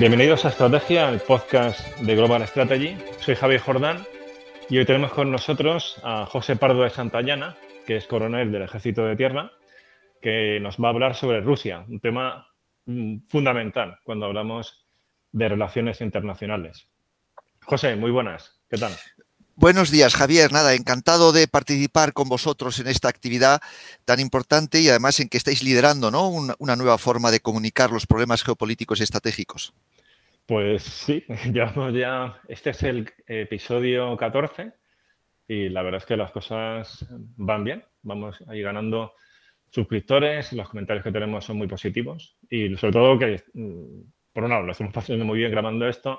Bienvenidos a Estrategia, el podcast de Global Strategy. Soy Javier Jordán y hoy tenemos con nosotros a José Pardo de Santayana, que es coronel del Ejército de Tierra, que nos va a hablar sobre Rusia, un tema mm, fundamental cuando hablamos de relaciones internacionales. José, muy buenas. ¿Qué tal? Buenos días, Javier. Nada, encantado de participar con vosotros en esta actividad tan importante y además en que estáis liderando ¿no? una, nueva forma de comunicar los problemas geopolíticos y estratégicos. Pues sí, llevamos ya, este es el episodio 14 y la verdad es que las cosas van bien. Vamos ahí ganando suscriptores, los comentarios que tenemos son muy positivos y sobre todo que, mm, por un lado, lo estamos pasando muy bien grabando esto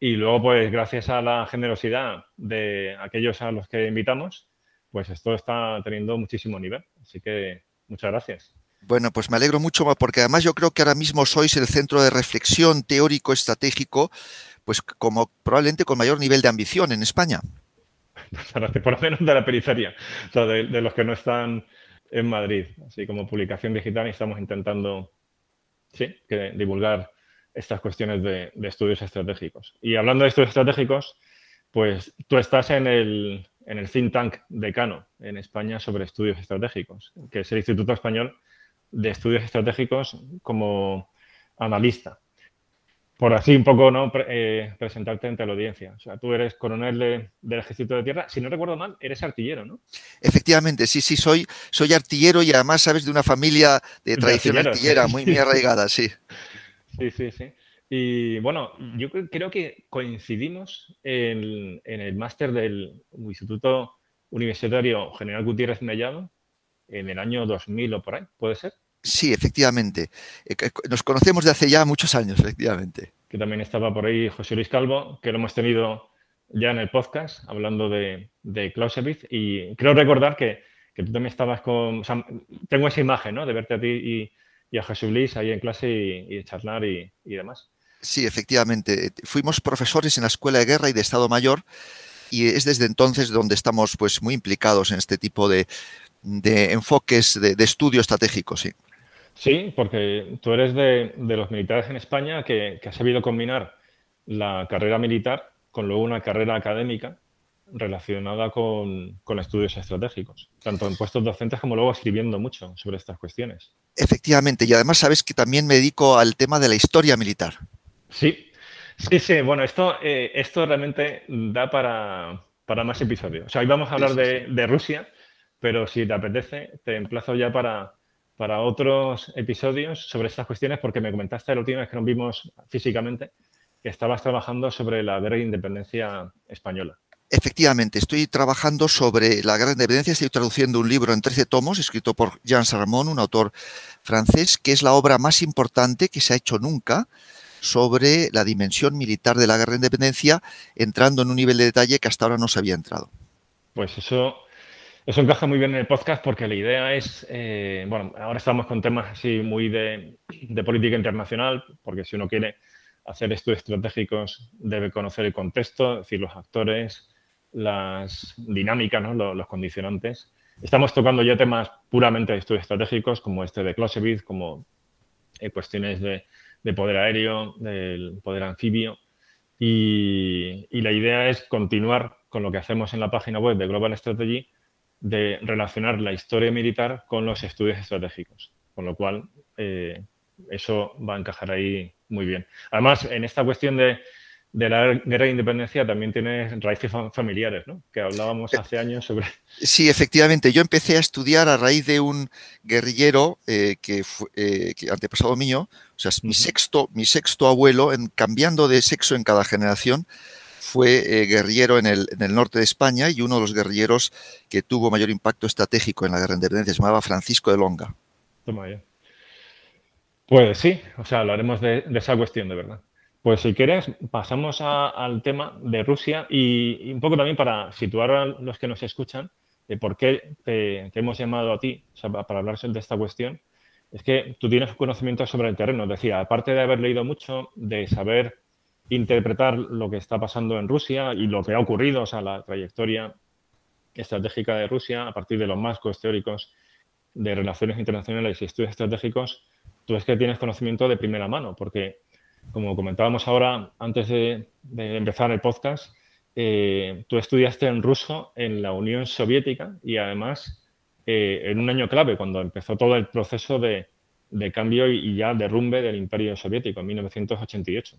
y luego, pues gracias a la generosidad de aquellos a los que invitamos, pues esto está teniendo muchísimo nivel. Así que muchas gracias. Bueno, pues me alegro mucho porque además yo creo que ahora mismo sois el centro de reflexión teórico estratégico, pues como probablemente con mayor nivel de ambición en España. Por lo menos de la periferia, o sea, de, los que no están en Madrid. Así como publicación digital y estamos intentando sí, que divulgar estas cuestiones de, estudios estratégicos. Y hablando de estudios estratégicos, pues tú estás en el, en el think tank decano en España sobre estudios estratégicos, que es el Instituto Español de Estudios Estratégicos como analista. Por así un poco ¿no? Eh, presentarte ante la audiencia. O sea, tú eres coronel del Ejército de Tierra. Si no recuerdo mal, eres artillero, ¿no? Efectivamente, sí, sí, soy, soy artillero y además, sabes, de una familia de tradición artillera muy, muy arraigada, sí. Sí, sí, sí. Y bueno, yo creo que coincidimos en, el máster del Instituto Universitario General Gutiérrez Mellado en el año 2000 o por ahí, ¿puede ser? Sí, efectivamente. Eh, nos conocemos de hace ya muchos años, efectivamente. Que también estaba por ahí José Luis Calvo, que lo hemos tenido ya en el podcast, hablando de, de Clausewitz. Y creo recordar que, que tú también estabas con... O sea, tengo esa imagen, ¿no? De verte a ti y, y a Jesús Luis ahí en clase y, charlar y, demás. Sí, efectivamente. Fuimos profesores en la Escuela de Guerra y de Estado Mayor y es desde entonces donde estamos pues muy implicados en este tipo de, enfoques de, estudio estratégico, sí. Sí, porque tú eres de, los militares en España que, que, has sabido combinar la carrera militar con luego una carrera académica relacionada con, estudios estratégicos, tanto en puestos docentes como luego escribiendo mucho sobre estas cuestiones. Efectivamente, y además sabes que también me dedico al tema de la historia militar. Sí, sí, sí, bueno, esto, eh, esto realmente da para, más episodios. O sea, hoy vamos a hablar de, Rusia, pero si te apetece, te emplazo ya para, para otros episodios sobre estas cuestiones, porque me comentaste la última vez que nos vimos físicamente que estabas trabajando sobre la guerra de independencia española. Efectivamente, estoy trabajando sobre la Gran Independencia, estoy traduciendo un libro en 13 tomos, escrito por Jean Sarmon, un autor francés, que es la obra más importante que se ha hecho nunca sobre la dimensión militar de la Guerra de Independencia, entrando en un nivel de detalle que hasta ahora no se había entrado. Pues eso, eso encaja muy bien en el podcast porque la idea es, eh, bueno, ahora estamos con temas así muy de, de política internacional, porque si uno quiere hacer estudios estratégicos debe conocer el contexto, es decir, los actores, las dinámicas, los, condicionantes. Estamos tocando ya temas puramente de estudios estratégicos, como este de Clausewitz, como eh, cuestiones de, poder aéreo, del poder anfibio. Y, la idea es continuar con lo que hacemos en la página web de Global Strategy, de relacionar la historia militar con los estudios estratégicos. Con lo cual, eh, eso va a encajar ahí muy bien. Además, en esta cuestión de de la guerra de independencia también tiene raíces familiares, ¿no? Que hablábamos eh, hace años sobre. Sí, efectivamente. Yo empecé a estudiar a raíz de un guerrillero eh, que, fue, eh, antepasado mío, o sea, mi sexto, mi sexto abuelo, en, cambiando de sexo en cada generación, fue guerrillero en el, norte de España y uno de los guerrilleros que tuvo mayor impacto estratégico en la guerra de independencia se llamaba Francisco de Longa. Toma ya. Pues sí, o sea, hablaremos de esa cuestión, de verdad. Pues si quieres, pasamos al tema de Rusia y, un poco también para situar a los que nos escuchan de por qué te, hemos llamado a ti para hablar de esta cuestión. Es que tú tienes conocimiento sobre el terreno. Decía, aparte de haber leído mucho, de saber interpretar lo que está pasando en Rusia y lo que ha ocurrido, o sea, la trayectoria estratégica de Rusia a partir de los marcos teóricos de relaciones internacionales y estudios estratégicos, tú es que tienes conocimiento de primera mano, porque como comentábamos ahora antes de, empezar el podcast, eh, tú estudiaste en ruso en la Unión Soviética y además eh, en un año clave, cuando empezó todo el proceso de, cambio y, ya derrumbe del Imperio Soviético en 1988.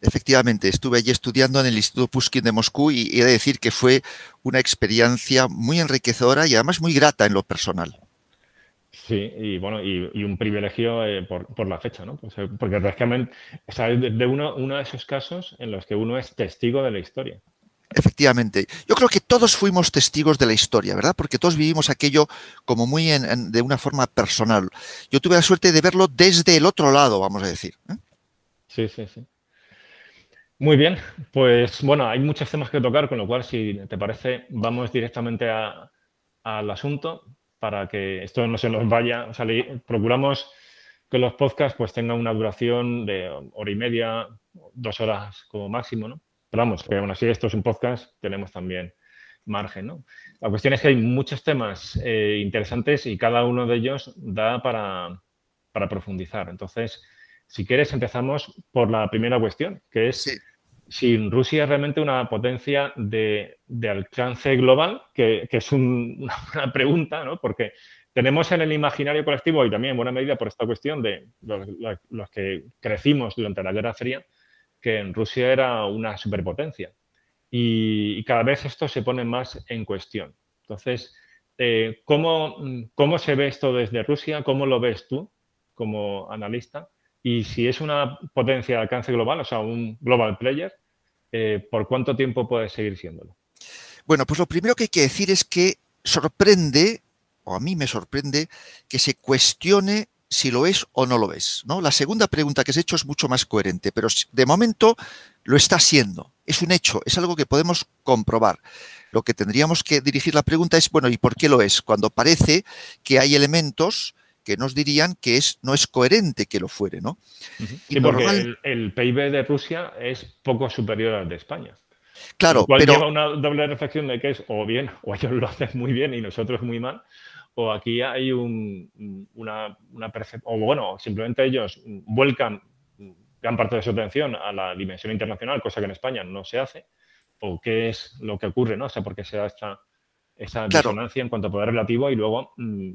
Efectivamente, estuve allí estudiando en el Instituto Pushkin de Moscú y he de decir que fue una experiencia muy enriquecedora y además muy grata en lo personal. Sí, y bueno, y, un privilegio eh, por, la fecha, ¿no? Pues, eh, porque realmente es de uno, uno de esos casos en los que uno es testigo de la historia. Efectivamente. Yo creo que todos fuimos testigos de la historia, ¿verdad? Porque todos vivimos aquello como muy de una forma personal. Yo tuve la suerte de verlo desde el otro lado, vamos a decir. ¿eh? Sí, sí, sí. Muy bien, pues bueno, hay muchos temas que tocar, con lo cual, si te parece, vamos directamente al asunto para que esto no se nos vaya. O sea, procuramos que los podcasts pues tengan una duración de hora y media, dos horas como máximo, ¿no? Pero vamos, que aún así esto es un podcast, tenemos también margen, ¿no? La cuestión es que hay muchos temas eh, interesantes y cada uno de ellos da para, para, profundizar. Entonces, si quieres, empezamos por la primera cuestión, que es si Rusia es realmente una potencia de, alcance global, que, es una, pregunta, ¿no? Porque tenemos en el imaginario colectivo, y también en buena medida por esta cuestión de los, que crecimos durante la Guerra Fría, que Rusia era una superpotencia. Y, cada vez esto se pone más en cuestión. Entonces, eh, ¿cómo, ¿cómo se ve esto desde Rusia? ¿Cómo lo ves tú como analista? Y si es una potencia de alcance global, o sea, un global player, eh, ¿por cuánto tiempo puede seguir siéndolo? Bueno, pues lo primero que hay que decir es que sorprende, o a mí me sorprende, que se cuestione si lo es o no lo es. ¿no? La segunda pregunta que has hecho es mucho más coherente, pero de momento lo está siendo. Es un hecho, es algo que podemos comprobar. Lo que tendríamos que dirigir la pregunta es, bueno, ¿y por qué lo es? Cuando parece que hay elementos que nos dirían que es, no es coherente que lo fuere, ¿no? y porque el, PIB de Rusia es poco superior al de España. Claro, cual pero... lleva una doble reflexión de que es o bien, o ellos lo hacen muy bien y nosotros muy mal, o aquí hay un, una, una o bueno, simplemente ellos vuelcan gran parte de su atención a la dimensión internacional, cosa que en España no se hace, o qué es lo que ocurre, ¿no? O sea, porque se da esta, esa disonancia en cuanto a poder relativo y luego mm,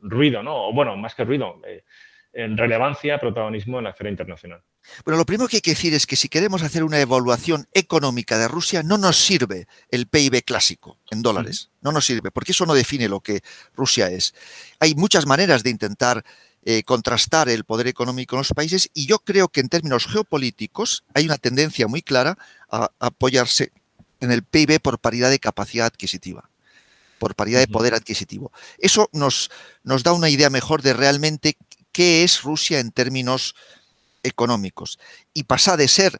ruido, ¿no? O bueno, más que ruido, eh, en relevancia, protagonismo en la esfera internacional. Bueno, lo primero que hay que decir es que si queremos hacer una evaluación económica de Rusia, no nos sirve el PIB clásico en dólares. No nos sirve, porque eso no define lo que Rusia es. Hay muchas maneras de intentar eh, contrastar el poder económico en los países y yo creo que en términos geopolíticos hay una tendencia muy clara a apoyarse en el PIB por paridad de capacidad adquisitiva por paridad de poder adquisitivo. Eso nos, nos da una idea mejor de realmente qué es Rusia en términos económicos. Y pasa de ser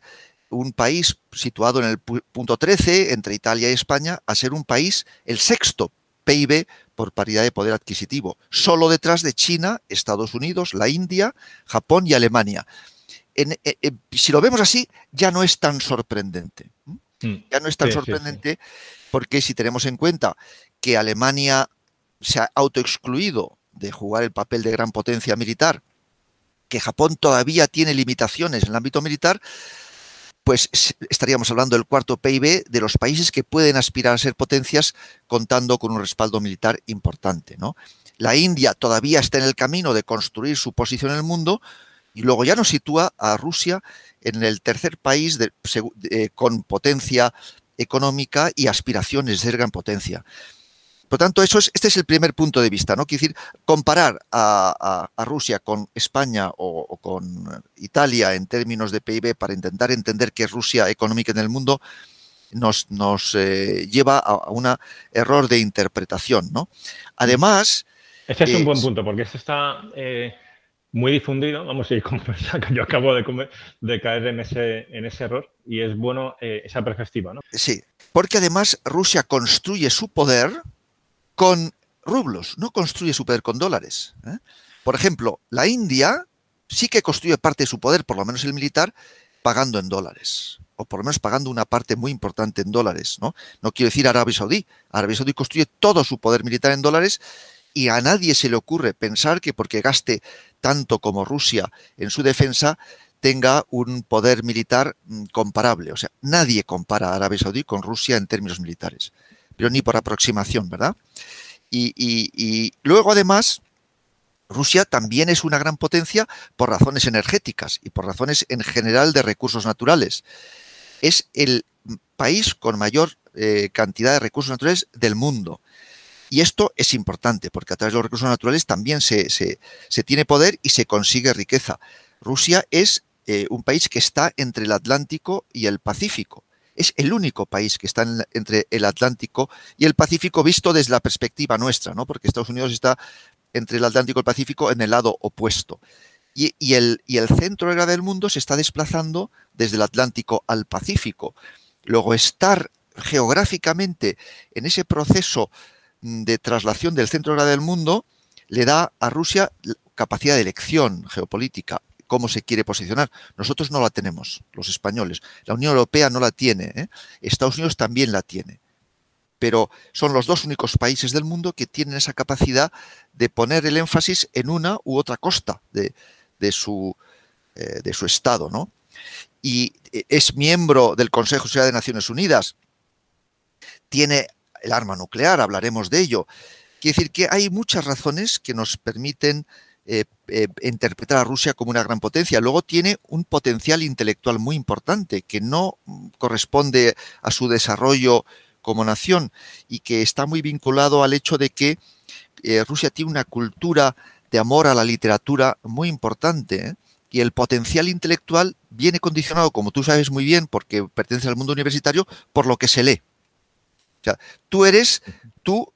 un país situado en el punto 13 entre Italia y España a ser un país, el sexto PIB por paridad de poder adquisitivo, solo detrás de China, Estados Unidos, la India, Japón y Alemania. Eh, eh, si lo vemos así, ya no es tan sorprendente. Mm. Ya no es tan sorprendente porque si tenemos en cuenta que Alemania se ha autoexcluido de jugar el papel de gran potencia militar, que Japón todavía tiene limitaciones en el ámbito militar, pues estaríamos hablando del cuarto PIB de los países que pueden aspirar a ser potencias contando con un respaldo militar importante. ¿no? La India todavía está en el camino de construir su posición en el mundo y luego ya nos sitúa a Rusia en el tercer país con potencia económica y aspiraciones de ser gran potencia. Por tanto, eso es, este es el primer punto de vista, ¿no? Quiere decir, comparar a, Rusia con España o, con Italia en términos de PIB para intentar entender qué es Rusia económica en el mundo nos, nos eh, lleva a un error de interpretación, ¿no? Además... Este es un buen punto, porque esto está eh, muy difundido, vamos a ir yo acabo de, de, caer en ese, en ese error, y es bueno eh, esa perspectiva, ¿no? Sí, porque además Rusia construye su poder con rublos, no construye su poder con dólares. ¿eh? Por ejemplo, la India sí que construye parte de su poder, por lo menos el militar, pagando en dólares, o por lo menos pagando una parte muy importante en dólares. No, no quiero decir Arabia Saudí. Arabia Saudí construye todo su poder militar en dólares y a nadie se le ocurre pensar que porque gaste tanto como Rusia en su defensa, tenga un poder militar mm, comparable. O sea, nadie compara a Arabia Saudí con Rusia en términos militares, pero ni por aproximación, ¿verdad? Y, luego, además, Rusia también es una gran potencia por razones energéticas y por razones en general de recursos naturales. Es el país con mayor eh, cantidad de recursos naturales del mundo. Y esto es importante porque a través de los recursos naturales también se, tiene poder y se consigue riqueza. Rusia es eh, un país que está entre el Atlántico y el Pacífico. Es el único país que está entre el Atlántico y el Pacífico visto desde la perspectiva nuestra, ¿no? porque Estados Unidos está entre el Atlántico y el Pacífico en el lado opuesto. Y, el, y el centro del mundo se está desplazando desde el Atlántico al Pacífico. Luego, estar geográficamente en ese proceso mm, de traslación del centro del mundo le da a Rusia capacidad de elección geopolítica, cómo se quiere posicionar. Nosotros no la tenemos, los españoles. La Unión Europea no la tiene, ¿eh? Estados Unidos también la tiene. Pero son los dos únicos países del mundo que tienen esa capacidad de poner el énfasis en una u otra costa de, su, eh, de su Estado, ¿no? Y eh, es miembro del Consejo de Seguridad de Naciones Unidas, tiene el arma nuclear, hablaremos de ello. Quiere decir que hay muchas razones que nos permiten eh, eh, interpretar a Rusia como una gran potencia. Luego tiene un potencial intelectual muy importante que no corresponde a su desarrollo como nación y que está muy vinculado al hecho de que eh, Rusia tiene una cultura de amor a la literatura muy importante y el potencial intelectual viene condicionado, como tú sabes muy bien, porque pertenece al mundo universitario, por lo que se lee. O sea, tú eres, tú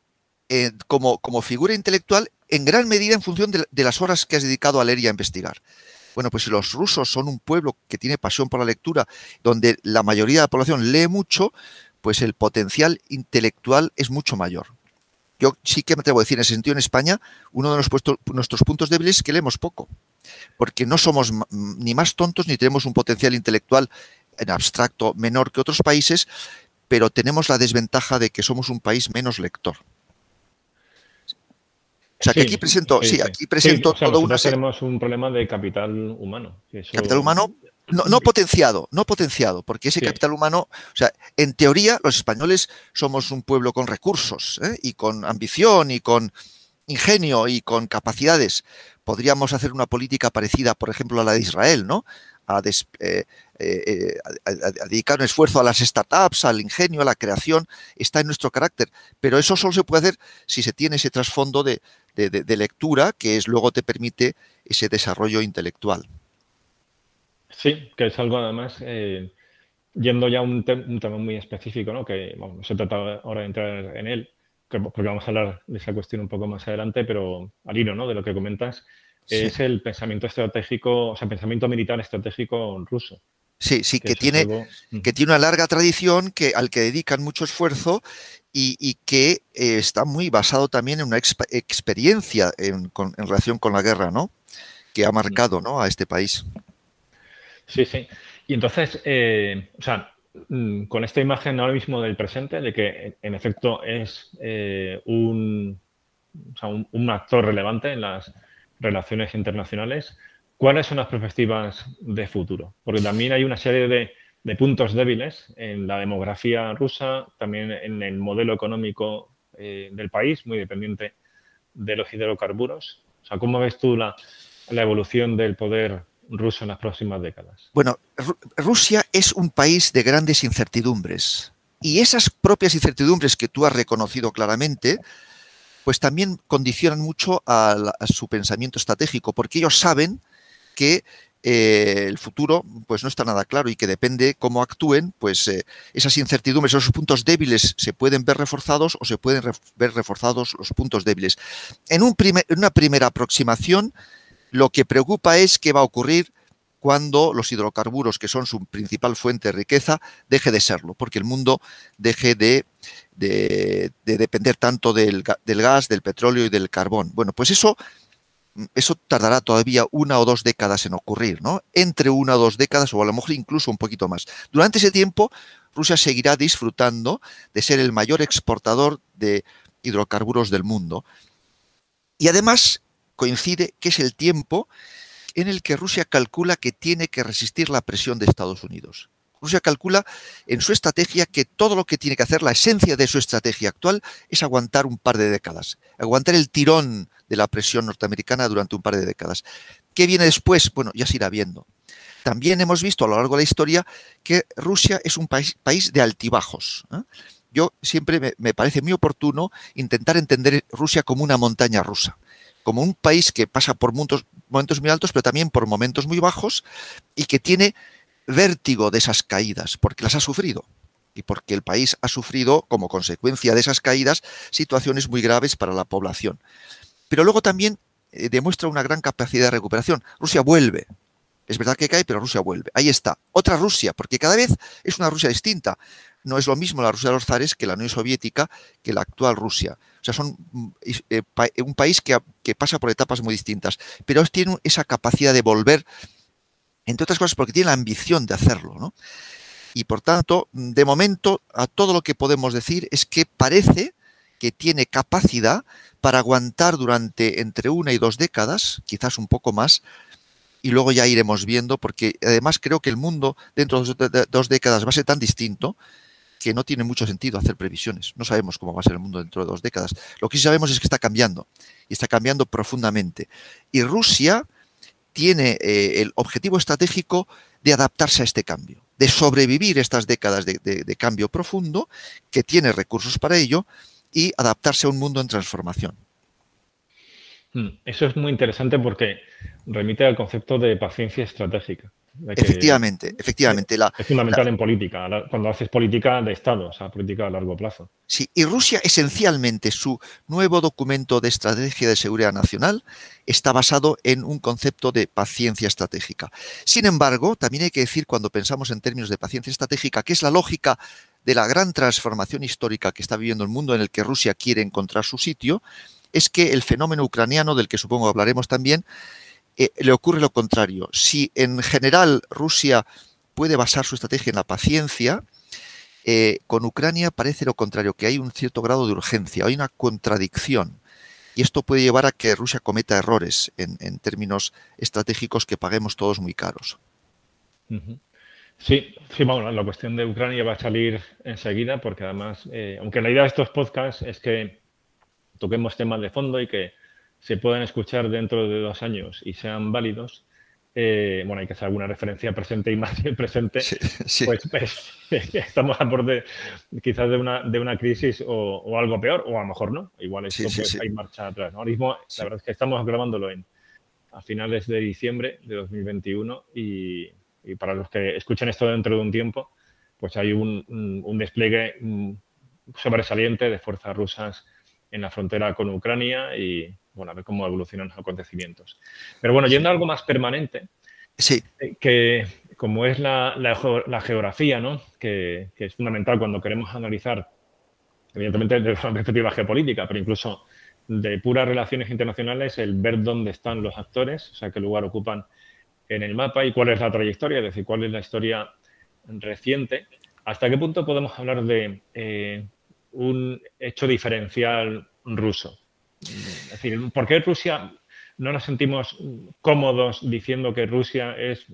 como, como figura intelectual, en gran medida en función de, las horas que has dedicado a leer y a investigar. Bueno, pues si los rusos son un pueblo que tiene pasión por la lectura, donde la mayoría de la población lee mucho, pues el potencial intelectual es mucho mayor. Yo sí que me atrevo a decir, en ese sentido, en España, uno de nuestros puntos débiles es que leemos poco, porque no somos ni más tontos ni tenemos un potencial intelectual en abstracto menor que otros países, pero tenemos la desventaja de que somos un país menos lector. O sea, que aquí presento, sí, aquí presento todo una tenemos un problema de capital humano. Capital humano no, potenciado, no potenciado, porque ese capital humano, o sea, en teoría los españoles somos un pueblo con recursos ¿eh? y con ambición y con ingenio y con capacidades. Podríamos hacer una política parecida, por ejemplo, a la de Israel, ¿no? a, eh, eh, dedicar un esfuerzo a las startups, al ingenio, a la creación, está en nuestro carácter. Pero eso solo se puede hacer si se tiene ese trasfondo de, lectura que es luego te permite ese desarrollo intelectual. Sí, que es algo además, eh, yendo ya a un, tema muy específico, ¿no? que no se trata ahora de entrar en él, porque vamos a hablar de esa cuestión un poco más adelante, pero al hilo ¿no? de lo que comentas, es el pensamiento estratégico, o sea, pensamiento militar estratégico ruso. Sí, sí, que, tiene, que tiene una larga tradición que, al que dedican mucho esfuerzo y, que eh, está muy basado también en una experiencia en, relación con la guerra, ¿no? Que ha marcado ¿no? a este país. Sí, sí. Y entonces, eh, o sea, mm, con esta imagen ahora mismo del presente, de que en efecto es eh, un, un actor relevante en las relaciones internacionales, ¿cuáles son las perspectivas de futuro? Porque también hay una serie de, puntos débiles en la demografía rusa, también en el modelo económico eh, del país, muy dependiente de los hidrocarburos. O sea, ¿cómo ves tú la, la evolución del poder ruso en las próximas décadas? Bueno, Rusia es un país de grandes incertidumbres. Y esas propias incertidumbres que tú has reconocido claramente, pues también condicionan mucho a, su pensamiento estratégico, porque ellos saben que eh, el futuro pues no está nada claro y que depende cómo actúen, pues eh, esas incertidumbres, esos puntos débiles se pueden ver reforzados o se pueden ver reforzados los puntos débiles. En, en una primera aproximación, lo que preocupa es qué va a ocurrir cuando los hidrocarburos, que son su principal fuente de riqueza, deje de serlo, porque el mundo deje de, depender tanto del, gas, del petróleo y del carbón. Bueno, pues eso, eso tardará todavía una o dos décadas en ocurrir, ¿no? Entre una o dos décadas o a lo mejor incluso un poquito más. Durante ese tiempo, Rusia seguirá disfrutando de ser el mayor exportador de hidrocarburos del mundo. Y además coincide que es el tiempo en el que Rusia calcula que tiene que resistir la presión de Estados Unidos. Rusia calcula en su estrategia que todo lo que tiene que hacer, la esencia de su estrategia actual, es aguantar un par de décadas, aguantar el tirón de la presión norteamericana durante un par de décadas. ¿Qué viene después? Bueno, ya se irá viendo. También hemos visto a lo largo de la historia que Rusia es un país, de altibajos. ¿eh? Yo siempre me, parece muy oportuno intentar entender Rusia como una montaña rusa, como un país que pasa por momentos muy altos, pero también por momentos muy bajos y que tiene vértigo de esas caídas, porque las ha sufrido y porque el país ha sufrido como consecuencia de esas caídas situaciones muy graves para la población. Pero luego también eh, demuestra una gran capacidad de recuperación. Rusia vuelve. Es verdad que cae, pero Rusia vuelve. Ahí está. Otra Rusia, porque cada vez es una Rusia distinta. No es lo mismo la Rusia de los zares que la Unión Soviética, que la actual Rusia. O sea, son mm, eh, un país que, que, pasa por etapas muy distintas, pero tiene esa capacidad de volver, entre otras cosas porque tiene la ambición de hacerlo. ¿no? Y por tanto, de momento, a todo lo que podemos decir es que parece que tiene capacidad para aguantar durante entre una y dos décadas, quizás un poco más, y luego ya iremos viendo, porque además creo que el mundo dentro de dos décadas va a ser tan distinto que no tiene mucho sentido hacer previsiones. No sabemos cómo va a ser el mundo dentro de dos décadas. Lo que sí sabemos es que está cambiando, y está cambiando profundamente. Y Rusia tiene eh, el objetivo estratégico de adaptarse a este cambio, de sobrevivir estas décadas de cambio profundo, que tiene recursos para ello, y adaptarse a un mundo en transformación. Hmm, eso es muy interesante porque remite al concepto de paciencia estratégica. efectivamente, efectivamente. es fundamental en política, cuando haces política de Estado, o sea, política a largo plazo. Sí, y Rusia esencialmente su nuevo documento de estrategia de seguridad nacional está basado en un concepto de paciencia estratégica. Sin embargo, también hay que decir cuando pensamos en términos de paciencia estratégica, que es la lógica de la gran transformación histórica que está viviendo el mundo en el que Rusia quiere encontrar su sitio, es que el fenómeno ucraniano, del que supongo hablaremos también, eh, le ocurre lo contrario. Si en general Rusia puede basar su estrategia en la paciencia, eh, con Ucrania parece lo contrario, que hay un cierto grado de urgencia, hay una contradicción. Y esto puede llevar a que Rusia cometa errores en, términos estratégicos que paguemos todos muy caros. Sí, sí, bueno, la cuestión de Ucrania va a salir enseguida porque además, eh, aunque la idea de estos podcasts es que toquemos temas de fondo y que se puedan escuchar dentro de dos años y sean válidos, eh, bueno, hay que hacer alguna referencia presente y más presente, pues, pues estamos a borde quizás de una, de una crisis o, algo peor, o a lo mejor no, igual esto pues, hay marcha atrás. Ahora mismo, la verdad es que estamos grabándolo en, a finales de diciembre de 2021 y y para los que escuchen esto dentro de un tiempo, pues hay un, despliegue mm, sobresaliente de fuerzas rusas en la frontera con Ucrania y, bueno, a ver cómo evolucionan los acontecimientos. Pero bueno, yendo a algo más permanente, sí. Eh, que como es la, geografía, ¿no? Que, es fundamental cuando queremos analizar, evidentemente desde una perspectiva geopolítica, pero incluso de puras relaciones internacionales, el ver dónde están los actores, o sea, qué lugar ocupan en el mapa y cuál es la trayectoria, es decir, cuál es la historia reciente. ¿Hasta qué punto podemos hablar de eh, un hecho diferencial ruso? Es decir, ¿por qué Rusia no nos sentimos cómodos diciendo que Rusia es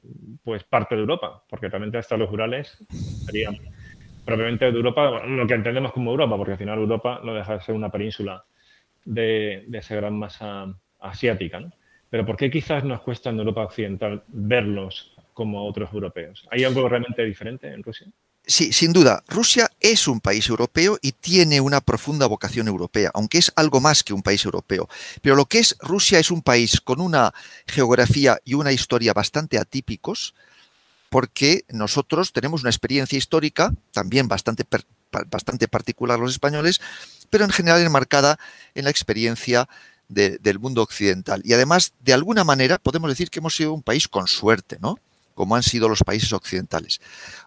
pues parte de Europa? Porque también hasta los Urales serían propiamente de Europa, lo que entendemos como Europa, porque al final Europa no deja de ser una península de, de esa gran masa asiática. ¿no? Pero ¿por qué quizás nos cuesta en Europa Occidental verlos como otros europeos? ¿Hay algo realmente diferente en Rusia? Sí, sin duda. Rusia es un país europeo y tiene una profunda vocación europea, aunque es algo más que un país europeo. Pero lo que es Rusia es un país con una geografía y una historia bastante atípicos, porque nosotros tenemos una experiencia histórica, también bastante, bastante particular los españoles, pero en general enmarcada en la experiencia del mundo occidental. Y además, de alguna manera, podemos decir que hemos sido un país con suerte, ¿no? Como han sido los países occidentales.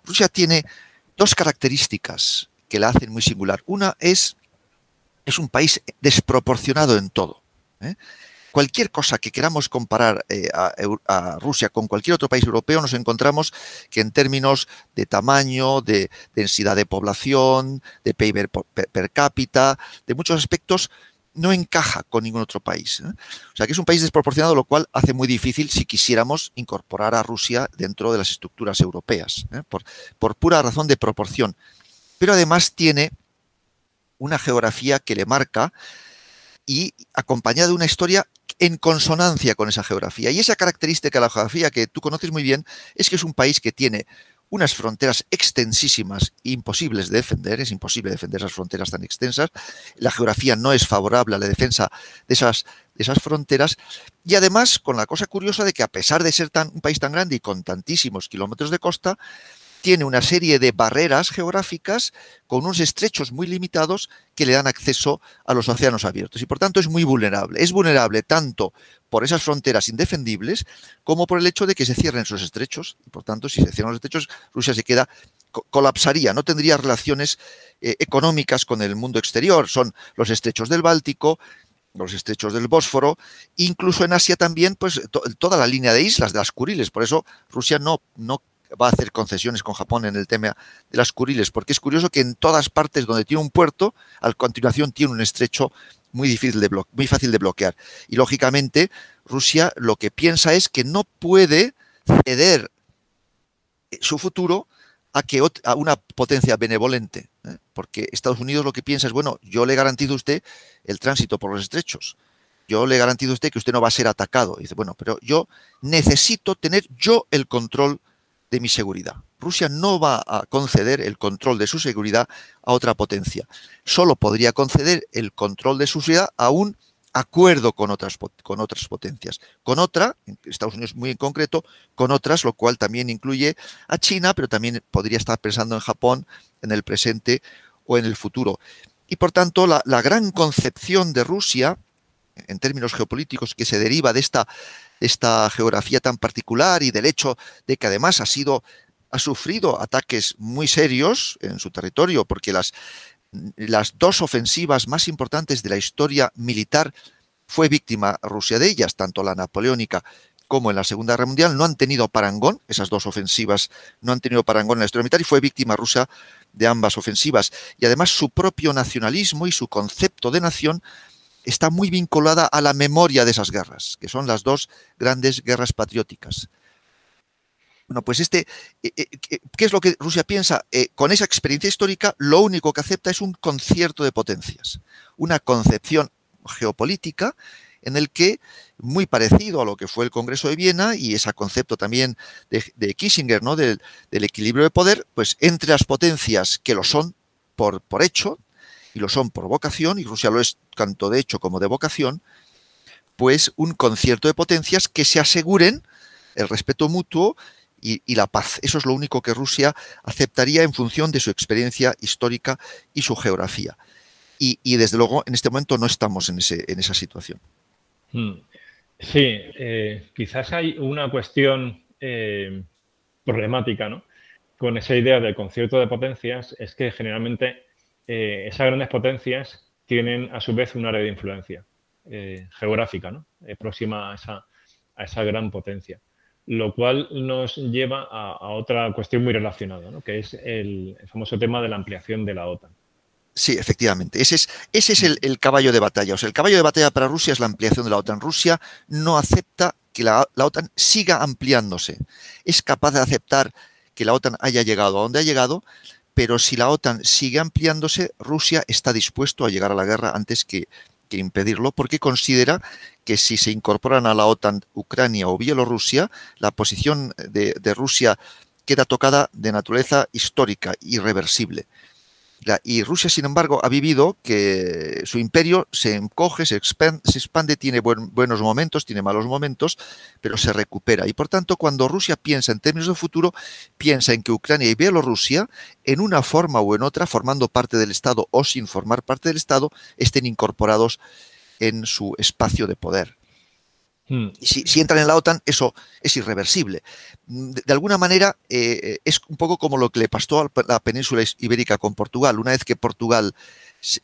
Rusia tiene dos características que la hacen muy singular. Una es, es un país desproporcionado en todo. ¿eh? Cualquier cosa que queramos comparar eh, a, Rusia con cualquier otro país europeo, nos encontramos que en términos de tamaño, de densidad de población, de PIB per cápita, de muchos aspectos, no encaja con ningún otro país. ¿eh? O sea que es un país desproporcionado, lo cual hace muy difícil si quisiéramos incorporar a Rusia dentro de las estructuras europeas, ¿eh? por, por pura razón de proporción. Pero además tiene una geografía que le marca y acompañada de una historia en consonancia con esa geografía. Y esa característica de la geografía que tú conoces muy bien es que es un país que tiene unas fronteras extensísimas, imposibles de defender, es imposible defender esas fronteras tan extensas, la geografía no es favorable a la defensa de esas, de esas fronteras, y además con la cosa curiosa de que a pesar de ser tan, un país tan grande y con tantísimos kilómetros de costa, tiene una serie de barreras geográficas con unos estrechos muy limitados que le dan acceso a los océanos abiertos y por tanto es muy vulnerable. Es vulnerable tanto por esas fronteras indefendibles como por el hecho de que se cierren sus estrechos y por tanto si se cierran los estrechos Rusia se queda colapsaría, no tendría relaciones eh, económicas con el mundo exterior. Son los estrechos del Báltico, los estrechos del Bósforo, incluso en Asia también, pues toda la línea de islas, de las Kuriles. Por eso Rusia no, no va a hacer concesiones con Japón en el tema de las Kuriles, porque es curioso que en todas partes donde tiene un puerto, a continuación tiene un estrecho muy difícil de muy fácil de bloquear. Y lógicamente, Rusia lo que piensa es que no puede ceder su futuro a que a una potencia benevolente, ¿eh? porque Estados Unidos lo que piensa es, bueno, yo le garantizo a usted el tránsito por los estrechos, yo le garantizo a usted que usted no va a ser atacado. Y dice, bueno, pero yo necesito tener yo el control de mi seguridad. Rusia no va a conceder el control de su seguridad a otra potencia. Solo podría conceder el control de su seguridad a un acuerdo con otras, con otras potencias. Con otra, Estados Unidos muy en concreto, con otras, lo cual también incluye a China, pero también podría estar pensando en Japón en el presente o en el futuro. Y por tanto, la, la gran concepción de Rusia, en términos geopolíticos, que se deriva de esta esta geografía tan particular y del hecho de que además ha sido ha sufrido ataques muy serios en su territorio porque las las dos ofensivas más importantes de la historia militar fue víctima Rusia de ellas, tanto la napoleónica como en la Segunda Guerra Mundial, no han tenido parangón, esas dos ofensivas no han tenido parangón en la historia militar y fue víctima Rusia de ambas ofensivas. Y además su propio nacionalismo y su concepto de nación está muy vinculada a la memoria de esas guerras, que son las dos grandes guerras patrióticas. Bueno, pues este, eh, eh, ¿qué es lo que Rusia piensa? Eh, con esa experiencia histórica, lo único que acepta es un concierto de potencias, una concepción geopolítica en el que, muy parecido a lo que fue el Congreso de Viena y ese concepto también de, Kissinger, ¿no? Del, equilibrio de poder, pues entre las potencias que lo son por hecho, y lo son por vocación, y Rusia lo es tanto de hecho como de vocación, pues un concierto de potencias que se aseguren el respeto mutuo y, la paz. Eso es lo único que Rusia aceptaría en función de su experiencia histórica y su geografía. Y, desde luego en este momento no estamos en, ese, en esa situación. Hmm. Sí, eh, quizás hay una cuestión eh, problemática ¿no? con esa idea del concierto de potencias, es que generalmente eh, esas grandes potencias tienen a su vez un área de influencia eh, geográfica, ¿no? Próxima a esa, gran potencia. Lo cual nos lleva a, otra cuestión muy relacionada, ¿no? que es el, famoso tema de la ampliación de la OTAN. Sí, efectivamente. Ese es, el, caballo de batalla. O sea, el caballo de batalla para Rusia es la ampliación de la OTAN. Rusia no acepta que la, la OTAN siga ampliándose. Es capaz de aceptar que la OTAN haya llegado a donde ha llegado, pero si la OTAN sigue ampliándose, Rusia está dispuesto a llegar a la guerra antes que, impedirlo, porque considera que si se incorporan a la OTAN Ucrania o Bielorrusia, la posición de Rusia queda tocada de naturaleza histórica, irreversible y Rusia, sin embargo, ha vivido que su imperio se encoge, se expande, tiene buenos momentos, tiene malos momentos, pero se recupera. Y por tanto, cuando Rusia piensa en términos de futuro, piensa en que Ucrania y Bielorrusia, en una forma o en otra, formando parte del Estado o sin formar parte del Estado, estén incorporados en su espacio de poder. Si, entran en la OTAN, eso es irreversible. De, alguna manera, eh, es un poco como lo que le pasó a la península ibérica con Portugal. Una vez que Portugal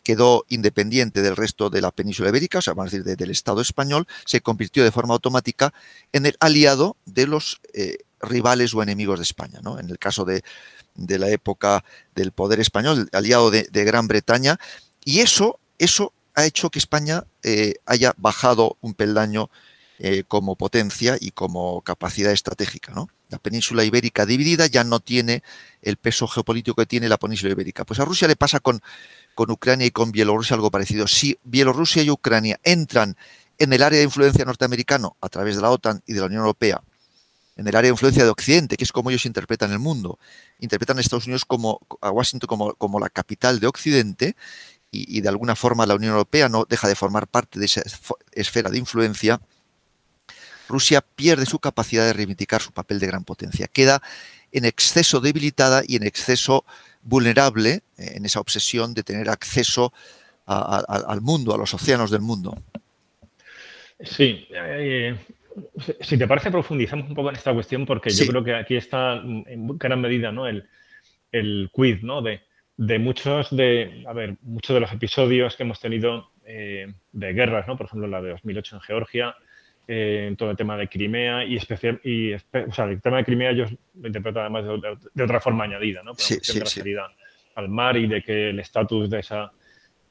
quedó independiente del resto de la península ibérica, o sea, vamos a decir, del Estado español, se convirtió de forma automática en el aliado de los eh, rivales o enemigos de España. ¿no? En el caso de, la época del poder español, aliado de, de Gran Bretaña, y eso, eso ha hecho que España eh, haya bajado un peldaño eh, como potencia y como capacidad estratégica. ¿no? La península ibérica dividida ya no tiene el peso geopolítico que tiene la península ibérica. Pues a Rusia le pasa con, con Ucrania y con Bielorrusia algo parecido. Si Bielorrusia y Ucrania entran en el área de influencia norteamericano a través de la OTAN y de la Unión Europea, en el área de influencia de Occidente, que es como ellos interpretan el mundo, interpretan a Estados Unidos como a Washington como, como la capital de Occidente y, y, de alguna forma la Unión Europea no deja de formar parte de esa esfera de influencia, Rusia pierde su capacidad de reivindicar su papel de gran potencia. Queda en exceso debilitada y en exceso vulnerable eh, en esa obsesión de tener acceso a, a, al mundo, a los océanos del mundo. Sí, eh, si te parece, profundizamos un poco en esta cuestión porque sí. yo creo que aquí está en gran medida ¿no? el, el quiz ¿no? de, de, muchos de, a ver, muchos de los episodios que hemos tenido eh, de guerras, ¿no? por ejemplo la de 2008 en Georgia, eh, en todo el tema de Crimea y, especial, y o sea, el tema de Crimea yo lo interpreto además de, otra forma añadida, ¿no? sí, sí, sí. al mar y de que el estatus de esa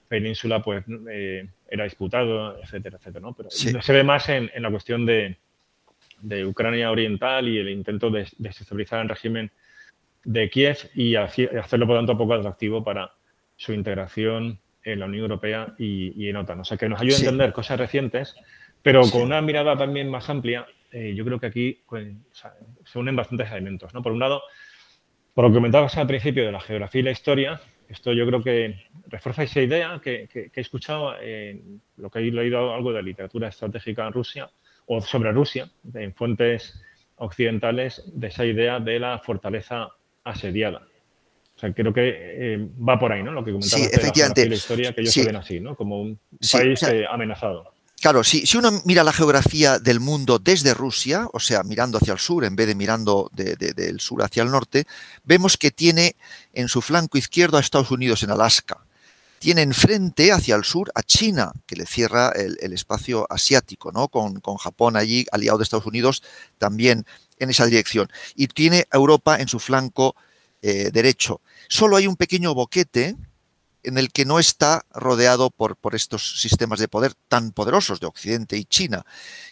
península pues eh, era disputado, etcétera, etcétera, ¿no? Pero se ve más en, en la cuestión de, de, Ucrania Oriental y el intento de desestabilizar el régimen de Kiev y hacerlo, por tanto, poco atractivo para su integración en la Unión Europea y, y en OTAN. O sea, que nos ayuda a entender cosas recientes, pero sí. con una mirada también más amplia, eh, yo creo que aquí pues, se unen bastantes elementos, ¿no? Por un lado, por lo que comentabas al principio de la geografía y la historia, esto yo creo que refuerza esa idea que, que, que he escuchado, en lo que he leído algo de literatura estratégica en Rusia o sobre Rusia, en fuentes occidentales, de esa idea de la fortaleza asediada. O sea, creo que eh, va por ahí, ¿no? Lo que comentabas sí, efectivamente. de la, historia, que ellos sí. se ven así, ¿no? Como un sí, país o sea, eh, amenazado. Claro, si, uno mira la geografía del mundo desde Rusia, o sea, mirando hacia el sur en vez de mirando de, de, del sur hacia el norte, vemos que tiene en su flanco izquierdo a Estados Unidos en Alaska. Tiene enfrente hacia el sur a China, que le cierra el, el espacio asiático, ¿no? Con, con, Japón allí, aliado de Estados Unidos, también en esa dirección. Y tiene a Europa en su flanco eh, derecho. Solo hay un pequeño boquete en el que no está rodeado por, por estos sistemas de poder tan poderosos de Occidente y China,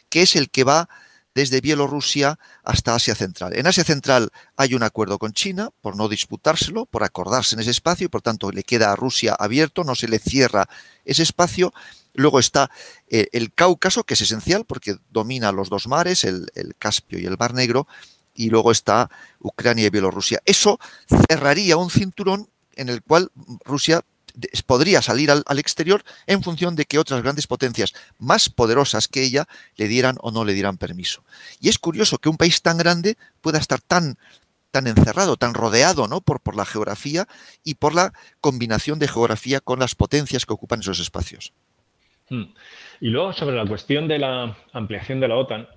que es el que va desde Bielorrusia hasta Asia Central. En Asia Central hay un acuerdo con China por no disputárselo, por acordarse en ese espacio y por tanto le queda a Rusia abierto, no se le cierra ese espacio. Luego está eh, el Cáucaso, que es esencial porque domina los dos mares, el, el Caspio y el Mar Negro, y luego está Ucrania y Bielorrusia. Eso cerraría un cinturón en el cual Rusia podría salir al, exterior en función de que otras grandes potencias más poderosas que ella le dieran o no le dieran permiso. Y es curioso que un país tan grande pueda estar tan, tan encerrado, tan rodeado ¿no? por, por la geografía y por la combinación de geografía con las potencias que ocupan esos espacios. Hmm. Y luego sobre la cuestión de la ampliación de la OTAN,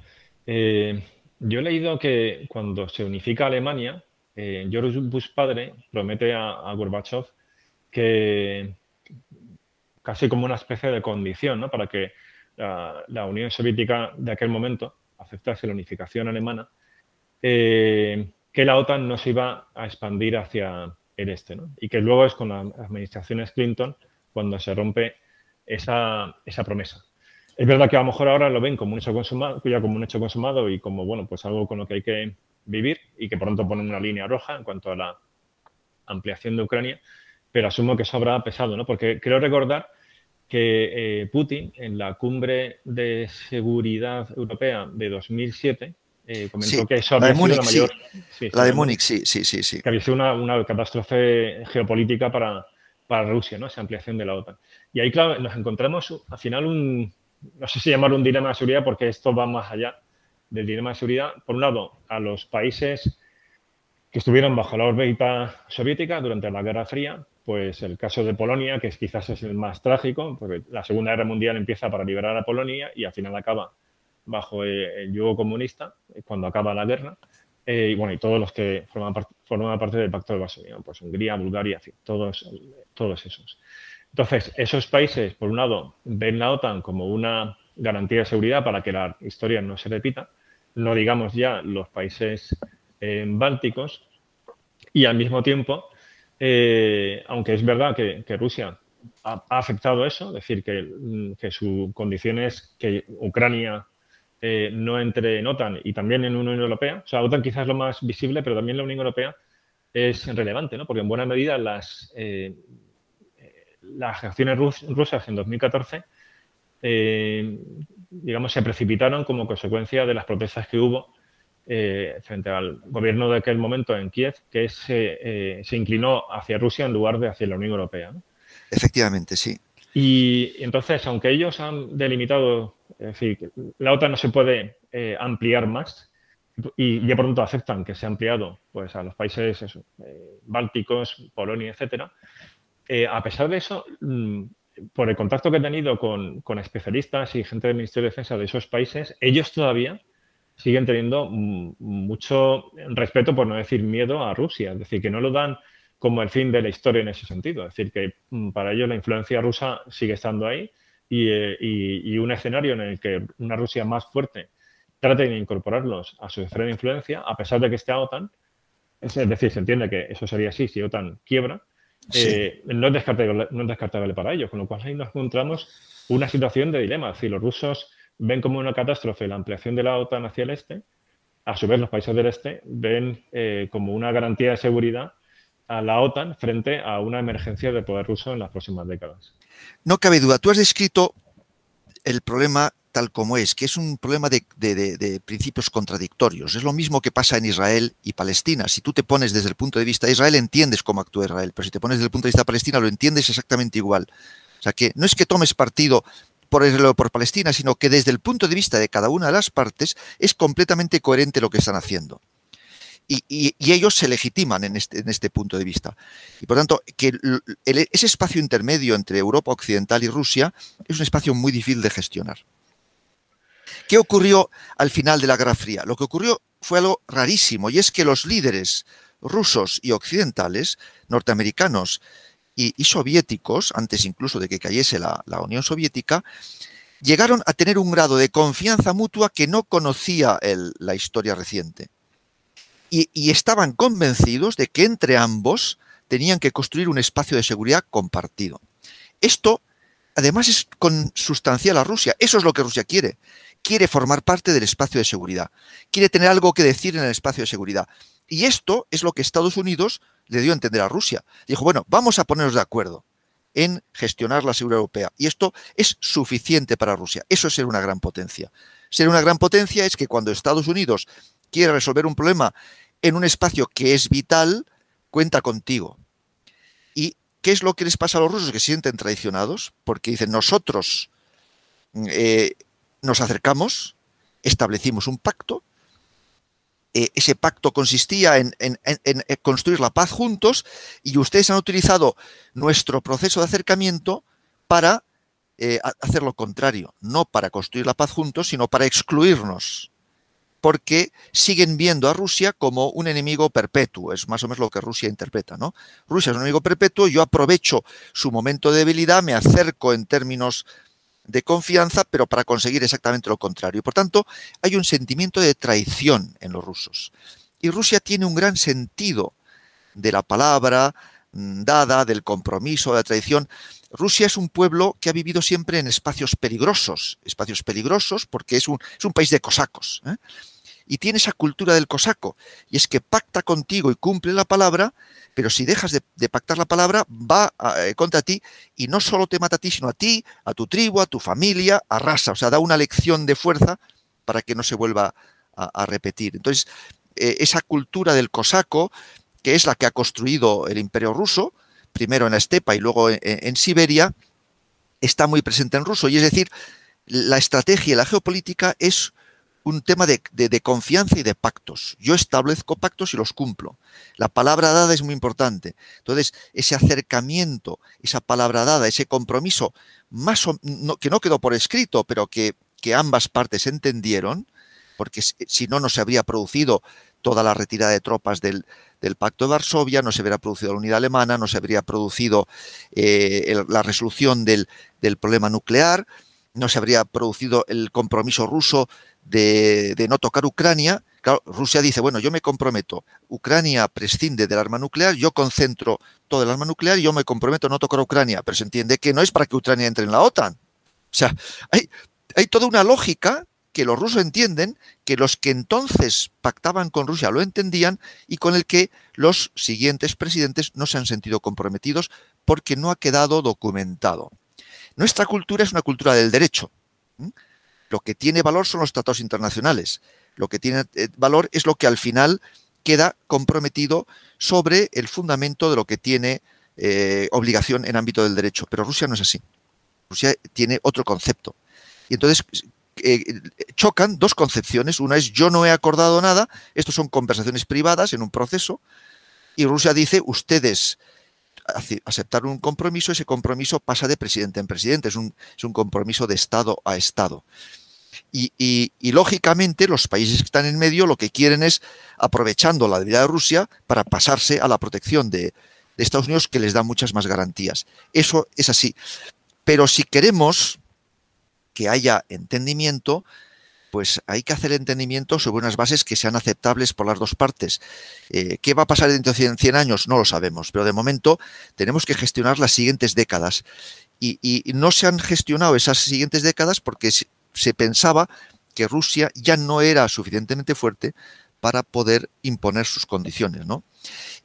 eh, yo he leído que cuando se unifica Alemania, eh, George Bush padre promete a, a Gorbachev que casi como una especie de condición ¿no? para que la, la, Unión Soviética de aquel momento aceptase la unificación alemana, eh, que la OTAN no se iba a expandir hacia el este. ¿no? Y que luego es con las administraciones Clinton cuando se rompe esa, esa promesa. Es verdad que a lo mejor ahora lo ven como un hecho consumado, ya como un hecho consumado y como bueno, pues algo con lo que hay que vivir y que pronto ponen una línea roja en cuanto a la ampliación de Ucrania, pero asumo que eso habrá pesado, ¿no? Porque creo recordar que eh, Putin en la cumbre de seguridad europea de 2007 eh, comentó sí, que eso había sido la mayor... Sí. Sí, la de Múnich, sí, sí, sí, sí. Que había sido una, una catástrofe geopolítica para, para Rusia, ¿no? Esa ampliación de la OTAN. Y ahí, claro, nos encontramos al final un, no sé si llamarlo un dilema de seguridad porque esto va más allá del dilema de seguridad. Por un lado, a los países que estuvieron bajo la órbita soviética durante la Guerra Fría, pues el caso de Polonia, que quizás es el más trágico, porque la Segunda Guerra Mundial empieza para liberar a Polonia y al final acaba bajo el yugo comunista cuando acaba la guerra. Eh, y bueno, y todos los que forman, part forman parte del Pacto de Varsovia, pues Hungría, Bulgaria, todos, todos esos. Entonces, esos países, por un lado, ven la OTAN como una garantía de seguridad para que la historia no se repita, no digamos ya los países eh, bálticos, y al mismo tiempo, eh, aunque es verdad que, Rusia ha, afectado eso, es decir, que, mm, que, su condición es que Ucrania eh, no entre en OTAN y también en Unión Europea. O sea, OTAN quizás es lo más visible, pero también la Unión Europea es relevante, ¿no? Porque en buena medida las, eh, las acciones rusas en 2014, digamos, se precipitaron como consecuencia de las protestas que hubo frente al gobierno de aquel momento en Kiev, que se, se inclinó hacia Rusia en lugar de hacia la Unión Europea. ¿no? Efectivamente, sí. Y entonces, aunque ellos han delimitado, es decir, la OTAN no se puede eh, ampliar más y ya pronto aceptan que se ha ampliado pues, a los países eh, bálticos, Polonia, etcétera, eh, a pesar de eso, mm, por el contacto que he tenido con, con, especialistas y gente del Ministerio de Defensa de esos países, ellos todavía siguen teniendo mucho respeto, por no decir miedo, a Rusia. Es decir, que no lo dan como el fin de la historia en ese sentido. Es decir, que para ellos la influencia rusa sigue estando ahí eh, y, un escenario en el que una Rusia más fuerte trate de incorporarlos a su esfera de influencia, a pesar de que esté a OTAN, es decir, se entiende que eso sería así si OTAN quiebra, eh, no, es descartable, no es descartable para ellos, con lo cual ahí nos encontramos una situación de dilema. Es decir, los rusos ven como una catástrofe la ampliación de la OTAN hacia el este, a su vez los países del este ven eh, como una garantía de seguridad a la OTAN frente a una emergencia de poder ruso en las próximas décadas. No cabe duda. Tú has descrito el problema tal como es, que es un problema de, principios contradictorios. Es lo mismo que pasa en Israel y Palestina. Si tú te pones desde el punto de vista de Israel, entiendes cómo actúa Israel, pero si te pones desde el punto de vista de Palestina, lo entiendes exactamente igual. O sea que no es que tomes partido por Israel o por Palestina, sino que desde el punto de vista de cada una de las partes es completamente coherente lo que están haciendo y, ellos se legitiman en este, en este, punto de vista. Y por tanto, que ese espacio intermedio entre Europa Occidental y Rusia es un espacio muy difícil de gestionar. ¿Qué ocurrió al final de la Guerra Fría? Lo que ocurrió fue algo rarísimo y es que los líderes rusos y occidentales, norteamericanos y, soviéticos, antes incluso de que cayese la, Unión Soviética, llegaron a tener un grado de confianza mutua que no conocía la historia reciente y, estaban convencidos de que entre ambos tenían que construir un espacio de seguridad compartido. Esto, además, es consustancial a Rusia. Eso es lo que Rusia quiere. Quiere formar parte del espacio de seguridad. Quiere tener algo que decir en el espacio de seguridad. Y esto es lo que Estados Unidos le dio a entender a Rusia. Dijo, bueno, vamos a ponernos de acuerdo en gestionar la seguridad europea. Y esto es suficiente para Rusia. Eso es ser una gran potencia. Ser una gran potencia es que cuando Estados Unidos quiere resolver un problema en un espacio que es vital, cuenta contigo. ¿Y qué es lo que les pasa a los rusos? Que se sienten traicionados porque dicen, nosotros eh, nos acercamos, establecimos un pacto, eh, ese pacto consistía en, construir la paz juntos y ustedes han utilizado nuestro proceso de acercamiento para eh, hacer lo contrario, no para construir la paz juntos, sino para excluirnos porque siguen viendo a Rusia como un enemigo perpetuo, es más o menos lo que Rusia interpreta, ¿no? Rusia es un enemigo perpetuo, yo aprovecho su momento de debilidad, me acerco en términos de confianza, pero para conseguir exactamente lo contrario. Por tanto, hay un sentimiento de traición en los rusos. Y Rusia tiene un gran sentido de la palabra mm, dada, del compromiso, de la traición. Rusia es un pueblo que ha vivido siempre en espacios peligrosos, espacios peligrosos porque es un, es un país de cosacos. ¿eh? Y tiene esa cultura del cosaco, y es que pacta contigo y cumple la palabra, pero si dejas de, pactar la palabra, va eh, contra ti y no solo te mata a ti, sino a ti, a tu tribu, a tu familia, a raza. O sea, da una lección de fuerza para que no se vuelva a, repetir. Entonces, eh, esa cultura del cosaco, que es la que ha construido el imperio ruso, primero en la estepa y luego en, Siberia, está muy presente en ruso. Y es decir, la estrategia y la geopolítica es un tema de, confianza y de pactos. Yo establezco pactos y los cumplo. La palabra dada es muy importante. Entonces, ese acercamiento, esa palabra dada, ese compromiso, más que no quedó por escrito, pero que, ambas partes entendieron, porque si no, no se habría producido toda la retirada de tropas del, del Pacto de Varsovia, no se habría producido la unidad alemana, no se habría producido eh, la resolución del, problema nuclear, no se habría producido el compromiso ruso de, no tocar Ucrania Claro, Rusia dice, bueno, yo me comprometo, Ucrania prescinde del arma nuclear, yo concentro todo el arma nuclear y yo me comprometo a no tocar Ucrania, pero se entiende que no es para que Ucrania entre en la OTAN. O sea, hay, hay toda una lógica que los rusos entienden, que los que entonces pactaban con Rusia lo entendían y con el que los siguientes presidentes no se han sentido comprometidos porque no ha quedado documentado. Nuestra cultura es una cultura del derecho. Lo que tiene valor son los tratados internacionales. Lo que tiene eh, valor es lo que al final queda comprometido sobre el fundamento de lo que tiene eh, obligación en ámbito del derecho. Pero Rusia no es así. Rusia tiene otro concepto. Y entonces eh, chocan dos concepciones. Una es yo no he acordado nada, estos son conversaciones privadas en un proceso, y Rusia dice ustedes aceptaron un compromiso, ese compromiso pasa de presidente en presidente, es un, es un compromiso de Estado a Estado. Y, lógicamente los países que están en medio lo que quieren es, aprovechando la debilidad de Rusia, para pasarse a la protección de, de Estados Unidos que les da muchas más garantías. Eso es así. Pero si queremos que haya entendimiento, pues hay que hacer entendimiento sobre unas bases que sean aceptables por las dos partes. Eh, ¿Qué va a pasar dentro de 100 años? No lo sabemos, pero de momento tenemos que gestionar las siguientes décadas. Y, no se han gestionado esas siguientes décadas porque se, pensaba que Rusia ya no era suficientemente fuerte para poder imponer sus condiciones. ¿no?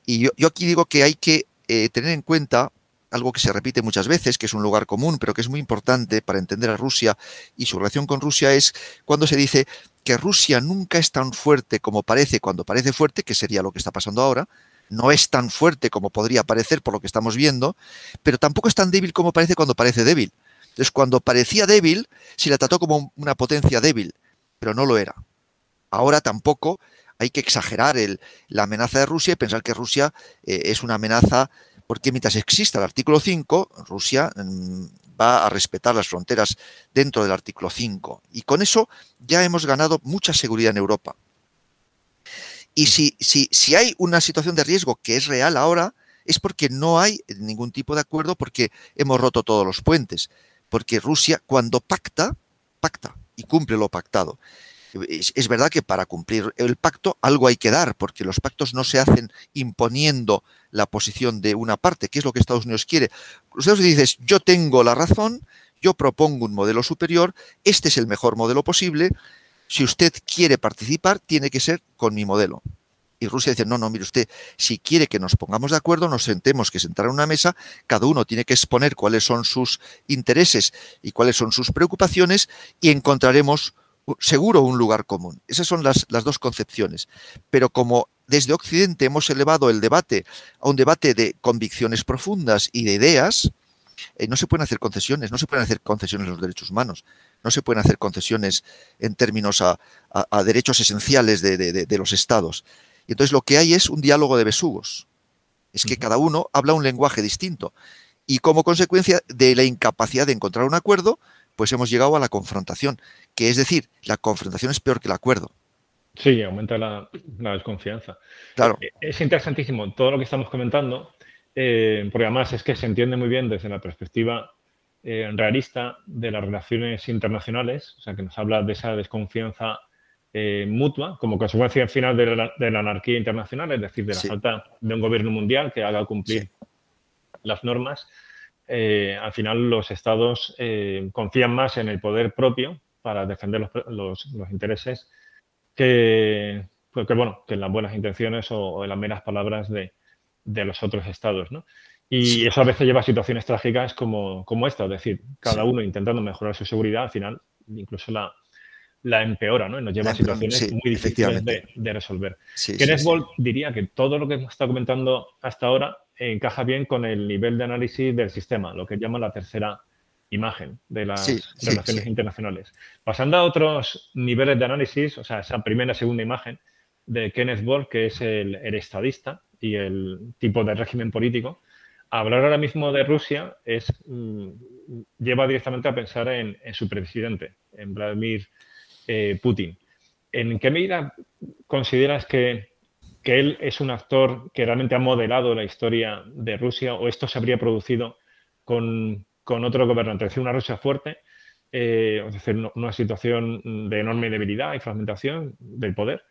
Y yo, aquí digo que hay que eh, tener en cuenta algo que se repite muchas veces, que es un lugar común, pero que es muy importante para entender a Rusia y su relación con Rusia, es cuando se dice que Rusia nunca es tan fuerte como parece cuando parece fuerte, que sería lo que está pasando ahora, no es tan fuerte como podría parecer por lo que estamos viendo, pero tampoco es tan débil como parece cuando parece débil. Entonces, cuando parecía débil, se la trató como una potencia débil, pero no lo era. Ahora tampoco hay que exagerar la amenaza de Rusia y pensar que Rusia eh, es una amenaza porque mientras exista el artículo 5, Rusia mm, va a respetar las fronteras dentro del artículo 5. Y con eso ya hemos ganado mucha seguridad en Europa. Y si, si, si hay una situación de riesgo que es real ahora, es porque no hay ningún tipo de acuerdo, porque hemos roto todos los puentes. Porque Rusia, cuando pacta, pacta y cumple lo pactado es, verdad que para cumplir el pacto algo hay que dar, porque los pactos no se hacen imponiendo la posición de una parte, que es lo que Estados Unidos quiere. Estados Unidos dice, yo tengo la razón, yo propongo un modelo superior, este es el mejor modelo posible, si usted quiere participar, tiene que ser con mi modelo. Y Rusia dice, no, no, mire usted, si quiere que nos pongamos de acuerdo, nos sentemos que sentar en una mesa, cada uno tiene que exponer cuáles son sus intereses y cuáles son sus preocupaciones y encontraremos seguro un lugar común. Esas son las, dos concepciones. Pero como desde Occidente hemos elevado el debate a un debate de convicciones profundas y de ideas, eh, no se pueden hacer concesiones, no se pueden hacer concesiones en los derechos humanos, no se pueden hacer concesiones en términos a, derechos esenciales de, los estados. Y entonces lo que hay es un diálogo de besugos. Es que cada uno habla un lenguaje distinto. Y como consecuencia de la incapacidad de encontrar un acuerdo, pues hemos llegado a la confrontación, que es decir, la confrontación es peor que el acuerdo. Sí, aumenta la, desconfianza. Claro. Eh, es interesantísimo todo lo que estamos comentando, eh, porque además es que se entiende muy bien desde la perspectiva eh, realista de las relaciones internacionales, o sea, que nos habla de esa desconfianza mutua como consecuencia final de la, anarquía internacional, es decir, de la falta de un gobierno mundial que haga cumplir las normas al final los estados confían más en el poder propio para defender los, intereses que, pues, bueno, que en las buenas intenciones o, en las meras palabras de, los otros estados. Y eso a veces lleva a situaciones trágicas como, esta, es decir, cada uno intentando mejorar su seguridad, al final incluso la, la empeora, ¿no? Y nos lleva a situaciones muy difíciles de, de resolver. Kenneth Bolt diría que todo lo que hemos estado comentando hasta ahora encaja bien con el nivel de análisis del sistema, lo que llama la tercera imagen de las relaciones internacionales. Pasando a otros niveles de análisis, o sea, esa primera y segunda imagen de Kenneth Bolt, que es el, estadista y el tipo de régimen político, hablar ahora mismo de Rusia es, mm, lleva directamente a pensar en, su presidente, en Vladimir eh, Putin. ¿En qué medida consideras que, él es un actor que realmente ha modelado la historia de Rusia o esto se habría producido con, otro gobernante? Es decir, una Rusia fuerte, eh, es decir, una situación de enorme debilidad y fragmentación del poder,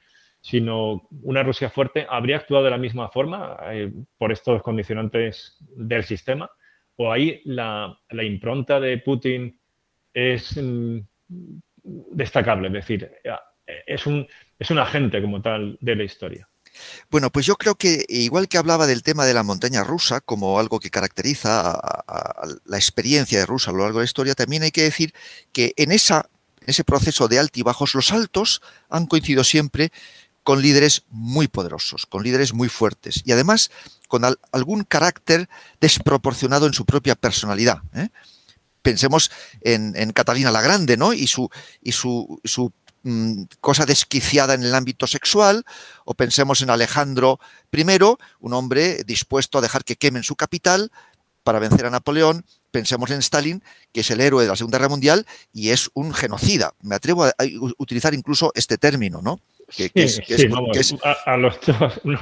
sino una Rusia fuerte, ¿habría actuado de la misma forma eh, por estos condicionantes del sistema? ¿O ahí la, impronta de Putin es mm, destacable? Es decir, es un, es un agente como tal de la historia. Bueno, pues yo creo que igual que hablaba del tema de la montaña rusa como algo que caracteriza a, la experiencia de Rusia a lo largo de la historia, también hay que decir que en, esa, en ese proceso de altibajos, los altos han coincidido siempre con líderes muy poderosos, con líderes muy fuertes y además con algún carácter desproporcionado en su propia personalidad. ¿eh? Pensemos en, Catalina la Grande ¿no? y, su, y su, su Mm, cosa desquiciada en el ámbito sexual, o pensemos en Alejandro I, un hombre dispuesto a dejar que quemen su capital para vencer a Napoleón, pensemos en Stalin, que es el héroe de la Segunda Guerra Mundial y es un genocida. Me atrevo a, utilizar incluso este término, ¿no? Que, es, a, los dos unos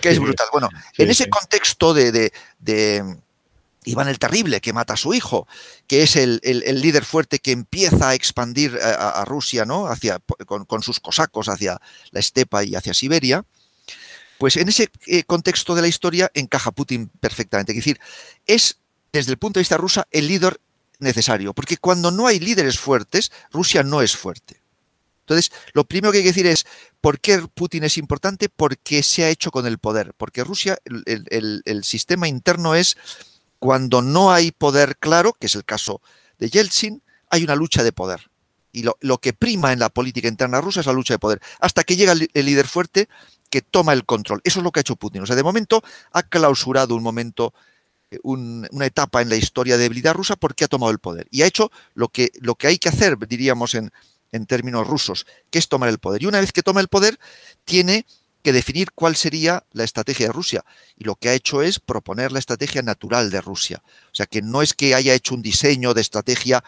Que es brutal. Bueno, en ese contexto de Iván el Terrible, que mata a su hijo, que es el, líder fuerte que empieza a expandir eh, a, Rusia ¿no? hacia, con, sus cosacos hacia la estepa y hacia Siberia, pues en ese eh, contexto de la historia encaja Putin perfectamente. Es decir, es desde el punto de vista rusa el líder necesario, porque cuando no hay líderes fuertes, Rusia no es fuerte. Entonces, lo primero que hay que decir es, ¿por qué Putin es importante? Porque se ha hecho con el poder, porque Rusia, el sistema interno es cuando no hay poder claro, que es el caso de Yeltsin, hay una lucha de poder. Y lo, que prima en la política interna rusa es la lucha de poder, hasta que llega el, líder fuerte que toma el control. Eso es lo que ha hecho Putin. O sea, de momento ha clausurado un momento, eh, una etapa en la historia de debilidad rusa porque ha tomado el poder. Y ha hecho lo que, lo que hay que hacer, diríamos en, en términos rusos, que es tomar el poder. Y una vez que toma el poder, tiene que definir cuál sería la estrategia de Rusia. Y lo que ha hecho es proponer la estrategia natural de Rusia. O sea, que no es que haya hecho un diseño de estrategia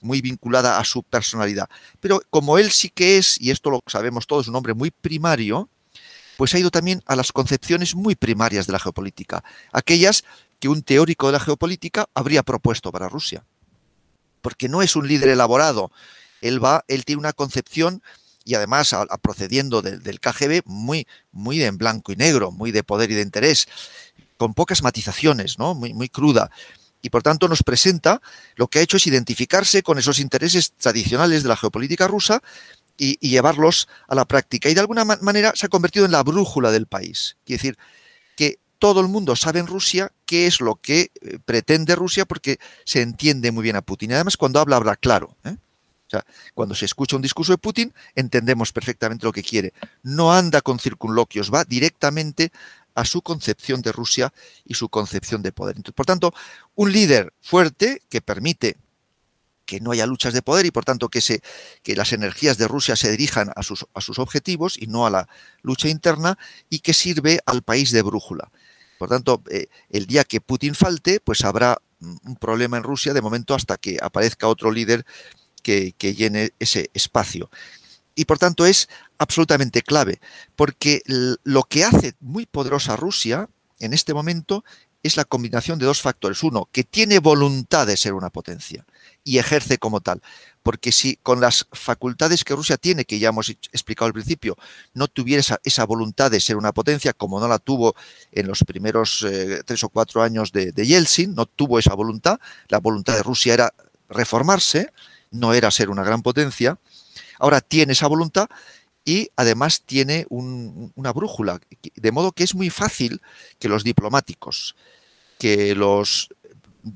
muy vinculada a su personalidad. Pero como él sí que es, y esto lo sabemos todos, un hombre muy primario, pues ha ido también a las concepciones muy primarias de la geopolítica, aquellas que un teórico de la geopolítica habría propuesto para Rusia. Porque no es un líder elaborado, él va, él tiene una concepción y además procediendo del KGB muy, muy en blanco y negro, muy de poder y de interés, con pocas matizaciones, ¿no? muy, muy cruda. Y por tanto nos presenta lo que ha hecho es identificarse con esos intereses tradicionales de la geopolítica rusa y, llevarlos a la práctica. Y de alguna manera se ha convertido en la brújula del país. Quiere decir que todo el mundo sabe en Rusia qué es lo que eh, pretende Rusia porque se entiende muy bien a Putin. Y además cuando habla, habla claro. ¿eh? Cuando se escucha un discurso de Putin, entendemos perfectamente lo que quiere. No anda con circunloquios, va directamente a su concepción de Rusia y su concepción de poder. por tanto, un líder fuerte que permite que no haya luchas de poder y por tanto que, las energías de Rusia se dirijan a sus, a sus objetivos y no a la lucha interna y que sirve al país de brújula. Por tanto, eh, el día que Putin falte, pues habrá un problema en Rusia de momento hasta que aparezca otro líder que, llene ese espacio. Y por tanto es absolutamente clave, porque lo que hace muy poderosa Rusia en este momento es la combinación de dos factores. Uno, que tiene voluntad de ser una potencia y ejerce como tal. Porque si con las facultades que Rusia tiene, que ya hemos explicado al principio, no tuviera esa, voluntad de ser una potencia, como no la tuvo en los primeros eh, tres o cuatro años de, de Yeltsin, no tuvo esa voluntad, la voluntad de Rusia era reformarse, no era ser una gran potencia, ahora tiene esa voluntad y además tiene una brújula, de modo que es muy fácil que los diplomáticos, que los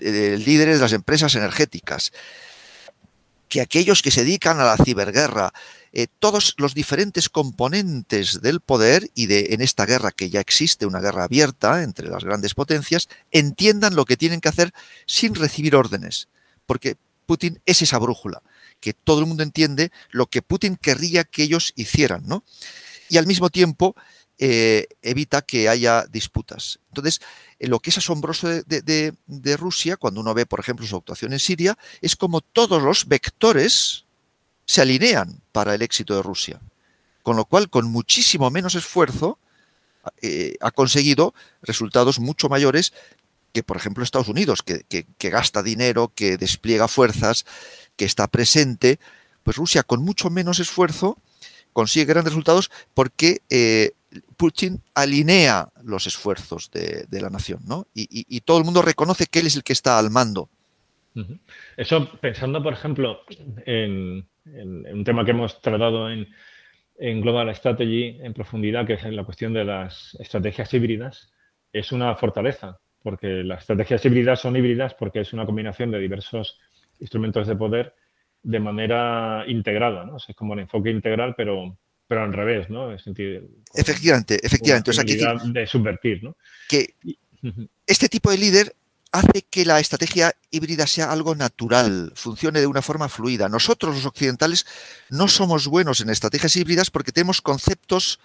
eh, líderes de las empresas energéticas, que aquellos que se dedican a la ciberguerra, eh, todos los diferentes componentes del poder y de en esta guerra que ya existe, una guerra abierta entre las grandes potencias, entiendan lo que tienen que hacer sin recibir órdenes, porque Putin es esa brújula, que todo el mundo entiende lo que Putin querría que ellos hicieran, ¿no? Y al mismo tiempo eh, evita que haya disputas. Entonces, eh, lo que es asombroso de, Rusia, cuando uno ve, por ejemplo, su actuación en Siria, es como todos los vectores se alinean para el éxito de Rusia. Con lo cual, con muchísimo menos esfuerzo, eh, ha conseguido resultados mucho mayores que, por ejemplo, Estados Unidos, que, gasta dinero, que despliega fuerzas, que está presente, pues Rusia con mucho menos esfuerzo consigue grandes resultados porque eh, Putin alinea los esfuerzos de, la nación, ¿no? Y, todo el mundo reconoce que él es el que está al mando. Eso, pensando, por ejemplo, en, un tema que hemos tratado en, en, Global Strategy en profundidad, que es la cuestión de las estrategias híbridas, es una fortaleza, porque las estrategias híbridas son híbridas porque es una combinación de diversos instrumentos de poder de manera integrada, ¿no? es como un enfoque integral, pero, pero al revés, ¿no? efectivamente, efectivamente. O sea, de subvertir, ¿no? Que este tipo de líder hace que la estrategia híbrida sea algo natural, funcione de una forma fluida. Nosotros, los occidentales, no somos buenos en estrategias híbridas porque tenemos conceptos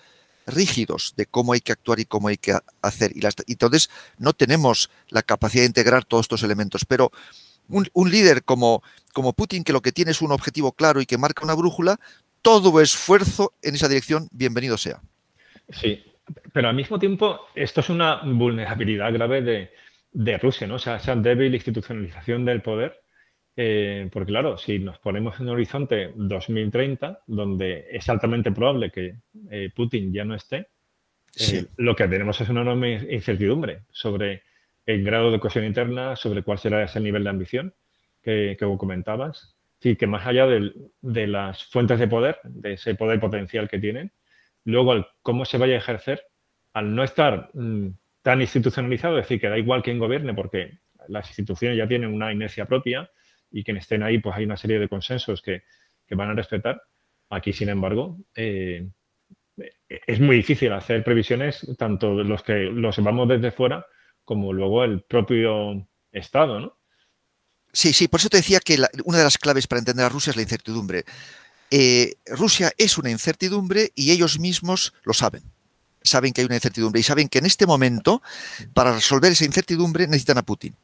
rígidos de cómo hay que actuar y cómo hay que hacer. Y, entonces no tenemos la capacidad de integrar todos estos elementos. Pero un, líder como, como Putin, que lo que tiene es un objetivo claro y que marca una brújula, todo esfuerzo en esa dirección, bienvenido sea. Sí, pero al mismo tiempo esto es una vulnerabilidad grave de, Rusia, ¿no? O sea, esa débil institucionalización del poder. Eh, porque claro, si nos ponemos en un horizonte 2030, donde es altamente probable que eh, Putin ya no esté, eh, lo que tenemos es una enorme incertidumbre sobre el grado de cohesión interna, sobre cuál será ese nivel de ambición que, que comentabas. Sí, que más allá de, las fuentes de poder, de ese poder potencial que tienen, luego cómo se vaya a ejercer, al no estar mm, tan institucionalizado, es decir, que da igual quién gobierne, porque las instituciones ya tienen una inercia propia y quienes estén ahí, pues hay una serie de consensos que, van a respetar. Aquí, sin embargo, eh, es muy difícil hacer previsiones, tanto los que los vamos desde fuera como luego el propio Estado, ¿no? Sí, sí, por eso te decía que una de las claves para entender a Rusia es la incertidumbre. Eh, Rusia es una incertidumbre y ellos mismos lo saben. Saben que hay una incertidumbre y saben que en este momento, para resolver esa incertidumbre, necesitan a Putin.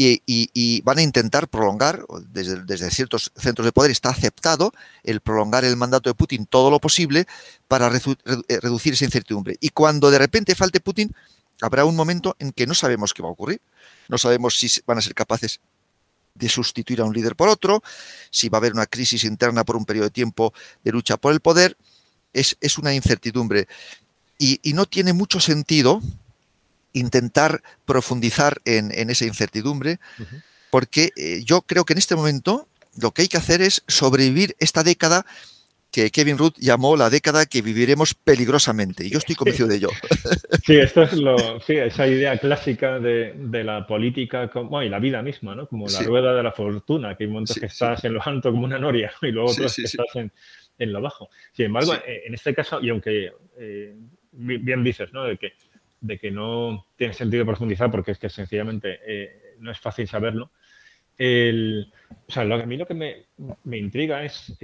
Y, van a intentar prolongar, desde, ciertos centros de poder está aceptado el prolongar el mandato de Putin todo lo posible para eh, reducir esa incertidumbre. Y cuando de repente falte Putin, habrá un momento en que no sabemos qué va a ocurrir. No sabemos si van a ser capaces de sustituir a un líder por otro, si va a haber una crisis interna por un periodo de tiempo de lucha por el poder, es, una incertidumbre. Y, no tiene mucho sentido intentar profundizar en, esa incertidumbre, porque eh, yo creo que en este momento lo que hay que hacer es sobrevivir esta década que Kevin Root llamó la década que viviremos peligrosamente. Y yo estoy convencido de ello. Sí, esto es lo, sí, esa idea clásica de, la política como, y la vida misma, ¿no? como la rueda de la fortuna, que hay momentos que estás en lo alto como una noria y luego otros que estás en, lo bajo. Sin embargo, eh, en este caso, y aunque eh, bien dices ¿no? de, que, de que no tiene sentido profundizar porque es que sencillamente eh, no es fácil saberlo, el, o sea, lo, a mí lo que me, me intriga es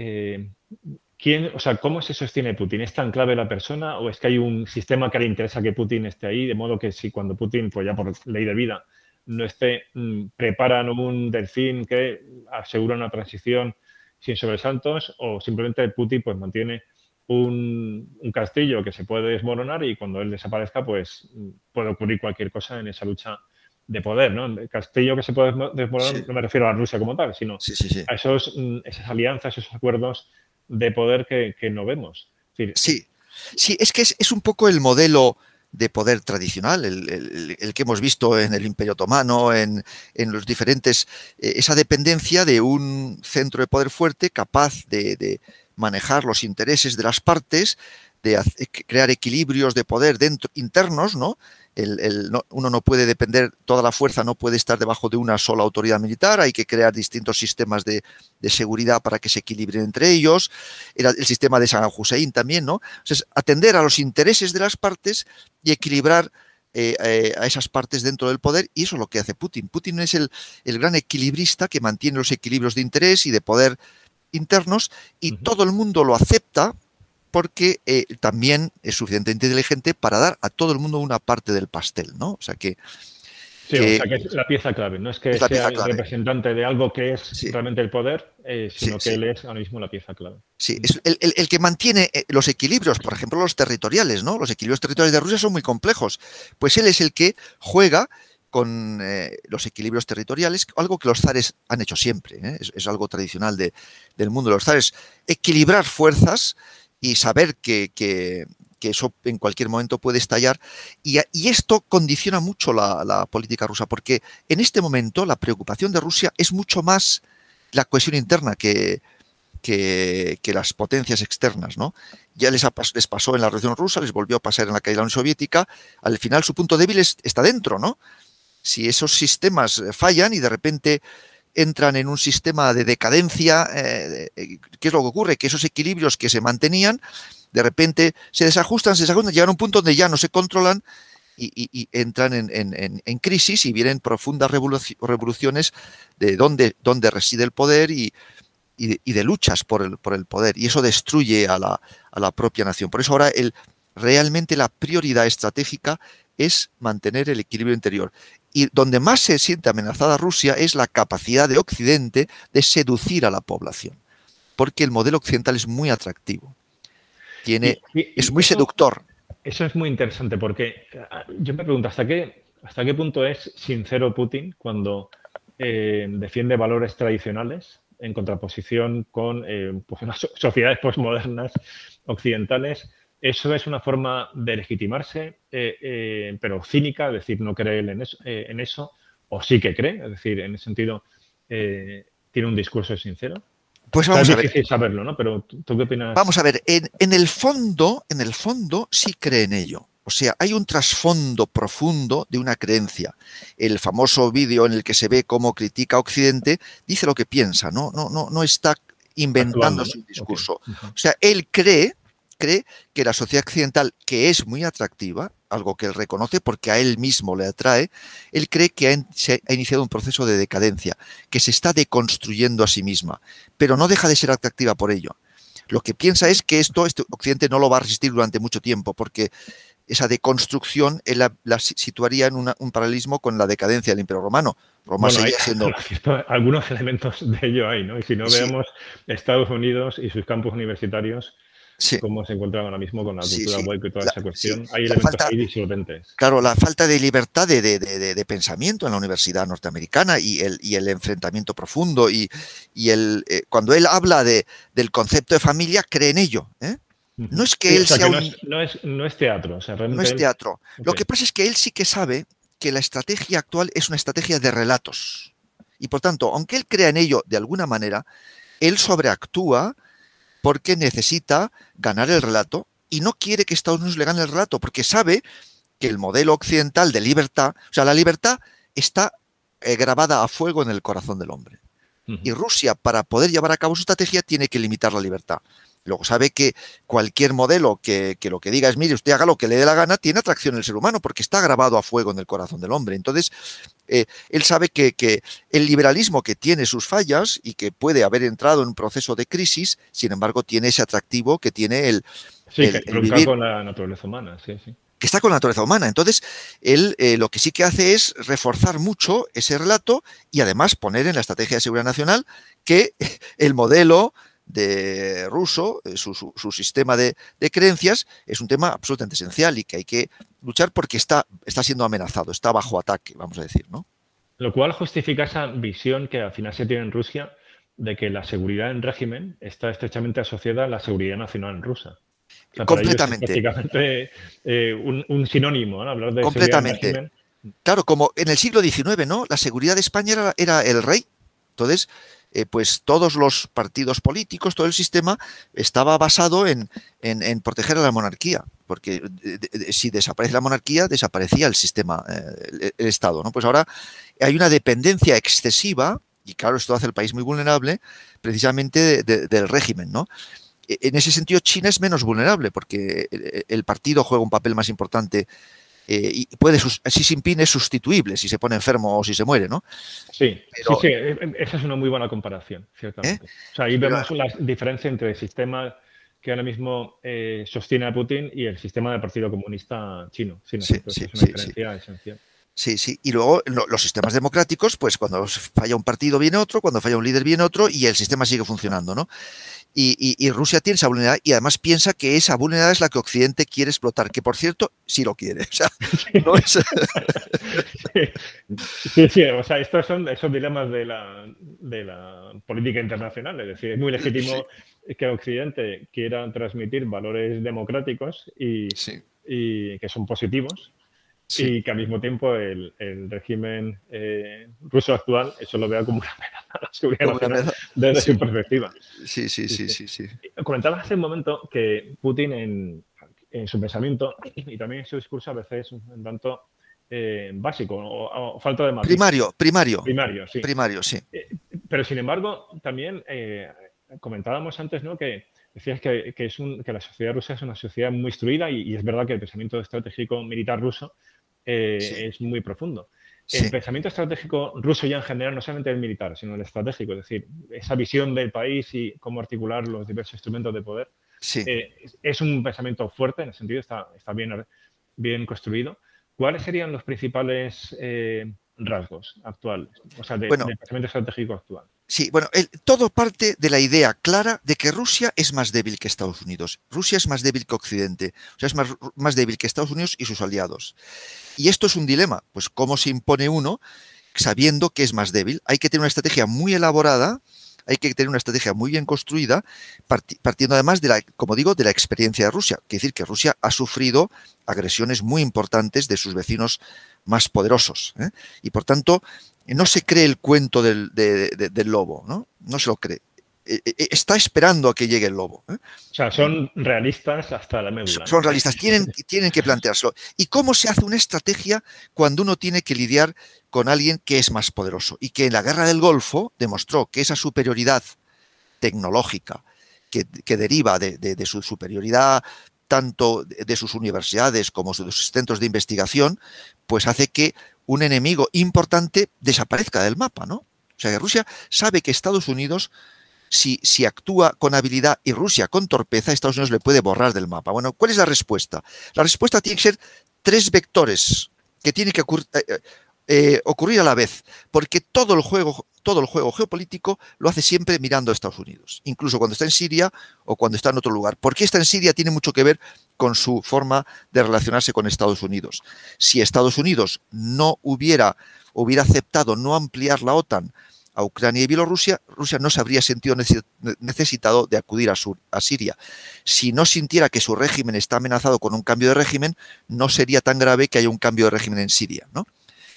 ¿Quién, o sea, ¿Cómo se sostiene Putin? ¿Es tan clave la persona o es que hay un sistema que le interesa que Putin esté ahí? De modo que si cuando Putin, pues ya por ley de vida, no esté, mm, preparan un delfín que asegura una transición sin sobresaltos o simplemente Putin pues mantiene un, castillo que se puede desmoronar y cuando él desaparezca pues puede ocurrir cualquier cosa en esa lucha de poder, ¿no? El castillo que se puede desmoronar, no me refiero a Rusia como tal, sino a esos, mm, esas alianzas, esos acuerdos de poder que, no vemos. sí, sí, es que es, un poco el modelo de poder tradicional, el, que hemos visto en el Imperio Otomano, en, los diferentes, eh, esa dependencia de un centro de poder fuerte capaz de, manejar los intereses de las partes, de crear equilibrios de poder dentro, internos, ¿no? uno no puede depender, toda la fuerza no puede estar debajo de una sola autoridad militar, hay que crear distintos sistemas de, seguridad para que se equilibren entre ellos, el, el sistema de San Hussein también, ¿no? Entonces, atender a los intereses de las partes y equilibrar eh, eh, a esas partes dentro del poder, y eso es lo que hace Putin. Putin es el, gran equilibrista que mantiene los equilibrios de interés y de poder internos, y todo el mundo lo acepta porque eh, también es suficientemente inteligente para dar a todo el mundo una parte del pastel, ¿no? O sea que... Sí, o sea que es la pieza clave, no es que sea el representante de algo que es realmente el poder, eh, sino que él es ahora mismo la pieza clave. Sí, es el, que mantiene eh, los equilibrios, por ejemplo, los territoriales, ¿no? Los equilibrios territoriales de Rusia son muy complejos. Pues él es el que juega con los equilibrios territoriales, algo que los zares han hecho siempre, es, algo tradicional del mundo de los zares, equilibrar fuerzas y saber que, eso en cualquier momento puede estallar. Y, esto condiciona mucho la, política rusa, porque en este momento la preocupación de Rusia es mucho más la cohesión interna que, que, las potencias externas. ¿no? Ya les, les, pasó en la Revolución Rusa, les volvió a pasar en la caída de la Unión Soviética. Al final su punto débil está dentro. ¿no? Si esos sistemas fallan y de repente entran en un sistema de decadencia, eh, eh, ¿qué es lo que ocurre? Que esos equilibrios que se mantenían, de repente se desajustan, se desajustan, llegan a un punto donde ya no se controlan y, entran en, crisis y vienen profundas revoluciones de dónde, reside el poder y, de, luchas por el, poder. Y eso destruye a la, propia nación. Por eso ahora realmente la prioridad estratégica es mantener el equilibrio interior. Y donde más se siente amenazada Rusia es la capacidad de Occidente de seducir a la población, porque el modelo occidental es muy atractivo, tiene, es muy seductor. Eso es muy interesante, porque ah, yo me pregunto, ¿hasta qué, hasta qué punto es sincero Putin cuando eh, defiende valores tradicionales en contraposición con eh, pues sociedades postmodernas occidentales? Eso es una forma de legitimarse, eh, eh, pero cínica, es decir, no cree en eso, eh, en eso, o sí que cree, es decir, en ese sentido, tiene un discurso sincero. Pues vamos a ver. saberlo, ¿no? Pero ¿tú qué opinas? Vamos a ver, en, el fondo, en el fondo sí cree en ello. O sea, hay un trasfondo profundo de una creencia. El famoso vídeo en el que se ve cómo critica a Occidente dice lo que piensa, no, no, no, no está inventando su discurso. O sea, él cree cree que la sociedad occidental, que es muy atractiva, algo que él reconoce porque a él mismo le atrae, él cree que ha, se ha iniciado un proceso de decadencia, que se está deconstruyendo a sí misma, pero no deja de ser atractiva por ello. Lo que piensa es que esto este Occidente no lo va a resistir durante mucho tiempo, porque esa deconstrucción él la, situaría en un paralelismo con la decadencia del Imperio Romano. Roma seguía siendo... Algunos elementos de ello hay, ¿no? Y si no vemos Estados Unidos y sus campus universitarios, cómo se encuentran ahora mismo con la cultura web y toda esa cuestión. Hay elementos ahí disolventes. Claro, la falta de libertad de, pensamiento en la universidad norteamericana y el, y el enfrentamiento profundo y, el, eh, cuando él habla de, del concepto de familia, cree en ello. ¿eh? No es que él sea un... no, es, no, es, teatro. no es teatro. Lo que pasa es que él sí que sabe que la estrategia actual es una estrategia de relatos. Y por tanto, aunque él crea en ello de alguna manera, él sobreactúa porque necesita ganar el relato y no quiere que Estados Unidos le gane el relato porque sabe que el modelo occidental de libertad, o sea, la libertad está eh, grabada a fuego en el corazón del hombre. Y Rusia, para poder llevar a cabo su estrategia, tiene que limitar la libertad. Luego sabe que cualquier modelo que, lo que diga es, mire, usted haga lo que le dé la gana, tiene atracción en el ser humano porque está grabado a fuego en el corazón del hombre. Entonces, eh, él sabe que, el liberalismo que tiene sus fallas y que puede haber entrado en un proceso de crisis, sin embargo, tiene ese atractivo que tiene el... Sí, que con la naturaleza humana, sí, sí que está con la naturaleza humana. Entonces, él eh, lo que sí que hace es reforzar mucho ese relato y además poner en la estrategia de seguridad nacional que el modelo de ruso, eh, su, su, sistema de, creencias, es un tema absolutamente esencial y que hay que luchar porque está, está siendo amenazado, está bajo ataque, vamos a decir, ¿no? Lo cual justifica esa visión que al final se tiene en Rusia de que la seguridad en régimen está estrechamente asociada a la seguridad nacional rusa. Completamente. prácticamente eh, un, sinónimo, Hablar de Completamente. Claro, como en el siglo XIX, ¿no? La seguridad de España era, era el rey. Entonces, eh, pues todos los partidos políticos, todo el sistema estaba basado en, proteger a la monarquía, porque si desaparece la monarquía, desaparecía el sistema, eh, el, Estado. ¿no? Pues ahora hay una dependencia excesiva, y claro, esto hace el país muy vulnerable, precisamente del régimen. ¿no? E, en ese sentido, China es menos vulnerable, porque el partido juega un papel más importante eh, y puede, Xi Jinping es sustituible si se pone enfermo o si se muere, ¿no? Sí, sí, sí, e, e, esa es una muy buena comparación, ciertamente. ¿Eh? O sea, ahí vemos la diferencia entre el sistema que ahora mismo eh, sostiene a Putin y el sistema del Partido Comunista chino. Sí, sí, es una diferencia esencial. Sí, sí. Y luego los sistemas democráticos, pues cuando falla un partido viene otro, cuando falla un líder viene otro y el sistema sigue funcionando, ¿no? Y, Rusia tiene esa vulnerabilidad y además piensa que esa vulnerabilidad es la que Occidente quiere explotar, que por cierto, sí lo quiere. O sea, no es... sí, sí, o sea, estos son esos dilemas de la, de la política internacional. Es decir, es muy legítimo que Occidente quiera transmitir valores democráticos y, y que son positivos, y que al mismo tiempo el, régimen eh, ruso actual eso lo vea como una amenaza desde su perspectiva. Sí, sí, sí, sí, sí. Comentabas hace un momento que Putin en, su pensamiento y también en su discurso a veces un tanto eh, básico o, falta de matiz. Primario, primario. Primario, sí. Primario, sí. Eh, pero sin embargo, también comentábamos antes ¿no? que decías que, es que, la sociedad rusa es una sociedad muy instruida y, y, es verdad que el pensamiento estratégico militar ruso eh, es muy profundo. El pensamiento estratégico ruso ya en general, no solamente el militar, sino el estratégico, es decir, esa visión del país y cómo articular los diversos instrumentos de poder, eh, es un pensamiento fuerte, en el sentido está, está bien, bien construido. ¿Cuáles serían los principales eh, rasgos actuales, o sea, del pensamiento estratégico actual? Sí, bueno, todo parte de la idea clara de que Rusia es más débil que Estados Unidos. Rusia es más débil que Occidente. O sea, es más, más débil que Estados Unidos y sus aliados. Y esto es un dilema. Pues, ¿cómo se impone uno sabiendo que es más débil? Hay que tener una estrategia muy elaborada, hay que tener una estrategia muy bien construida, partiendo además de la, como digo, de la experiencia de Rusia. Quiere decir que Rusia ha sufrido agresiones muy importantes de sus vecinos más poderosos. ¿eh? Y por tanto, no se cree el cuento del, lobo, ¿no? No se lo cree. E, e, e, está esperando a que llegue el lobo. ¿eh? O sea, son realistas hasta la médula. Son realistas, tienen, tienen que planteárselo. ¿Y cómo se hace una estrategia cuando uno tiene que lidiar con alguien que es más poderoso? Y que en la guerra del Golfo demostró que esa superioridad tecnológica que, deriva de, su superioridad tanto de sus universidades como de sus centros de investigación, pues hace que un enemigo importante desaparezca del mapa, ¿no? O sea que Rusia sabe que Estados Unidos, si, si actúa con habilidad y Rusia con torpeza, Estados Unidos le puede borrar del mapa. Bueno, ¿cuál es la respuesta? La respuesta tiene que ser tres vectores que tienen que ocurrir, eh, ocurrir a la vez, porque todo el juego todo el juego geopolítico lo hace siempre mirando a Estados Unidos, incluso cuando está en Siria o cuando está en otro lugar. ¿Por qué está en Siria? Tiene mucho que ver con su forma de relacionarse con Estados Unidos. Si Estados Unidos no hubiera, hubiera aceptado no ampliar la OTAN a Ucrania y Bielorrusia, Rusia no se habría sentido necesitado de acudir a, a, Siria. Si no sintiera que su régimen está amenazado con un cambio de régimen, no sería tan grave que haya un cambio de régimen en Siria. ¿no?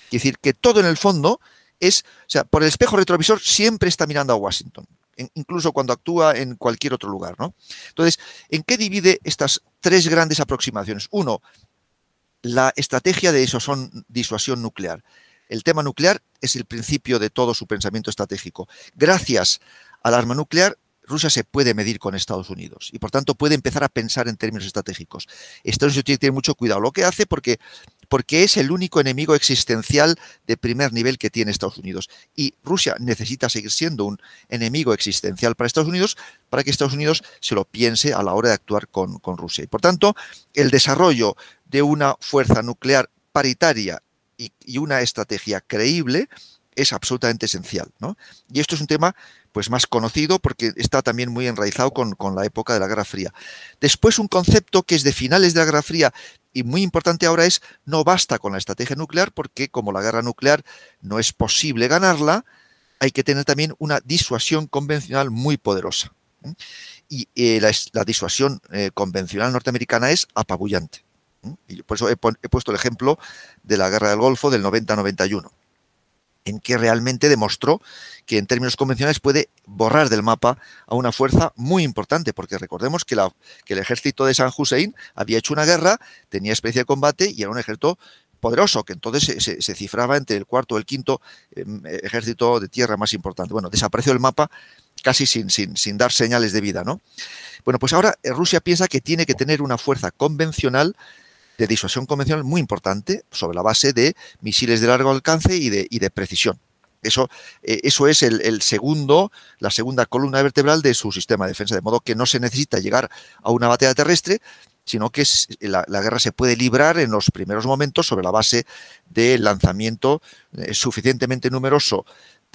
Es decir, que todo en el fondo es, o sea, por el espejo retrovisor siempre está mirando a Washington, incluso cuando actúa en cualquier otro lugar, ¿no? Entonces, ¿en qué divide estas tres grandes aproximaciones? Uno, la estrategia de disuasión, disuasión nuclear. El tema nuclear es el principio de todo su pensamiento estratégico. Gracias al arma nuclear, Rusia se puede medir con Estados Unidos y por tanto puede empezar a pensar en términos estratégicos. Estados Unidos tiene que tener mucho cuidado lo que hace porque porque es el único enemigo existencial de primer nivel que tiene Estados Unidos. Y Rusia necesita seguir siendo un enemigo existencial para Estados Unidos para que Estados Unidos se lo piense a la hora de actuar con, Rusia. Y por tanto, el desarrollo de una fuerza nuclear paritaria y, una estrategia creíble es absolutamente esencial. ¿no? Y esto es un tema pues, más conocido porque está también muy enraizado con, la época de la Guerra Fría. Después un concepto que es de finales de la Guerra Fría y muy importante ahora es no basta con la estrategia nuclear porque como la guerra nuclear no es posible ganarla, hay que tener también una disuasión convencional muy poderosa. Y eh, la, disuasión eh, convencional norteamericana es apabullante. Y por eso he, he puesto el ejemplo de la guerra del Golfo del 90-91 en que realmente demostró que en términos convencionales puede borrar del mapa a una fuerza muy importante, porque recordemos que, el ejército de San Hussein había hecho una guerra, tenía experiencia de combate y era un ejército poderoso, que entonces se, cifraba entre el cuarto o el quinto em, ejército de tierra más importante. Bueno, desapareció el mapa casi sin, sin, sin dar señales de vida, ¿no? Bueno, pues ahora eh, Rusia piensa que tiene que tener una fuerza convencional de disuasión convencional muy importante sobre la base de misiles de largo alcance y de, de precisión. Eso, eh, eso es el, segundo, la segunda columna vertebral de su sistema de defensa, de modo que no se necesita llegar a una batalla terrestre, sino que la, guerra se puede librar en los primeros momentos sobre la base del lanzamiento eh, suficientemente numeroso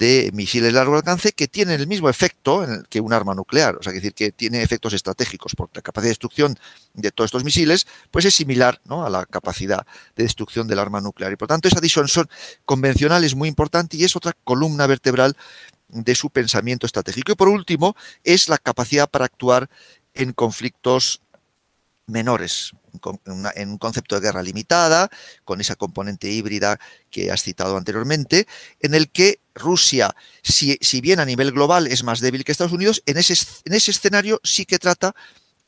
de misiles de largo alcance que tienen el mismo efecto que un arma nuclear, o sea, decir, que tiene efectos estratégicos, porque la capacidad de destrucción de todos estos misiles pues es similar a la capacidad de destrucción del arma nuclear. Y por tanto, esa disuasión convencional es muy importante y es otra columna vertebral de su pensamiento estratégico. Y por último, es la capacidad para actuar en conflictos menores, en un concepto de guerra limitada, con esa componente híbrida que has citado anteriormente, en el que Rusia, si, bien a nivel global es más débil que Estados Unidos, en ese, en ese escenario sí que trata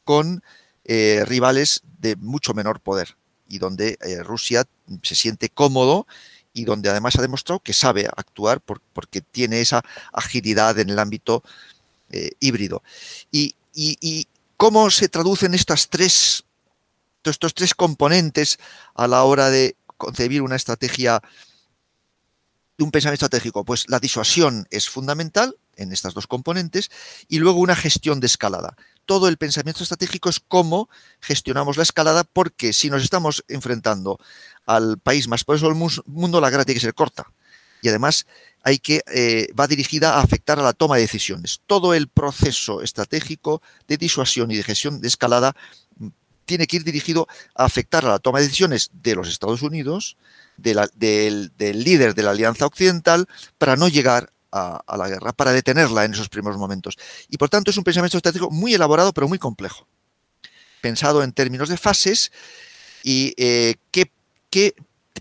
con eh, rivales de mucho menor poder y donde eh, Rusia se siente cómodo y donde además ha demostrado que sabe actuar porque tiene esa agilidad en el ámbito eh, híbrido. Y, cómo se traducen estas tres, estos tres componentes a la hora de concebir una estrategia, un pensamiento estratégico? Pues la disuasión es fundamental en estas dos componentes y luego una gestión de escalada todo el pensamiento estratégico es cómo gestionamos la escalada, porque si nos estamos enfrentando al país más poderoso del mundo, la guerra tiene que ser corta. Y además hay que, eh, va dirigida a afectar a la toma de decisiones. Todo el proceso estratégico de disuasión y de gestión de escalada tiene que ir dirigido a afectar a la toma de decisiones de los Estados Unidos, del, líder de la Alianza Occidental, para no llegar a, la guerra, para detenerla en esos primeros momentos. Y por tanto es un pensamiento estratégico muy elaborado, pero muy complejo. Pensado en términos de fases y eh, qué,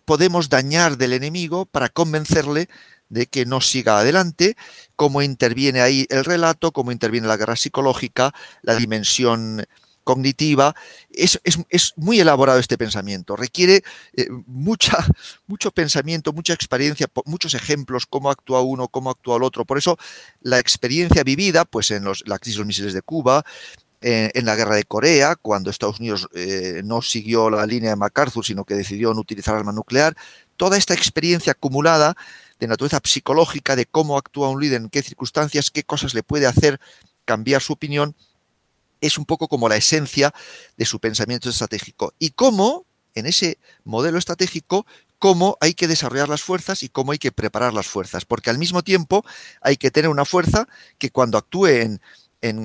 podemos dañar del enemigo para convencerle de que no siga adelante, cómo interviene ahí el relato, cómo interviene la guerra psicológica, la dimensión cognitiva. Es, muy elaborado este pensamiento, requiere eh, mucha, mucho pensamiento, mucha experiencia, muchos ejemplos, cómo actúa uno, cómo actúa el otro. Por eso la experiencia vivida, pues en los, la crisis de los misiles de Cuba, en la guerra de Corea, cuando Estados Unidos eh, no siguió la línea de MacArthur, sino que decidió no utilizar arma nuclear, toda esta experiencia acumulada de naturaleza psicológica, de cómo actúa un líder, en qué circunstancias, qué cosas le puede hacer cambiar su opinión, es un poco como la esencia de su pensamiento estratégico. Y cómo, en ese modelo estratégico, cómo hay que desarrollar las fuerzas y cómo hay que preparar las fuerzas. Porque al mismo tiempo hay que tener una fuerza que cuando actúe en,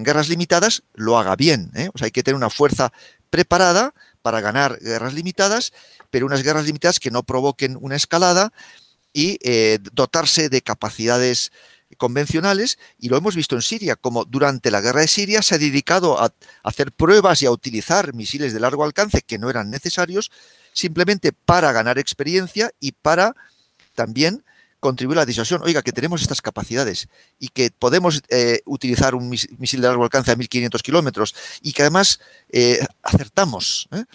guerras limitadas lo haga bien. ¿eh? O sea, hay que tener una fuerza preparada para ganar guerras limitadas, pero unas guerras limitadas que no provoquen una escalada y eh, dotarse de capacidades convencionales y lo hemos visto en Siria, como durante la guerra de Siria se ha dedicado a hacer pruebas y a utilizar misiles de largo alcance que no eran necesarios, simplemente para ganar experiencia y para también contribuir a la disuasión. Oiga, que tenemos estas capacidades y que podemos eh, utilizar un misil de largo alcance a 1500 kilómetros y que además eh, acertamos. ¿eh?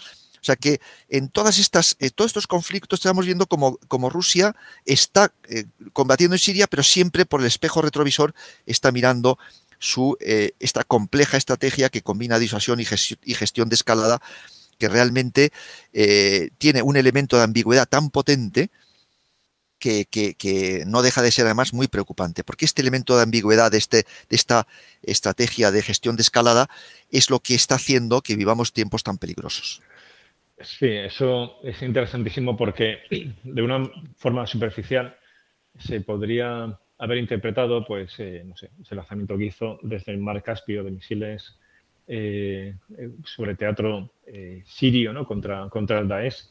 Sea que en todas estas, eh, todos estos conflictos estamos viendo como, como Rusia está eh, combatiendo en Siria, pero siempre por el espejo retrovisor está mirando su, eh, esta compleja estrategia que combina disuasión y, gestión, de escalada, que realmente tiene un elemento de ambigüedad tan potente que, que, no deja de ser además muy preocupante, porque este elemento de ambigüedad este, de esta estrategia de gestión de escalada es lo que está haciendo que vivamos tiempos tan peligrosos. Sí, eso es interesantísimo porque de una forma superficial se podría haber interpretado, pues, eh, no sé, ese lanzamiento que hizo desde el mar Caspio de misiles eh, sobre teatro eh, sirio, ¿no? Contra, contra el Daesh,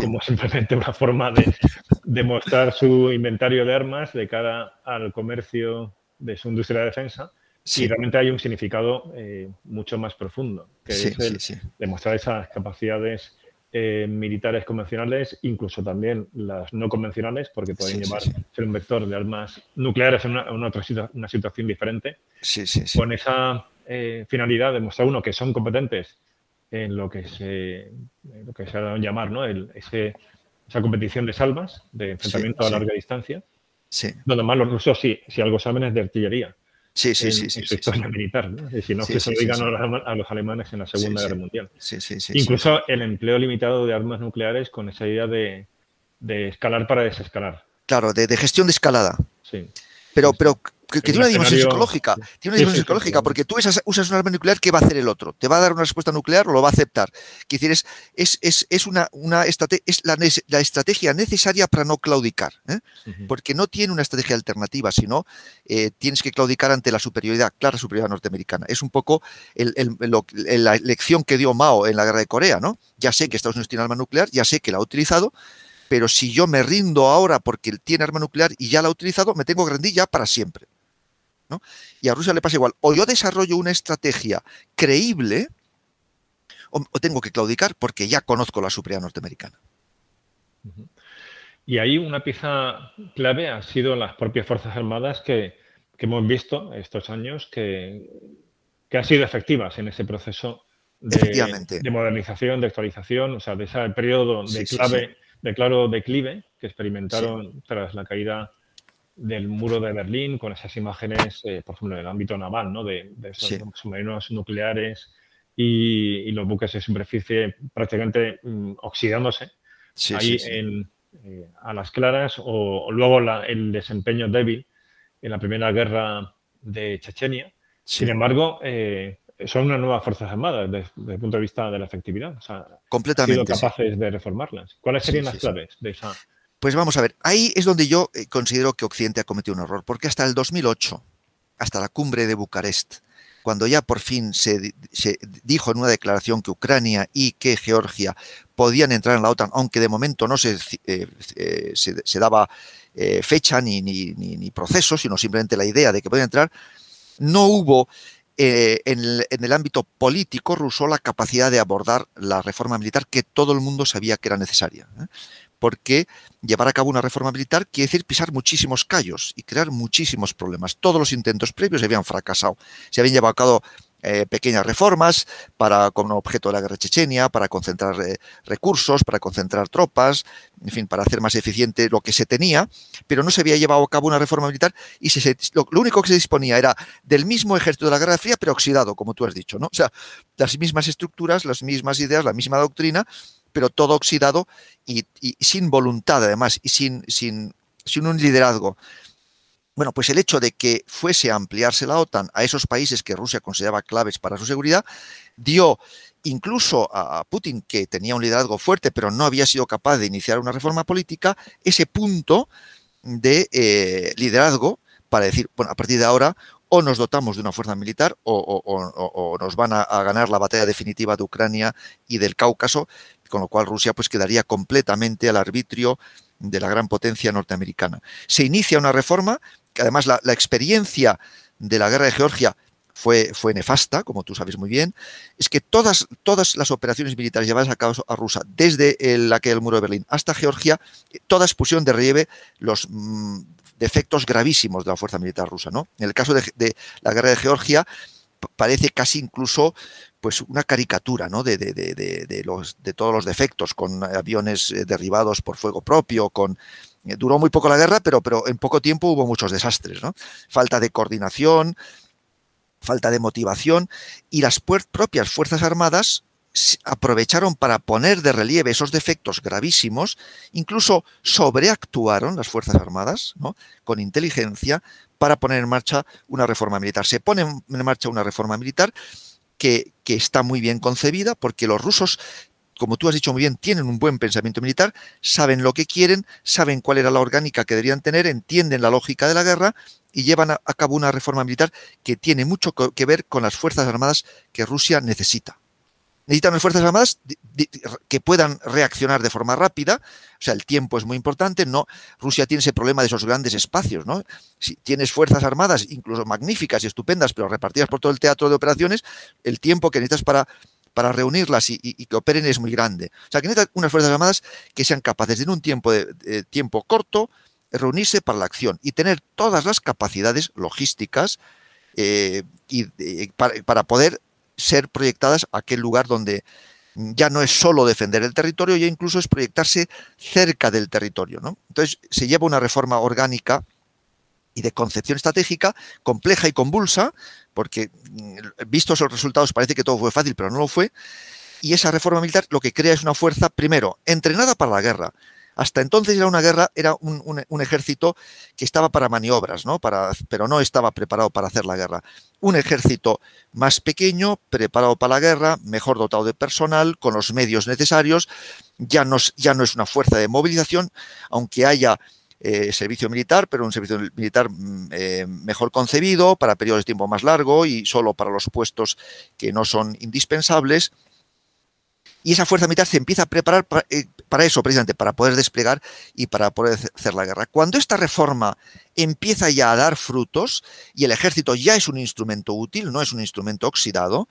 como simplemente una forma de demostrar su inventario de armas de cara al comercio de su industria de defensa. Y realmente hay un significado mucho más profundo, que es el demostrar esas capacidades eh, militares convencionales, incluso también las no convencionales, porque pueden llevar ser un vector de armas nucleares en una, otra una situación diferente. Con esa eh, finalidad de mostrar uno que son competentes en lo que se, lo que se ha dado a llamar ¿no? El, ese, esa competición de salvas, de enfrentamiento a larga distancia. Donde más los rusos sí, si algo saben es de artillería. Sí, sí, sí. su historia militar, ¿no? si no, que se lo digan a los alemanes en la Segunda Guerra Mundial. Incluso el empleo limitado de armas nucleares con esa idea de, de escalar para desescalar. Claro, de, gestión de escalada. Sí. Pero, pero que, tiene una dimensión psicológica, tiene una dimensión psicológica, porque tú usas, usas, un arma nuclear, ¿qué va a hacer el otro? ¿Te va a dar una respuesta nuclear o lo va a aceptar? Quiere decir, es, es, es, una, una es la, la, estrategia necesaria para no claudicar, ¿eh? porque no tiene una estrategia alternativa, sino eh, tienes que claudicar ante la superioridad, clara superioridad norteamericana. Es un poco el, la lección que dio Mao en la guerra de Corea, ¿no? Ya sé que Estados Unidos tiene arma nuclear, ya sé que la ha utilizado, pero si yo me rindo ahora porque tiene arma nuclear y ya la ha utilizado, me tengo que rendir ya para siempre. Y a Rusia le pasa igual. O yo desarrollo una estrategia creíble o, tengo que claudicar porque ya conozco la superioridad norteamericana. Y ahí una pieza clave ha sido las propias Fuerzas Armadas que, hemos visto estos años que, que, han sido efectivas en ese proceso de, modernización, de actualización, o sea, de ese periodo de clave, de claro declive que experimentaron tras la caída del muro de Berlín, con esas imágenes, eh, por ejemplo, en el ámbito naval, ¿no? de, esos submarinos nucleares y, los buques de superficie prácticamente mm, oxidándose ahí En, eh, a las claras, o, luego el desempeño débil en la primera guerra de Chechenia. Sin embargo, eh, son unas nuevas Fuerzas Armadas desde, el punto de vista de la efectividad. O sea, Completamente. Han sido capaces de reformarlas. ¿Cuáles serían las claves de esa pues vamos a ver, ahí es donde yo eh, considero que Occidente ha cometido un error, porque hasta el 2008, hasta la cumbre de Bucarest, cuando ya por fin se, dijo en una declaración que Ucrania y que Georgia podían entrar en la OTAN, aunque de momento no se, eh, eh, daba fecha ni, proceso, sino simplemente la idea de que podían entrar, no hubo en, el, ámbito político ruso la capacidad de abordar la reforma militar que todo el mundo sabía que era necesaria porque llevar a cabo una reforma militar quiere decir pisar muchísimos callos y crear muchísimos problemas. Todos los intentos previos habían fracasado. Se habían llevado a cabo eh, pequeñas reformas para, con objeto de la guerra chechenia, para concentrar eh, recursos, para concentrar tropas, en fin, para hacer más eficiente lo que se tenía, pero no se había llevado a cabo una reforma militar y lo, único que se disponía era del mismo ejército de la Guerra Fría, pero oxidado, como tú has dicho, ¿no? O sea, las mismas estructuras, las mismas ideas, la misma doctrina, pero todo oxidado y, sin voluntad además y sin, sin, sin un liderazgo. Bueno, pues el hecho de que fuese a ampliarse la OTAN a esos países que Rusia consideraba claves para su seguridad dio incluso a Putin, que tenía un liderazgo fuerte, pero no había sido capaz de iniciar una reforma política, ese punto de eh, liderazgo para decir, bueno, a partir de ahora o nos dotamos de una fuerza militar o, nos van a, ganar la batalla definitiva de Ucrania y del Cáucaso, con lo cual Rusia pues quedaría completamente al arbitrio de la gran potencia norteamericana. Se inicia una reforma, que además la, experiencia de la guerra de Georgia fue, fue, nefasta, como tú sabes muy bien, es que todas, todas las operaciones militares llevadas a cabo a Rusia, desde el, aquel muro de Berlín hasta Georgia, todas pusieron de relieve los mm, defectos gravísimos de la fuerza militar rusa. ¿no? En el caso de, la guerra de Georgia, parece casi incluso pues una caricatura ¿no? de, de, los, de todos los defectos, con aviones eh, derribados por fuego propio, con eh, duró muy poco la guerra, pero, pero en poco tiempo hubo muchos desastres. ¿no? Falta de coordinación, falta de motivación y las propias Fuerzas Armadas aprovecharon para poner de relieve esos defectos gravísimos, incluso sobreactuaron las Fuerzas Armadas ¿no? con inteligencia para poner en marcha una reforma militar. Se pone en marcha una reforma militar que, está muy bien concebida porque los rusos como tú has dicho muy bien, tienen un buen pensamiento militar, saben lo que quieren, saben cuál era la orgánica que deberían tener, entienden la lógica de la guerra y llevan a, cabo una reforma militar que tiene mucho que ver con las Fuerzas Armadas que Rusia necesita necesitan unas Fuerzas Armadas que puedan reaccionar de forma rápida. O sea, el tiempo es muy importante. No, Rusia tiene ese problema de esos grandes espacios. ¿no? Si tienes Fuerzas Armadas, incluso magníficas y estupendas, pero repartidas por todo el teatro de operaciones, el tiempo que necesitas para, para reunirlas y, que operen es muy grande. O sea, que necesitas unas Fuerzas Armadas que sean capaces de en un tiempo, de, tiempo corto reunirse para la acción y tener todas las capacidades logísticas eh, y, para poder ser proyectadas a aquel lugar donde ya no es solo defender el territorio, ya incluso es proyectarse cerca del territorio. ¿no? Entonces se lleva una reforma orgánica y de concepción estratégica compleja y convulsa, porque mm, vistos los resultados parece que todo fue fácil, pero no lo fue. Y esa reforma militar lo que crea es una fuerza, primero, entrenada para la guerra, Hasta entonces era una guerra, era un, ejército que estaba para maniobras, ¿no? Para, pero no estaba preparado para hacer la guerra. Un ejército más pequeño, preparado para la guerra, mejor dotado de personal, con los medios necesarios, ya no, es una fuerza de movilización, aunque haya eh, servicio militar, pero un servicio militar mm, eh, mejor concebido, para periodos de tiempo más largo y solo para los puestos que no son indispensables. Y esa fuerza militar se empieza a preparar eh, para, eso, precisamente, para poder desplegar y para poder hacer la guerra. Cuando esta reforma empieza ya a dar frutos y el ejército ya es un instrumento útil, no es un instrumento oxidado,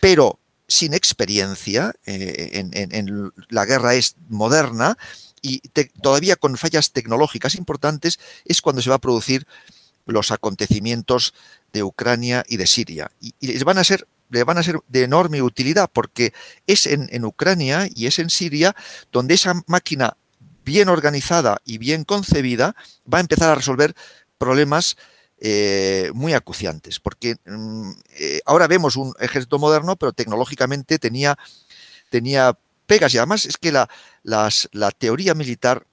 pero sin experiencia, en, la guerra es moderna, y todavía con fallas tecnológicas importantes es cuando se va a producir los acontecimientos de Ucrania y de Siria. Y, les van a ser le van a ser de enorme utilidad porque es en, Ucrania y es en Siria donde esa máquina bien organizada y bien concebida va a empezar a resolver problemas eh, muy acuciantes. Porque mm, eh, ahora vemos un ejército moderno, pero tecnológicamente tenía, tenía pegas y además es que la, la teoría militar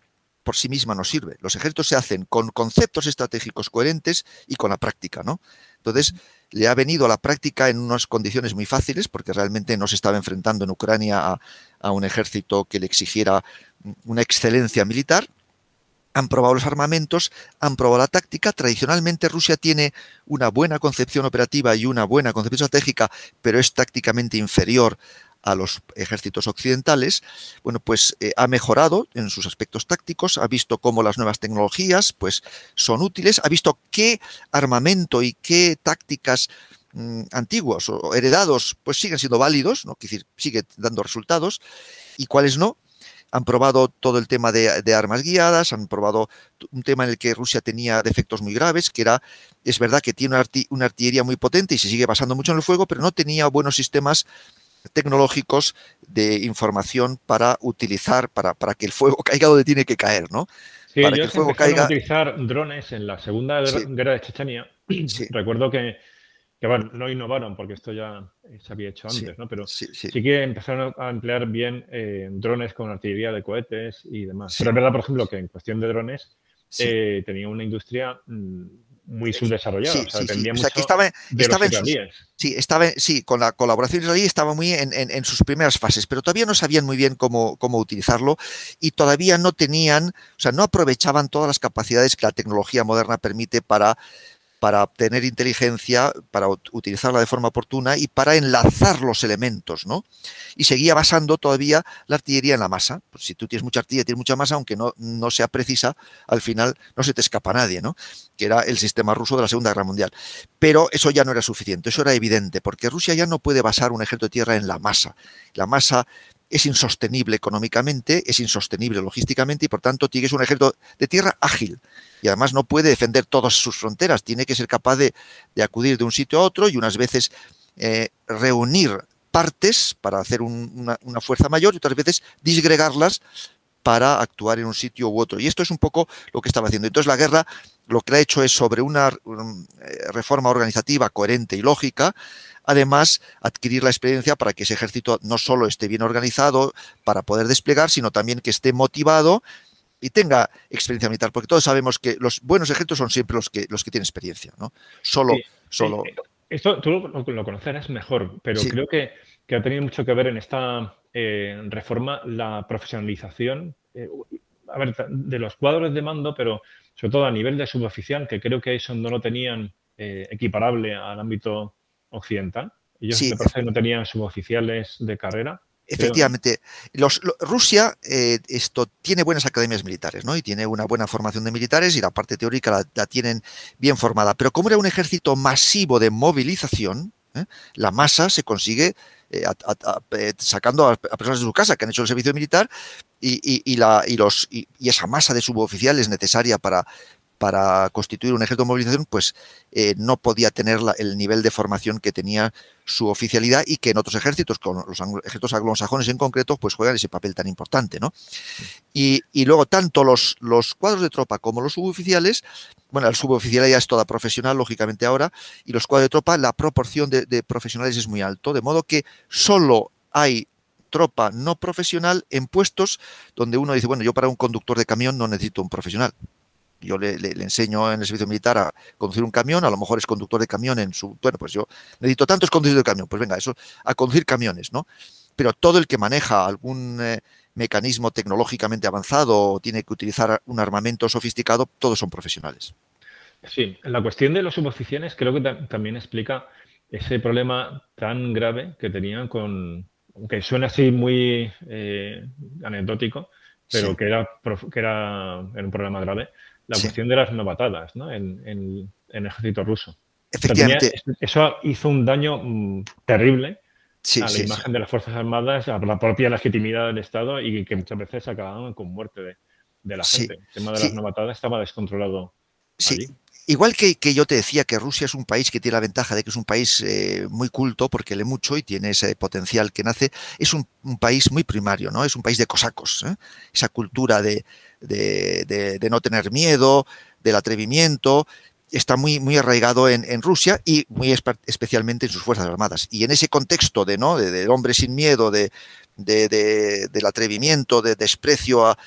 por sí misma no sirve. Los ejércitos se hacen con conceptos estratégicos coherentes y con la práctica, ¿no? Entonces, le ha venido a la práctica en unas condiciones muy fáciles, porque realmente no se estaba enfrentando en Ucrania a, un ejército que le exigiera una excelencia militar. Han probado los armamentos, han probado la táctica. Tradicionalmente Rusia tiene una buena concepción operativa y una buena concepción estratégica, pero es tácticamente inferior a los ejércitos occidentales, bueno, pues eh, ha mejorado en sus aspectos tácticos, ha visto cómo las nuevas tecnologías pues son útiles, ha visto qué armamento y qué tácticas mm, antiguos o heredados pues siguen siendo válidos, ¿no? decir, sigue dando resultados y cuáles no. Han probado todo el tema de, armas guiadas, han probado un tema en el que Rusia tenía defectos muy graves, que era, es verdad que tiene una, una artillería muy potente y se sigue basando mucho en el fuego, pero no tenía buenos sistemas tecnológicos de información para utilizar, para, para que el fuego caiga donde tiene que caer, ¿no? Sí, para que el fuego caiga. a utilizar drones en la segunda guerra de Chechenia. Recuerdo que, que bueno, no innovaron porque esto ya se había hecho antes, ¿no? Pero sí, que empezaron a emplear bien eh, drones con artillería de cohetes y demás. Pero es verdad, por ejemplo, que en cuestión de drones eh, tenía una industria mm, muy subdesarrollado. o sea, que estaba, estaba en sí, estaba, sí, con la colaboración israelí estaba muy en, sus primeras fases, pero todavía no sabían muy bien cómo, cómo utilizarlo y todavía no tenían, o sea, no aprovechaban todas las capacidades que la tecnología moderna permite para para obtener inteligencia, para utilizarla de forma oportuna y para enlazar los elementos, ¿no? Y seguía basando todavía la artillería en la masa. Pues si tú tienes mucha artillería, tienes mucha masa, aunque no, no sea precisa, al final no se te escapa nadie, ¿no? Que era el sistema ruso de la Segunda Guerra Mundial. Pero eso ya no era suficiente, eso era evidente, porque Rusia ya no puede basar un ejército de tierra en la masa. La masa es insostenible económicamente, es insostenible logísticamente y por tanto tienes un ejército de tierra ágil y además no puede defender todas sus fronteras, tiene que ser capaz de, acudir de un sitio a otro y unas veces eh, reunir partes para hacer una, fuerza mayor y otras veces disgregarlas para actuar en un sitio u otro. Y esto es un poco lo que estaba haciendo. Entonces la guerra lo que ha hecho es sobre una eh, reforma organizativa coherente y lógica, además adquirir la experiencia para que ese ejército no solo esté bien organizado para poder desplegar, sino también que esté motivado y tenga experiencia militar, porque todos sabemos que los buenos ejércitos son siempre los que, los que tienen experiencia, ¿no? Solo, solo. Esto tú lo, conocerás mejor, pero creo que, ha tenido mucho que ver en esta eh, reforma la profesionalización, eh, a ver, de los cuadros de mando, pero sobre todo a nivel de suboficial, que creo que eso no lo tenían eh, equiparable al ámbito occidental. Ellos me parece que no tenían suboficiales de carrera. Efectivamente, los, Rusia eh, esto tiene buenas academias militares, ¿no? Y tiene una buena formación de militares y la parte teórica la, tienen bien formada. Pero como era un ejército masivo de movilización, ¿eh? la masa se consigue eh, sacando a, personas de su casa que han hecho el servicio militar y, la, y, los, y, esa masa de suboficiales necesaria para, para constituir un ejército de movilización, pues eh, no podía tener el nivel de formación que tenía su oficialidad y que en otros ejércitos, con los ejércitos anglosajones en concreto, pues juegan ese papel tan importante, ¿no? Y, luego, tanto los, los cuadros de tropa como los suboficiales, bueno, el suboficial ya es toda profesional, lógicamente ahora, y los cuadros de tropa, la proporción de, de profesionales es muy alto, de modo que solo hay tropa no profesional en puestos donde uno dice, bueno, yo para un conductor de camión no necesito un profesional. Yo le, enseño en el servicio militar a conducir un camión, a lo mejor es conductor de camión en su... Bueno, pues yo necesito tantos conductores de camión, pues venga, eso, a conducir camiones, ¿no? Pero todo el que maneja algún eh, mecanismo tecnológicamente avanzado o tiene que utilizar un armamento sofisticado, todos son profesionales. Sí, la cuestión de los suboficiales creo que también explica ese problema tan grave que tenían con, aunque suena así muy eh, anecdótico, pero que, era, que era, un problema grave, la cuestión de las novatadas ¿no? en, el ejército ruso. Efectivamente. eso hizo un daño mm, terrible a la imagen de las Fuerzas Armadas, a la propia legitimidad del Estado y que muchas veces acababan con muerte de, la gente. El tema de las novatadas estaba descontrolado. Sí, Igual que, yo te decía que Rusia es un país que tiene la ventaja de que es un país eh, muy culto porque lee mucho y tiene ese potencial que nace, es un, país muy primario, ¿no? Es un país de cosacos, ¿eh? esa cultura de, no tener miedo, del atrevimiento, está muy, muy arraigado en, Rusia y muy especialmente en sus Fuerzas Armadas. Y en ese contexto de, ¿no? de, hombre sin miedo, de, del atrevimiento, de desprecio a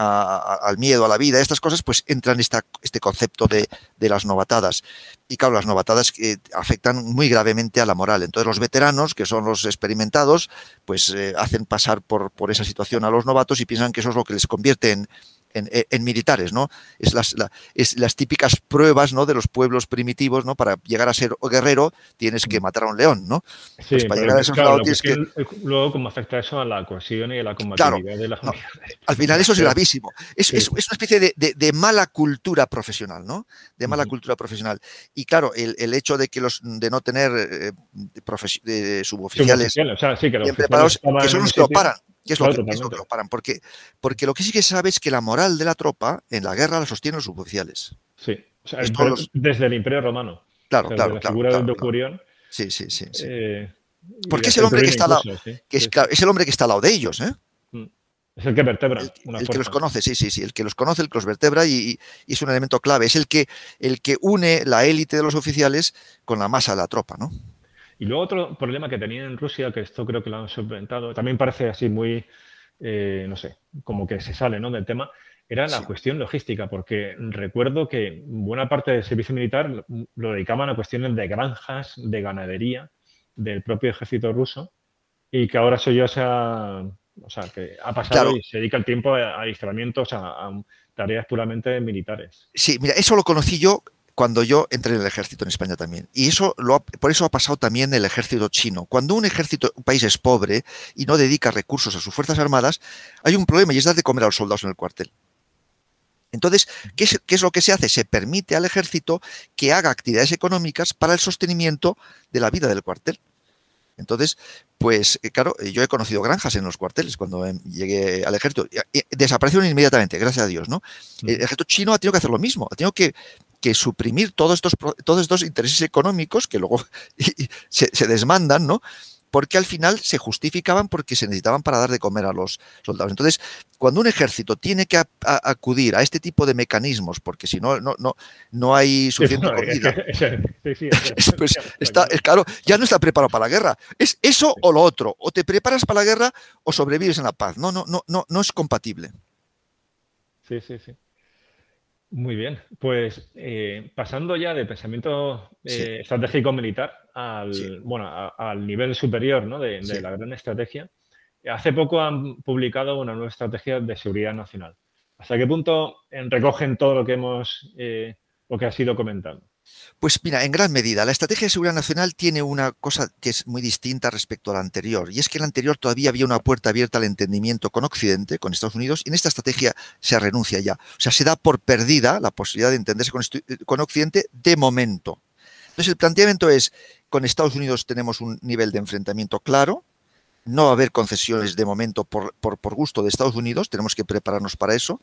al miedo, a la vida, estas cosas, pues entran esta, este concepto de, las novatadas. Y claro, las novatadas que afectan muy gravemente a la moral. Entonces los veteranos, que son los experimentados, pues eh, hacen pasar por, por esa situación a los novatos y piensan que eso es lo que les convierte en, en, militares, ¿no? Es las, es las típicas pruebas, ¿no? De los pueblos primitivos, ¿no? Para llegar a ser guerrero tienes que matar a un león, ¿no? pues para llegar a esos tienes que... Luego, ¿cómo afecta eso a la cohesión y a la combatividad de las Al final eso es gravísimo. Es, es, una especie de, de, mala cultura profesional, ¿no? De mala cultura profesional. Y claro, el, el, hecho de que los de no tener eh, suboficiales, o sea, sí, que, bien preparados, que son los que lo paran ¿Qué es, lo que, lo paran? Porque, porque lo que sí que sabe es que la moral de la tropa en la guerra la sostienen los suboficiales. Sí, desde el Imperio Romano. Claro, claro. La figura del Decurión. Sí, sí, sí. Eh, porque es el hombre que está al lado, que es, es, el hombre que está al lado de ellos, ¿eh? Mm. Es el que vertebra. El, que los conoce, sí, sí, sí. El que los conoce, el que los vertebra y, y, es un elemento clave. Es el que, el que une la élite de los oficiales con la masa de la tropa, ¿no? Y luego otro problema que tenían en Rusia, que esto creo que lo han solventado, también parece así muy, eh, no sé, como que se sale ¿no? del tema, era la cuestión logística, porque recuerdo que buena parte del servicio militar lo dedicaban a cuestiones de granjas, de ganadería, del propio ejército ruso, y que ahora eso ya se ha, o sea, que ha pasado y se dedica el tiempo a, a a tareas puramente militares. Sí, mira, eso lo conocí yo cuando yo entré en el ejército en España también. Y eso lo por eso ha pasado también el ejército chino. Cuando un ejército, un país es pobre y no dedica recursos a sus fuerzas armadas, hay un problema y es dar de comer a los soldados en el cuartel. Entonces, ¿qué es, ¿qué es, lo que se hace? Se permite al ejército que haga actividades económicas para el sostenimiento de la vida del cuartel. Entonces, pues eh, claro, yo he conocido granjas en los cuarteles cuando em, llegué al ejército. Desaparecieron inmediatamente, gracias a Dios, ¿no? El ejército chino ha tenido que hacer lo mismo, ha tenido que que suprimir todos estos, todos estos intereses económicos que luego se, desmandan, ¿no? Porque al final se justificaban porque se necesitaban para dar de comer a los soldados. Entonces, cuando un ejército tiene que acudir a este tipo de mecanismos, porque si no, no, no, no hay suficiente comida, pues está, es claro, ya no está preparado para la guerra. Es eso o lo otro. O te preparas para la guerra o sobrevives en la paz. No, no, no, no, no es compatible. Sí, sí, sí. Muy bien, pues eh, pasando ya de pensamiento eh, estratégico militar al, bueno, al nivel superior ¿no? de, la gran estrategia, hace poco han publicado una nueva estrategia de seguridad nacional. ¿Hasta qué punto recogen todo lo que hemos, eh, lo que ha sido comentando? Pues mira, en gran medida, la estrategia de seguridad nacional tiene una cosa que es muy distinta respecto a la anterior, y es que en la anterior todavía había una puerta abierta al entendimiento con Occidente, con Estados Unidos, y en esta estrategia se renuncia ya. O sea, se da por perdida la posibilidad de entenderse con, Occidente de momento. Entonces, el planteamiento es, con Estados Unidos tenemos un nivel de enfrentamiento claro, no va a haber concesiones de momento por, por gusto de Estados Unidos, tenemos que prepararnos para eso.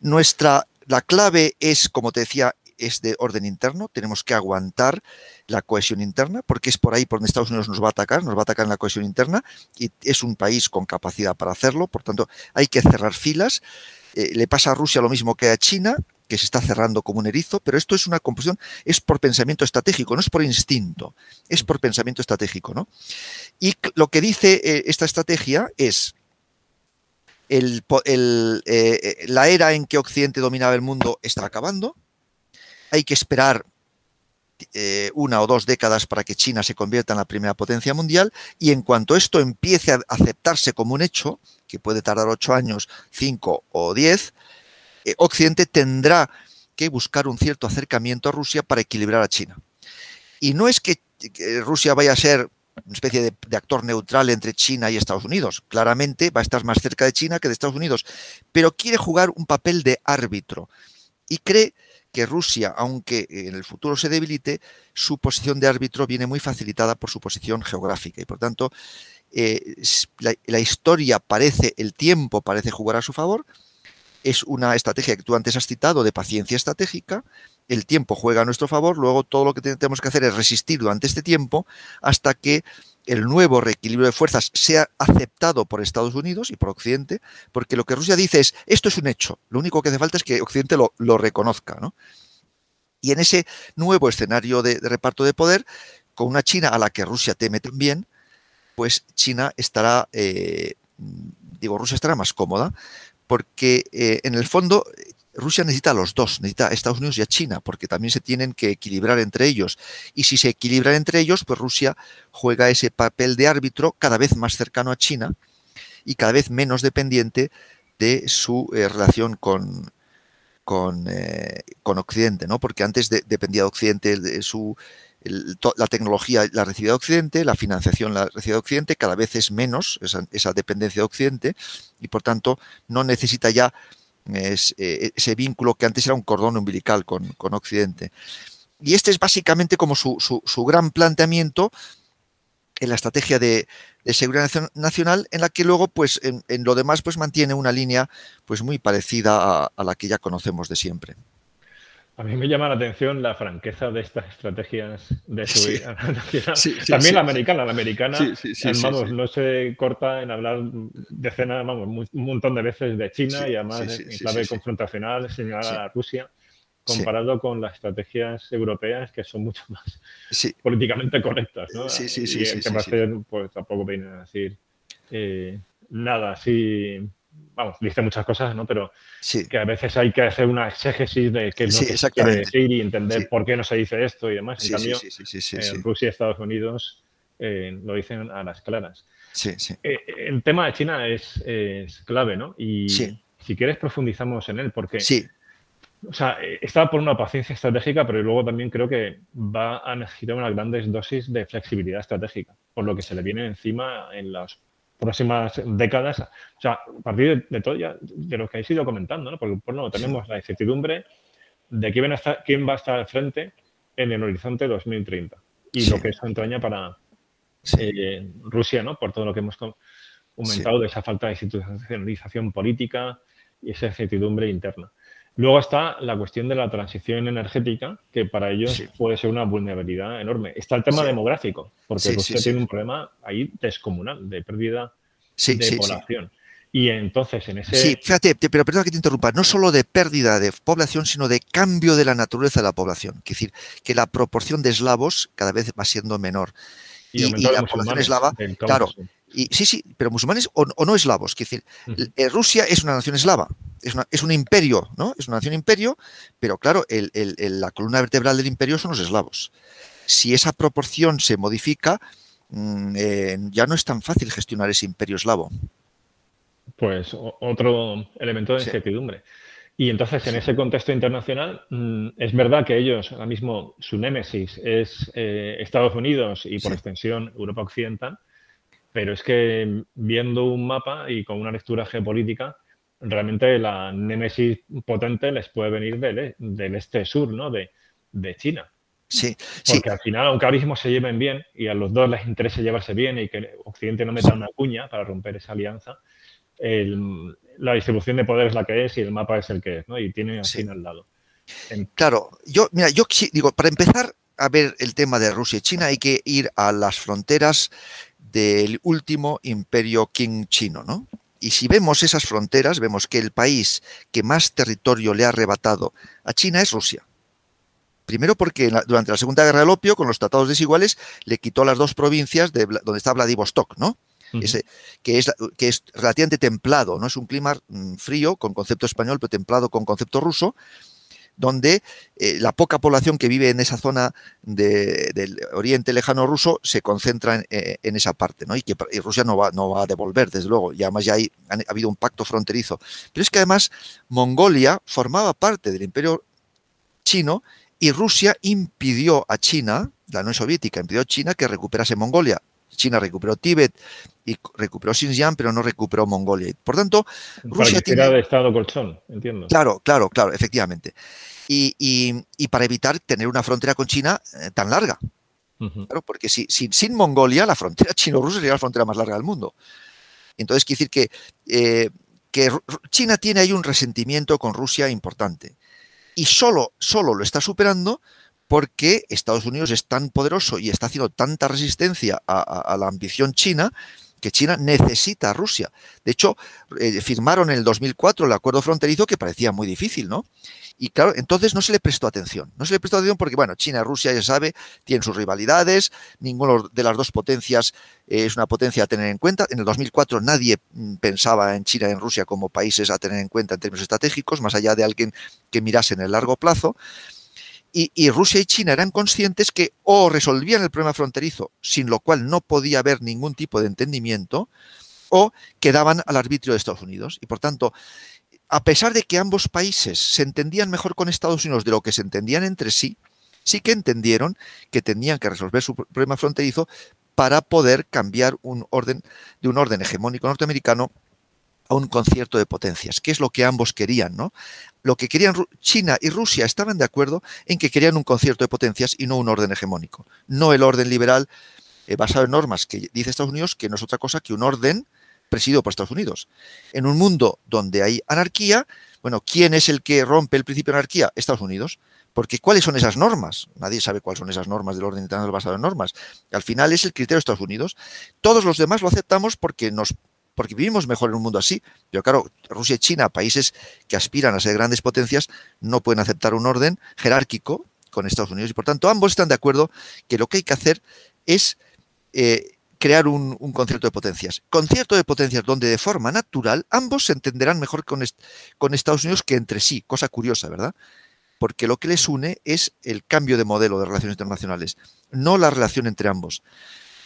Nuestra, la clave es, como te decía, es de orden interno, tenemos que aguantar la cohesión interna, porque es por ahí por donde Estados Unidos nos va a atacar, nos va a atacar en la cohesión interna, y es un país con capacidad para hacerlo, por tanto hay que cerrar filas. Eh, le pasa a Rusia lo mismo que a China, que se está cerrando como un erizo, pero esto es una composición, es por pensamiento estratégico, no es por instinto, es por pensamiento estratégico. ¿no? Y lo que dice eh, esta estrategia es eh, la era en que Occidente dominaba el mundo está acabando, hay que esperar eh, una o dos décadas para que China se convierta en la primera potencia mundial y en cuanto esto empiece a aceptarse como un hecho, que puede tardar ocho años, cinco o diez, eh, Occidente tendrá que buscar un cierto acercamiento a Rusia para equilibrar a China. Y no es que, Rusia vaya a ser una especie de, de, actor neutral entre China y Estados Unidos. Claramente va a estar más cerca de China que de Estados Unidos, pero quiere jugar un papel de árbitro y cree que Rusia, aunque en el futuro se debilite, su posición de árbitro viene muy facilitada por su posición geográfica y por tanto eh, la, historia parece, el tiempo parece jugar a su favor. Es una estrategia que tú antes has citado de paciencia estratégica. El tiempo juega a nuestro favor. Luego todo lo que tenemos que hacer es resistir durante este tiempo hasta que el nuevo reequilibrio de fuerzas sea aceptado por Estados Unidos y por Occidente, porque lo que Rusia dice es, esto es un hecho, lo único que hace falta es que Occidente lo, reconozca. Y en ese nuevo escenario de, reparto de poder, con una China a la que Rusia teme también, pues China estará, eh, digo, Rusia estará más cómoda, porque eh, en el fondo Rusia necesita a los dos, necesita a Estados Unidos y a China, porque también se tienen que equilibrar entre ellos. Y si se equilibran entre ellos, pues Rusia juega ese papel de árbitro cada vez más cercano a China y cada vez menos dependiente de su eh, relación con, con, eh, con, Occidente, ¿no? Porque antes dependía de Occidente de su la tecnología la recibía de Occidente, la financiación la recibía de Occidente, cada vez es menos esa, esa dependencia de Occidente y por tanto no necesita ya es, eh, ese vínculo que antes era un cordón umbilical con, Occidente. Y este es básicamente como su, gran planteamiento en la estrategia de, seguridad nacional, en la que luego, pues, en, lo demás, pues mantiene una línea pues muy parecida a la que ya conocemos de siempre. A mí me llama la atención la franqueza de estas estrategias de seguridad nacional. También la americana, la americana, vamos, no se corta en hablar decenas, vamos, un montón de veces de China y además en clave confrontacional señalar a Rusia, comparado con las estrategias europeas que son mucho más políticamente correctas, ¿no? Sí, sí, sí. Y que pues tampoco viene a decir eh, nada así vamos, dice muchas cosas, ¿no? Pero que a veces hay que hacer una exégesis de qué es lo que se quiere decir y entender por qué no se dice esto y demás. En cambio, en Rusia y Estados Unidos eh, lo dicen a las claras. Eh, el tema de China es, clave, ¿no? Y si quieres profundizamos en él, porque... O sea, está por una paciencia estratégica, pero luego también creo que va a necesitar unas grandes dosis de flexibilidad estratégica, por lo que se le viene encima en los próximas décadas. O sea, a partir de, todo ya, de lo que habéis ido comentando, ¿no? Porque bueno, tenemos la incertidumbre de quién, va a estar, quién va a estar al frente en el horizonte 2030 y lo que eso entraña para eh, Rusia, ¿no? Por todo lo que hemos comentado de esa falta de institucionalización política y esa incertidumbre interna. Luego está la cuestión de la transición energética, que para ellos puede ser una vulnerabilidad enorme. Está el tema demográfico, porque Rusia tiene un problema ahí descomunal de pérdida de población. Y entonces en ese... Sí, fíjate, pero perdona que te interrumpa, no solo de pérdida de población, sino de cambio de la naturaleza de la población. Es decir, que la proporción de eslavos cada vez va siendo menor. Y, la población eslava, claro, y, sí, sí, pero musulmanes o, no eslavos. Es decir, eh, Rusia es una nación eslava, es, es, un imperio, ¿no? Es una nación imperio, pero claro, la columna vertebral del imperio son los eslavos. Si esa proporción se modifica, mm, eh, ya no es tan fácil gestionar ese imperio eslavo. Pues otro elemento de incertidumbre. Y entonces, en ese contexto internacional, mm, es verdad que ellos, ahora mismo, su némesis es eh, Estados Unidos y, por extensión, Europa Occidental, pero es que viendo un mapa y con una lectura geopolítica, realmente la némesis potente les puede venir del, del este-sur, ¿no? De, China. Sí, Porque al final, aunque ahora mismo se lleven bien y a los dos les interesa llevarse bien y que Occidente no meta una cuña para romper esa alianza, la distribución de poder es la que es y el mapa es el que es, ¿no? Y tiene a China al lado. Claro, yo, mira, yo digo, para empezar a ver el tema de Rusia y China hay que ir a las fronteras del último imperio Qing chino, ¿no? y si vemos esas fronteras, vemos que el país que más territorio le ha arrebatado a China es Rusia. Primero porque durante la Segunda Guerra del Opio, con los tratados desiguales, le quitó las dos provincias de donde está Vladivostok, ¿no? Ese, que, es, que es relativamente templado, ¿no? Es un clima mm, frío con concepto español, pero templado con concepto ruso, donde eh, la poca población que vive en esa zona del oriente lejano ruso se concentra en, eh, esa parte, ¿no? Y que Rusia no va, no va a devolver, desde luego, y además ya hay, ha habido un pacto fronterizo. Pero es que además Mongolia formaba parte del imperio chino y Rusia impidió a China, la Unión Soviética impidió a China que recuperase Mongolia. China recuperó Tíbet y recuperó Xinjiang, pero no recuperó Mongolia. Por tanto, Rusia tiene... de Estado colchón, entiendo. Claro, claro, claro, efectivamente. Y, para evitar tener una frontera con China eh, tan larga. porque si, sin Mongolia, la frontera chino-rusa sería la frontera más larga del mundo. Entonces, quiere decir que, eh, que China tiene ahí un resentimiento con Rusia importante. Y solo, solo lo está superando porque Estados Unidos es tan poderoso y está haciendo tanta resistencia a, la ambición china que China necesita a Rusia. De hecho, eh, firmaron en el 2004 el acuerdo fronterizo que parecía muy difícil, ¿no? Y claro, entonces no se le prestó atención. No se le prestó atención porque, bueno, China y Rusia, ya sabe, tienen sus rivalidades, ninguna de las dos potencias es una potencia a tener en cuenta. En el 2004 nadie mm, pensaba en China y en Rusia como países a tener en cuenta en términos estratégicos, más allá de alguien que mirase en el largo plazo. Y, Rusia y China eran conscientes que o resolvían el problema fronterizo, sin lo cual no podía haber ningún tipo de entendimiento, o quedaban al arbitrio de Estados Unidos. Y por tanto, a pesar de que ambos países se entendían mejor con Estados Unidos de lo que se entendían entre sí, sí que entendieron que tenían que resolver su problema fronterizo para poder cambiar un orden de un orden hegemónico norteamericano a un concierto de potencias, que es lo que ambos querían, ¿no? Lo que querían China y Rusia estaban de acuerdo en que querían un concierto de potencias y no un orden hegemónico, no el orden liberal eh, basado en normas que dice Estados Unidos, que no es otra cosa que un orden presidido por Estados Unidos. En un mundo donde hay anarquía, bueno, ¿quién es el que rompe el principio de anarquía? Estados Unidos. Porque ¿cuáles son esas normas? Nadie sabe cuáles son esas normas del orden internacional basado en normas. Al final es el criterio de Estados Unidos. Todos los demás lo aceptamos porque nos porque vivimos mejor en un mundo así. Pero claro, Rusia y China, países que aspiran a ser grandes potencias, no pueden aceptar un orden jerárquico con Estados Unidos y por tanto ambos están de acuerdo que lo que hay que hacer es eh, crear un, concierto de potencias. Concierto de potencias donde de forma natural ambos se entenderán mejor con, con Estados Unidos que entre sí, cosa curiosa, ¿verdad? Porque lo que les une es el cambio de modelo de relaciones internacionales, no la relación entre ambos.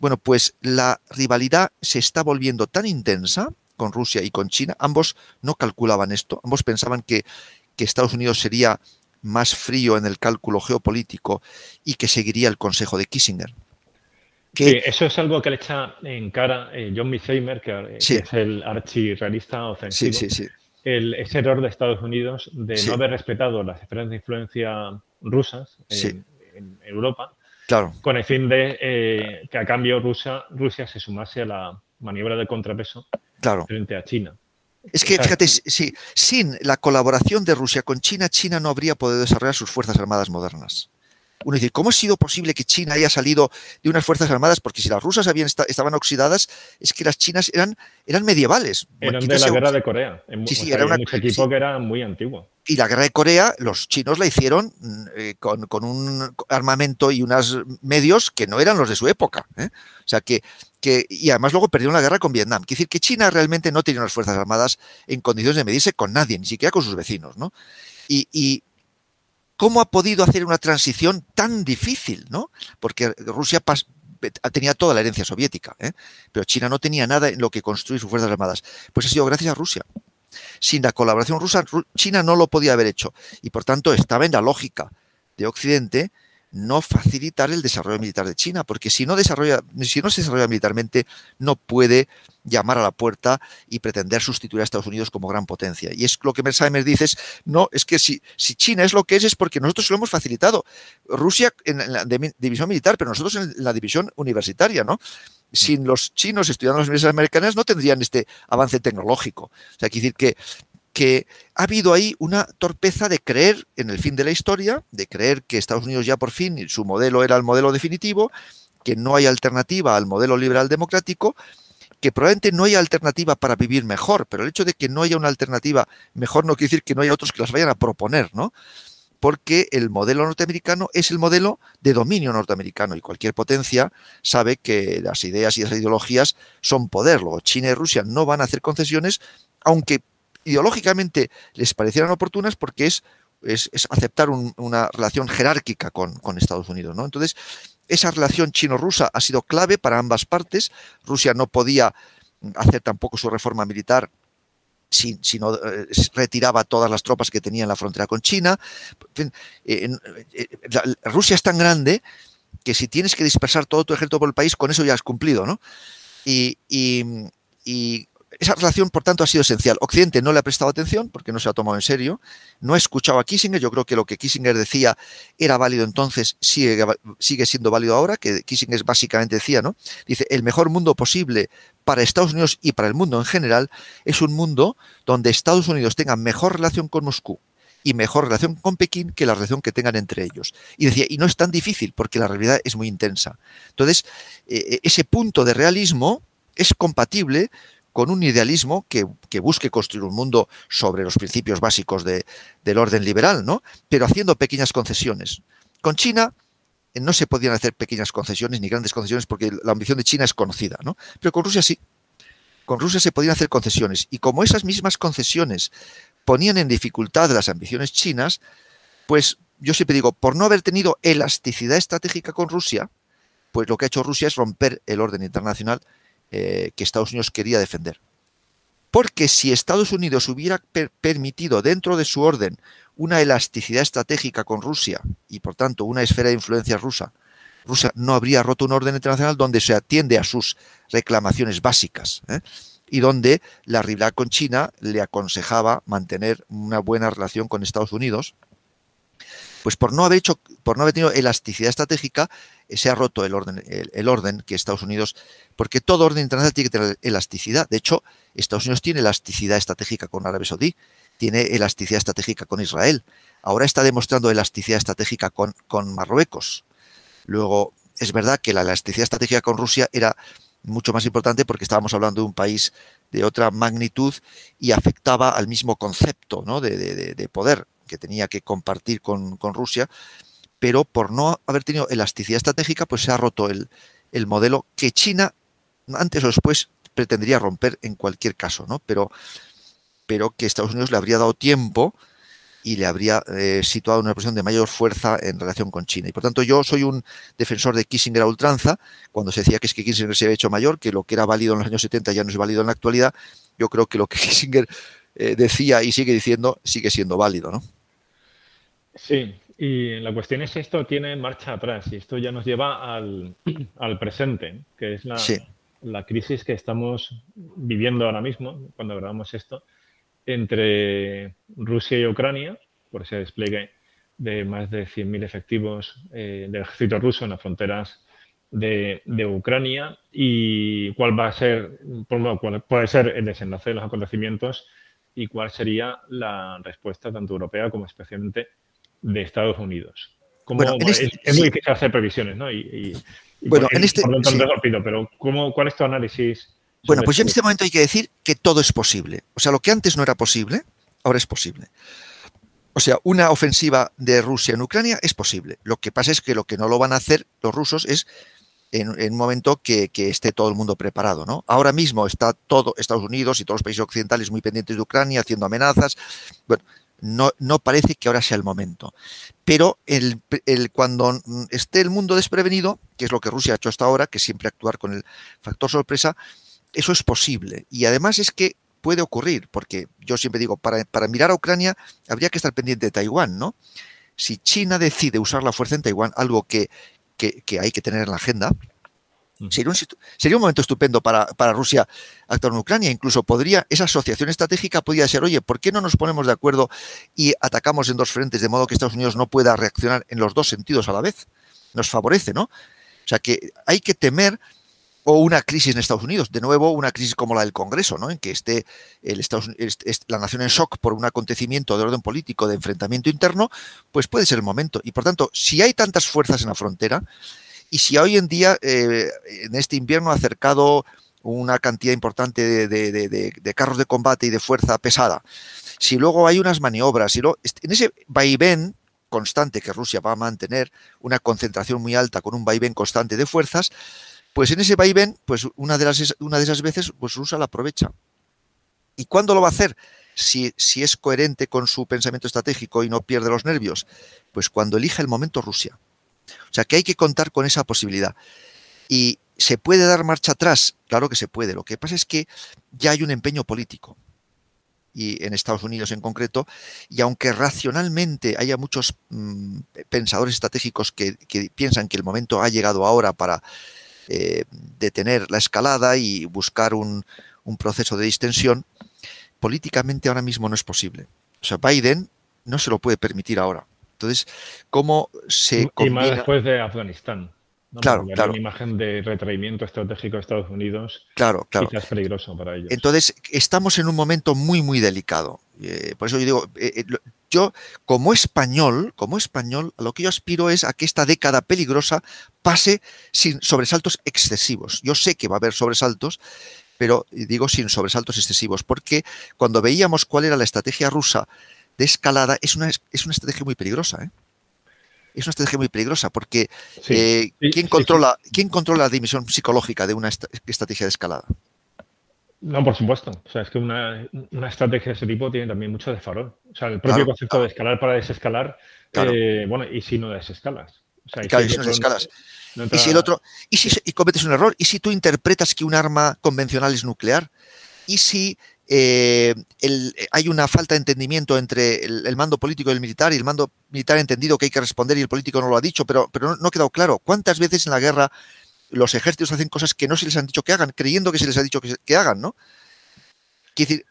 Bueno, pues la rivalidad se está volviendo tan intensa con Rusia y con China. Ambos no calculaban esto, ambos pensaban que, Estados Unidos sería más frío en el cálculo geopolítico y que seguiría el consejo de Kissinger. Sí, eso es algo que le echa en cara eh, John Misheimer, que, es el archirrealista ofensivo. Sí, sí, el, ese error de Estados Unidos de no haber respetado las esferas de influencia rusas en Europa Claro. Con el fin de eh, que a cambio Rusia, Rusia se sumase a la maniobra de contrapeso frente a China. Es que, fíjate, si, sin la colaboración de Rusia con China, China no habría podido desarrollar sus fuerzas armadas modernas uno dice, ¿cómo ha sido posible que China haya salido de unas fuerzas armadas? Porque si las rusas habían estaban oxidadas, es que las chinas eran, eran medievales. Eran de la guerra de Corea. Sí, sí, era un equipo que era muy antiguo. Y la guerra de Corea, los chinos la hicieron mm, eh, con, un armamento y unos medios que no eran los de su época. ¿eh? O sea que, que, y además luego perdieron la guerra con Vietnam. Quiere decir que China realmente no tenía unas fuerzas armadas en condiciones de medirse con nadie, ni siquiera con sus vecinos. ¿no? y, ¿Cómo ha podido hacer una transición tan difícil? ¿no? Porque Rusia tenía toda la herencia soviética, ¿eh? pero China no tenía nada en lo que construir sus Fuerzas Armadas. Pues ha sido gracias a Rusia. Sin la colaboración rusa, China no lo podía haber hecho y por tanto estaba en la lógica de Occidente no facilitar el desarrollo militar de China, porque si no, desarrolla, si no se desarrolla militarmente, no puede llamar a la puerta y pretender sustituir a Estados Unidos como gran potencia. Y es lo que Mersheimer dice, no, es que si, si China es lo que es, es porque nosotros lo hemos facilitado. Rusia en la división militar, pero nosotros en la división universitaria, ¿no? sin los chinos estudiando en las universidades americanas no tendrían este avance tecnológico. O sea, quiere decir que que ha habido ahí una torpeza de creer en el fin de la historia, de creer que Estados Unidos ya por fin su modelo era el modelo definitivo, que no hay alternativa al modelo liberal democrático que probablemente no haya alternativa para vivir mejor, pero el hecho de que no haya una alternativa mejor no quiere decir que no haya otros que las vayan a proponer, ¿no? Porque el modelo norteamericano es el modelo de dominio norteamericano y cualquier potencia sabe que las ideas y las ideologías son poder. Luego China y Rusia no van a hacer concesiones, aunque ideológicamente les parecieran oportunas porque es, es, aceptar una relación jerárquica con, con Estados Unidos, ¿no? Entonces, esa relación chino-rusa ha sido clave para ambas partes. Rusia no podía hacer tampoco su reforma militar si, no eh, retiraba todas las tropas que tenía en la frontera con China. Eh, eh, Rusia es tan grande que si tienes que dispersar todo tu ejército por el país, con eso ya has cumplido, ¿no? y, esa relación, por tanto, ha sido esencial. Occidente no le ha prestado atención porque no se ha tomado en serio, no ha escuchado a Kissinger. Yo creo que lo que Kissinger decía era válido entonces, sigue, siendo válido ahora, que Kissinger básicamente decía, ¿no? Dice, el mejor mundo posible para Estados Unidos y para el mundo en general es un mundo donde Estados Unidos tenga mejor relación con Moscú y mejor relación con Pekín que la relación que tengan entre ellos. Y decía, y no es tan difícil porque la realidad es muy intensa. Entonces, eh, ese punto de realismo es compatible con un idealismo que, busque construir un mundo sobre los principios básicos del orden liberal, ¿no? Pero haciendo pequeñas concesiones. Con China eh, no se podían hacer pequeñas concesiones ni grandes concesiones porque la ambición de China es conocida, ¿no? Pero con Rusia sí. Con Rusia se podían hacer concesiones. Y como esas mismas concesiones ponían en dificultad las ambiciones chinas, pues yo siempre digo, por no haber tenido elasticidad estratégica con Rusia, pues lo que ha hecho Rusia es romper el orden internacional eh, que Estados Unidos quería defender. Porque si Estados Unidos hubiera permitido dentro de su orden una elasticidad estratégica con Rusia y por tanto una esfera de influencia rusa, Rusia no habría roto un orden internacional donde se atiende a sus reclamaciones básicas ¿eh? y donde la rivalidad con China le aconsejaba mantener una buena relación con Estados Unidos. Pues por no haber hecho, por no haber tenido elasticidad estratégica, se ha roto el orden, el, orden que Estados Unidos, porque todo orden internacional tiene que tener elasticidad. De hecho, Estados Unidos tiene elasticidad estratégica con Arabia Saudí, tiene elasticidad estratégica con Israel. Ahora está demostrando elasticidad estratégica con, con Marruecos. Luego, es verdad que la elasticidad estratégica con Rusia era mucho más importante porque estábamos hablando de un país de otra magnitud y afectaba al mismo concepto ¿no? de, poder que tenía que compartir con, Rusia pero por no haber tenido elasticidad estratégica, pues se ha roto el, modelo que China antes o después pretendería romper en cualquier caso, ¿no? Pero, pero que Estados Unidos le habría dado tiempo y le habría eh, situado en una posición de mayor fuerza en relación con China. Y por tanto, yo soy un defensor de Kissinger a ultranza. Cuando se decía que es que Kissinger se había hecho mayor, que lo que era válido en los años 70 ya no es válido en la actualidad, yo creo que lo que Kissinger eh, decía y sigue diciendo sigue siendo válido, ¿no? Sí, y la cuestión es esto tiene marcha atrás y esto ya nos lleva al, presente, que es la, la, crisis que estamos viviendo ahora mismo, cuando grabamos esto, entre Rusia y Ucrania, por ese despliegue de más de 100.000 efectivos eh, del ejército ruso en las fronteras de, Ucrania y cuál va a ser, cuál puede ser el desenlace de los acontecimientos y cuál sería la respuesta tanto europea como especialmente de Estados Unidos. Este es, muy difícil hacer previsiones, ¿no? Y, bueno, en este. pero ¿cómo, ¿cuál es tu análisis? Bueno, pues ya en este momento hay que decir que todo es posible. O sea, lo que antes no era posible, ahora es posible. O sea, una ofensiva de Rusia en Ucrania es posible. Lo que pasa es que lo que no lo van a hacer los rusos es en, un momento que, que, esté todo el mundo preparado. ¿no? Ahora mismo está todo Estados Unidos y todos los países occidentales muy pendientes de Ucrania, haciendo amenazas. Bueno, no, no parece que ahora sea el momento. Pero el, cuando esté el mundo desprevenido, que es lo que Rusia ha hecho hasta ahora, que siempre actuar con el factor sorpresa, eso es posible. Y además es que puede ocurrir, porque yo siempre digo, para, para mirar a Ucrania habría que estar pendiente de Taiwán, ¿no? Si China decide usar la fuerza en Taiwán, algo que, que hay que tener en la agenda, Sería un, momento estupendo para, para, Rusia actuar en Ucrania. Incluso podría, esa asociación estratégica podría ser, oye, ¿por qué no nos ponemos de acuerdo y atacamos en dos frentes de modo que Estados Unidos no pueda reaccionar en los dos sentidos a la vez? Nos favorece, ¿no? O sea que hay que temer o una crisis en Estados Unidos, de nuevo una crisis como la del Congreso, ¿no? en que esté el Estados, la nación en shock por un acontecimiento de orden político, de enfrentamiento interno, pues puede ser el momento. Y por tanto, si hay tantas fuerzas en la frontera, y si hoy en día, eh, en este invierno, ha acercado una cantidad importante de, carros de combate y de fuerza pesada, si luego hay unas maniobras, si en ese vaivén constante que Rusia va a mantener, una concentración muy alta con un vaivén constante de fuerzas, pues en ese vaivén, pues una de, esas veces, pues Rusia la aprovecha. ¿Y cuándo lo va a hacer? Si, si es coherente con su pensamiento estratégico y no pierde los nervios, pues cuando elija el momento Rusia. O sea que hay que contar con esa posibilidad. Y ¿Se puede dar marcha atrás? Claro que se puede. Lo que pasa es que ya hay un empeño político, y en Estados Unidos en concreto, y aunque racionalmente haya muchos mm, pensadores estratégicos que, piensan que el momento ha llegado ahora para eh, detener la escalada y buscar un, proceso de distensión, políticamente ahora mismo no es posible. O sea, Biden no se lo puede permitir ahora. Entonces, ¿cómo se... Y más después de Afganistán. Claro, claro. Una imagen de retraimiento estratégico de Estados Unidos. Claro, claro. Quizás peligroso para ellos. Entonces, estamos en un momento muy, muy delicado. Eh, por eso yo digo, eh, eh, yo como español, como español, lo que yo aspiro es a que esta década peligrosa pase sin sobresaltos excesivos. Yo sé que va a haber sobresaltos, pero digo sin sobresaltos excesivos, porque cuando veíamos cuál era la estrategia rusa de escalada, es una, es una estrategia muy peligrosa. ¿eh? es una estrategia muy peligrosa porque eh, ¿quién, controla, ¿quién controla la dimensión psicológica de una estrategia de escalada? No, por supuesto. O sea, es que una, estrategia de ese tipo tiene también mucho de farol. O sea, el propio concepto de escalar para desescalar, eh, bueno, y si no desescalas. O sea, claro, y si no desescalas. y si el otro, y si y cometes un error, y si tú interpretas que un arma convencional es nuclear, y si eh, hay una falta de entendimiento entre el, mando político y el militar, y el mando militar ha entendido que hay que responder y el político no lo ha dicho, pero, no, ha quedado claro. ¿Cuántas veces en la guerra los ejércitos hacen cosas que no se les han dicho que hagan, creyendo que se les ha dicho que, hagan, ¿no?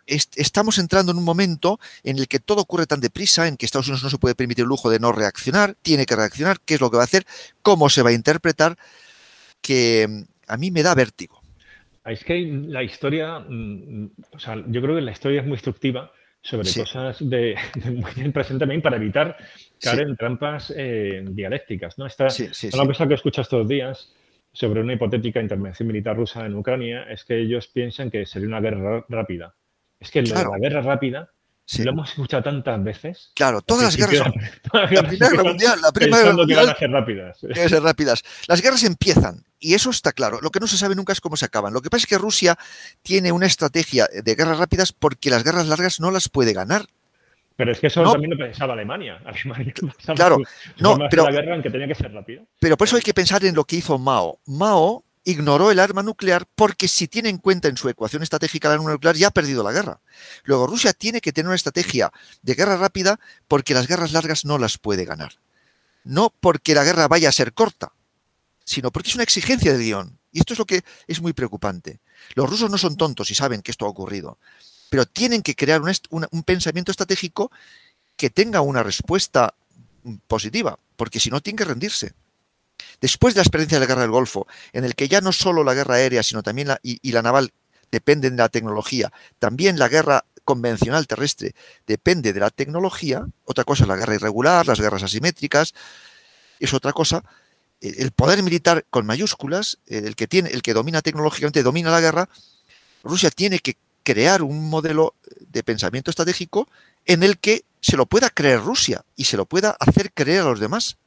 estamos entrando en un momento en el que todo ocurre tan deprisa, en que Estados Unidos no se puede permitir el lujo de no reaccionar, tiene que reaccionar, qué es lo que va a hacer, cómo se va a interpretar, que mm, a mí me da vértigo. Es que la historia, mm, o sea, yo creo que la historia es muy instructiva sobre cosas de, muy bien presente también para evitar caer en trampas eh, dialécticas. ¿no? Esta, una cosa que escucho estos días sobre una hipotética intervención militar rusa en Ucrania es que ellos piensan que sería una guerra rápida. Es que la guerra rápida lo hemos escuchado tantas veces. Claro, todas las guerras son. La Primera Guerra Mundial, la Primera Guerra Mundial. Que van a ser rápidas. Deben ser rápidas. Las guerras empiezan, y eso está claro. Lo que no se sabe nunca es cómo se acaban. Lo que pasa es que Rusia tiene una estrategia de guerras rápidas porque las guerras largas no las puede ganar. Pero es que eso también lo pensaba Alemania. Alemania claro, no, pero, la guerra en que tenía que ser rápido. Pero por eso hay que pensar en lo que hizo Mao. Mao ignoró el arma nuclear porque si tiene en cuenta en su ecuación estratégica la arma nuclear ya ha perdido la guerra. Luego Rusia tiene que tener una estrategia de guerra rápida porque las guerras largas no las puede ganar. No porque la guerra vaya a ser corta, sino porque es una exigencia de guion. Y esto es lo que es muy preocupante. Los rusos no son tontos y saben que esto ha ocurrido, pero tienen que crear un pensamiento estratégico que tenga una respuesta positiva, porque si no tienen que rendirse. Después de la experiencia de la guerra del Golfo, en el que ya no solo la guerra aérea, sino también la, y, la naval dependen de la tecnología, también la guerra convencional terrestre depende de la tecnología, otra cosa es la guerra irregular, las guerras asimétricas, es otra cosa. El poder militar con mayúsculas, el que tiene, el que domina tecnológicamente, domina la guerra, Rusia tiene que crear un modelo de pensamiento estratégico en el que se lo pueda creer Rusia y se lo pueda hacer creer a los demás.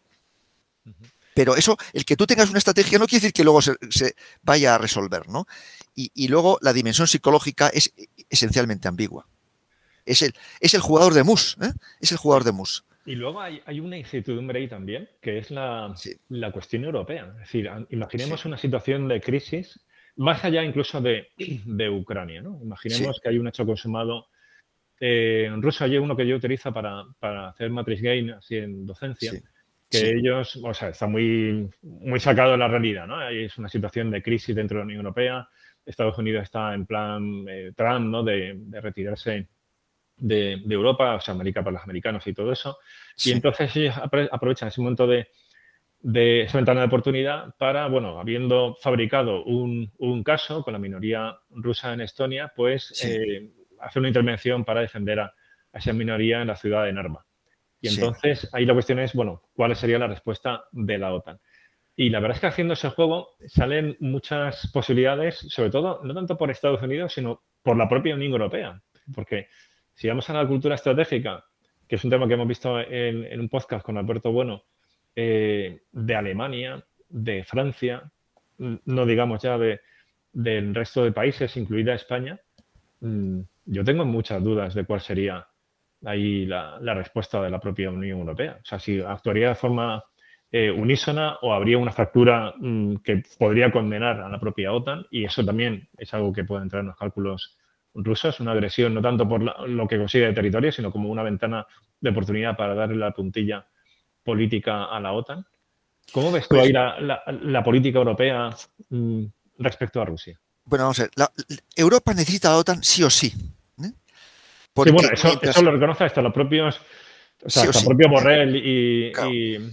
Pero eso, el que tú tengas una estrategia no quiere decir que luego se, vaya a resolver, ¿no? Y, luego la dimensión psicológica es esencialmente ambigua. Es el, es el jugador de mus, ¿eh? Es el jugador de mus. Y luego hay, una incertidumbre ahí también, que es la, cuestión europea. Es decir, imaginemos una situación de crisis, más allá incluso de, Ucrania, ¿no? Imaginemos que hay un hecho consumado eh, en Rusia hay uno que yo utilizo para, hacer matrix gain así en docencia, que ellos, o sea, está muy, muy sacado de la realidad, ¿no? Es una situación de crisis dentro de la Unión Europea. Estados Unidos está en plan eh, Trump, ¿no? De, retirarse de, Europa, o sea, América para los americanos y todo eso. Y entonces ellos aprovechan ese momento de, de esa ventana de oportunidad para, bueno, habiendo fabricado un, un caso con la minoría rusa en Estonia, pues eh, hacer una intervención para defender a, a, esa minoría en la ciudad de Narva. Y entonces ahí la cuestión es, bueno, ¿cuál sería la respuesta de la OTAN? Y la verdad es que haciendo ese juego salen muchas posibilidades, sobre todo no tanto por Estados Unidos, sino por la propia Unión Europea. Porque si vamos a la cultura estratégica, que es un tema que hemos visto en, un podcast con Alberto Bueno, eh, de Alemania, de Francia, no digamos ya de, del resto de países, incluida España, mm, yo tengo muchas dudas de cuál sería ahí la, respuesta de la propia Unión Europea. O sea, si actuaría de forma eh, unísona o habría una fractura mm, que podría condenar a la propia OTAN y eso también es algo que puede entrar en los cálculos rusos, una agresión no tanto por lo que consigue de territorio, sino como una ventana de oportunidad para darle la puntilla política a la OTAN. ¿Cómo ves tú pues ahí la, política europea mm, respecto a Rusia? Bueno, vamos a ver. Europa necesita a la OTAN sí o sí. Sí, bueno, eso, lo reconoce hasta los propios. O sea, hasta el propio Borrell y,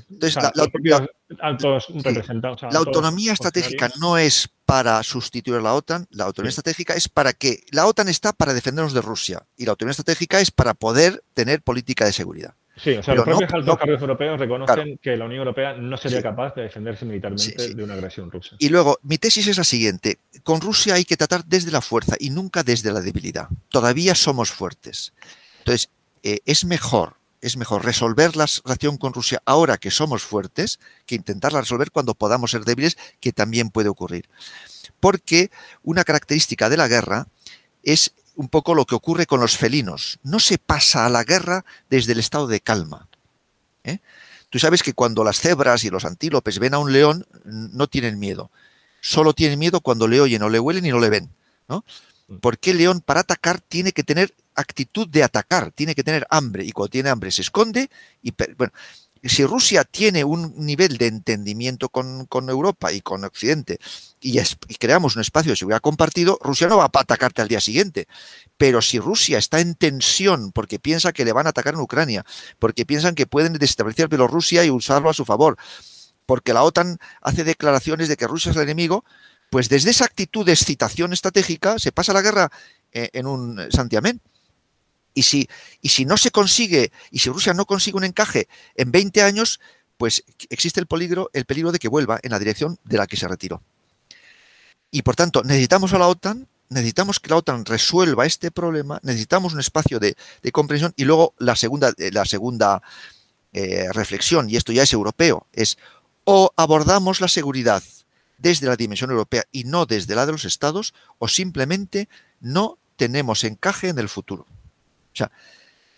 los propios altos representantes. la autonomía estratégica no es para sustituir a la OTAN, la autonomía estratégica es para que la OTAN está para defendernos de Rusia y la autonomía estratégica es para poder tener política de seguridad. Sí, o sea, los propios altos cargos europeos reconocen que la Unión Europea no sería capaz de defenderse militarmente de una agresión rusa. Y luego, mi tesis es la siguiente. Con Rusia hay que tratar desde la fuerza y nunca desde la debilidad. Todavía somos fuertes. Entonces, eh, es mejor es mejor resolver la relación con Rusia ahora que somos fuertes que intentarla resolver cuando podamos ser débiles, que también puede ocurrir. Porque una característica de la guerra es un poco lo que ocurre con los felinos. No se pasa a la guerra desde el estado de calma. ¿eh? Tú sabes que cuando las cebras y los antílopes ven a un león, no tienen miedo. Solo tienen miedo cuando le oyen o le huelen y no le ven. ¿no? Mm. Porque el león para atacar tiene que tener actitud de atacar, tiene que tener hambre y cuando tiene hambre se esconde y bueno, si Rusia tiene un nivel de entendimiento con, Europa y con Occidente y, creamos un espacio de seguridad compartido, Rusia no va a atacarte al día siguiente. Pero si Rusia está en tensión porque piensa que le van a atacar en Ucrania, porque piensan que pueden desestabilizar Bielorrusia y usarlo a su favor, porque la OTAN hace declaraciones de que Rusia es el enemigo, pues desde esa actitud de excitación estratégica se pasa la guerra eh, en un santiamén. Y si, no se consigue, y si Rusia no consigue un encaje en 20 años, pues existe el peligro, el peligro de que vuelva en la dirección de la que se retiró. Y por tanto, necesitamos a la OTAN, necesitamos que la OTAN resuelva este problema, necesitamos un espacio de, comprensión y luego la segunda, eh, la segunda eh, reflexión, y esto ya es europeo, es o abordamos la seguridad desde la dimensión europea y no desde la de los estados, o simplemente no tenemos encaje en el futuro. O sea,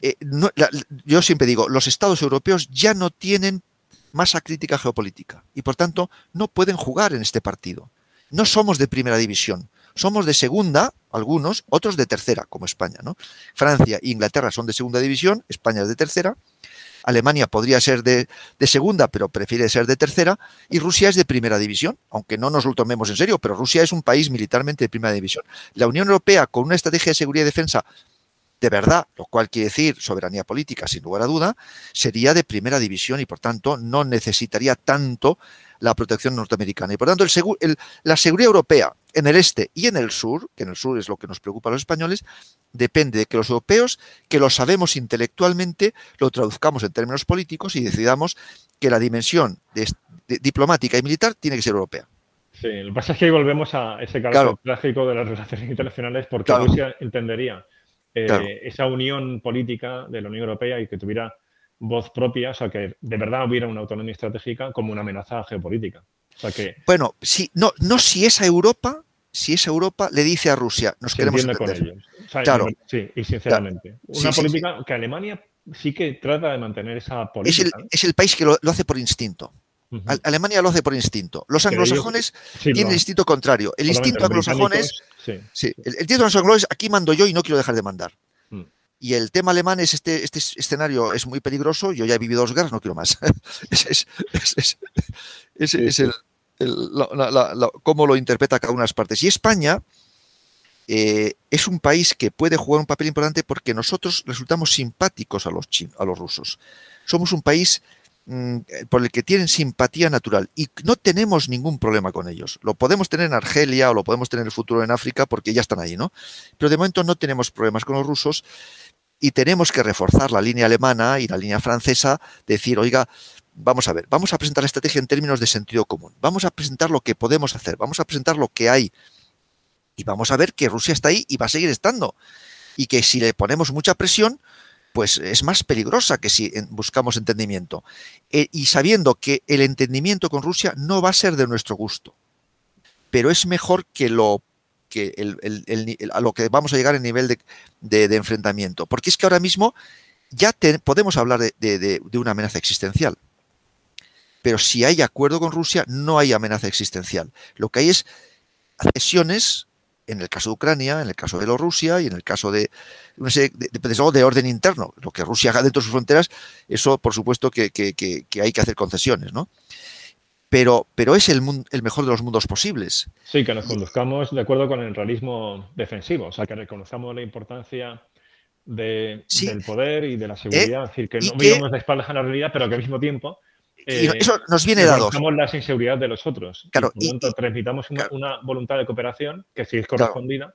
eh, yo siempre digo, los estados europeos ya no tienen masa crítica geopolítica y por tanto no pueden jugar en este partido. No somos de primera división, somos de segunda, algunos, otros de tercera, como España. ¿no? Francia e Inglaterra son de segunda división, España es de tercera, Alemania podría ser de, de, segunda, pero prefiere ser de tercera, y Rusia es de primera división, aunque no nos lo tomemos en serio, pero Rusia es un país militarmente de primera división. La Unión Europea, con una estrategia de seguridad y defensa de verdad, lo cual quiere decir soberanía política, sin lugar a duda, sería de primera división y por tanto no necesitaría tanto la protección norteamericana. Y por tanto, el, la seguridad europea en el este y en el sur, que en el sur es lo que nos preocupa a los españoles, depende de que los europeos, que lo sabemos intelectualmente, lo traduzcamos en términos políticos y decidamos que la dimensión diplomática y militar tiene que ser europea. Sí, lo que pasa es que ahí volvemos a ese caso trágico de las relaciones internacionales porque Rusia entendería eh, esa unión política de la Unión Europea y que tuviera voz propia, o sea, que de verdad hubiera una autonomía estratégica como una amenaza geopolítica. que, bueno, si, no, no si esa Europa, si esa Europa le dice a Rusia, nos queremos con ellos. claro. Sí, y sinceramente. Una política que Alemania sí que trata de mantener esa política. Es el, país que lo, hace por instinto. Alemania lo hace por instinto. Los anglosajones tienen el instinto contrario. El instinto anglosajón es. Sí, el, instinto anglosajón es aquí mando yo y no quiero dejar de mandar. Mm. Y el tema alemán es este, este escenario es muy peligroso. Yo ya he vivido dos guerras, no quiero más. es, es, el, cómo lo interpreta cada una de las partes. Y España eh, es un país que puede jugar un papel importante porque nosotros resultamos simpáticos a los, a los rusos. Somos un país por el que tienen simpatía natural y no tenemos ningún problema con ellos. Lo podemos tener en Argelia o lo podemos tener en el futuro en África porque ya están ahí, ¿no? Pero de momento no tenemos problemas con los rusos y tenemos que reforzar la línea alemana y la línea francesa, decir, oiga, vamos a ver, vamos a presentar la estrategia en términos de sentido común, vamos a presentar lo que podemos hacer, vamos a presentar lo que hay y vamos a ver que Rusia está ahí y va a seguir estando y que si le ponemos mucha presión, pues es más peligrosa que si buscamos entendimiento. Eh, y sabiendo que el entendimiento con Rusia no va a ser de nuestro gusto, pero es mejor que lo que a lo que vamos a llegar en nivel de, enfrentamiento. Porque es que ahora mismo ya podemos hablar de, una amenaza existencial. Pero si hay acuerdo con Rusia, no hay amenaza existencial. Lo que hay es cesiones en el caso de Ucrania, en el caso de Bielorrusia y en el caso de, de, de, orden interno. Lo que Rusia haga dentro de sus fronteras, eso por supuesto que, hay que hacer concesiones, ¿no? Pero, pero es el, el, mejor de los mundos posibles. Sí, que nos conduzcamos de acuerdo con el realismo defensivo, o sea, que reconozcamos la importancia del poder y de la seguridad, es decir, que no vivamos de espaldas a la realidad, pero que al mismo tiempo y eh, eso nos viene dado. Las inseguridades de los otros. Claro, y, por lo tanto, transmitamos una, voluntad de cooperación que, si es correspondida,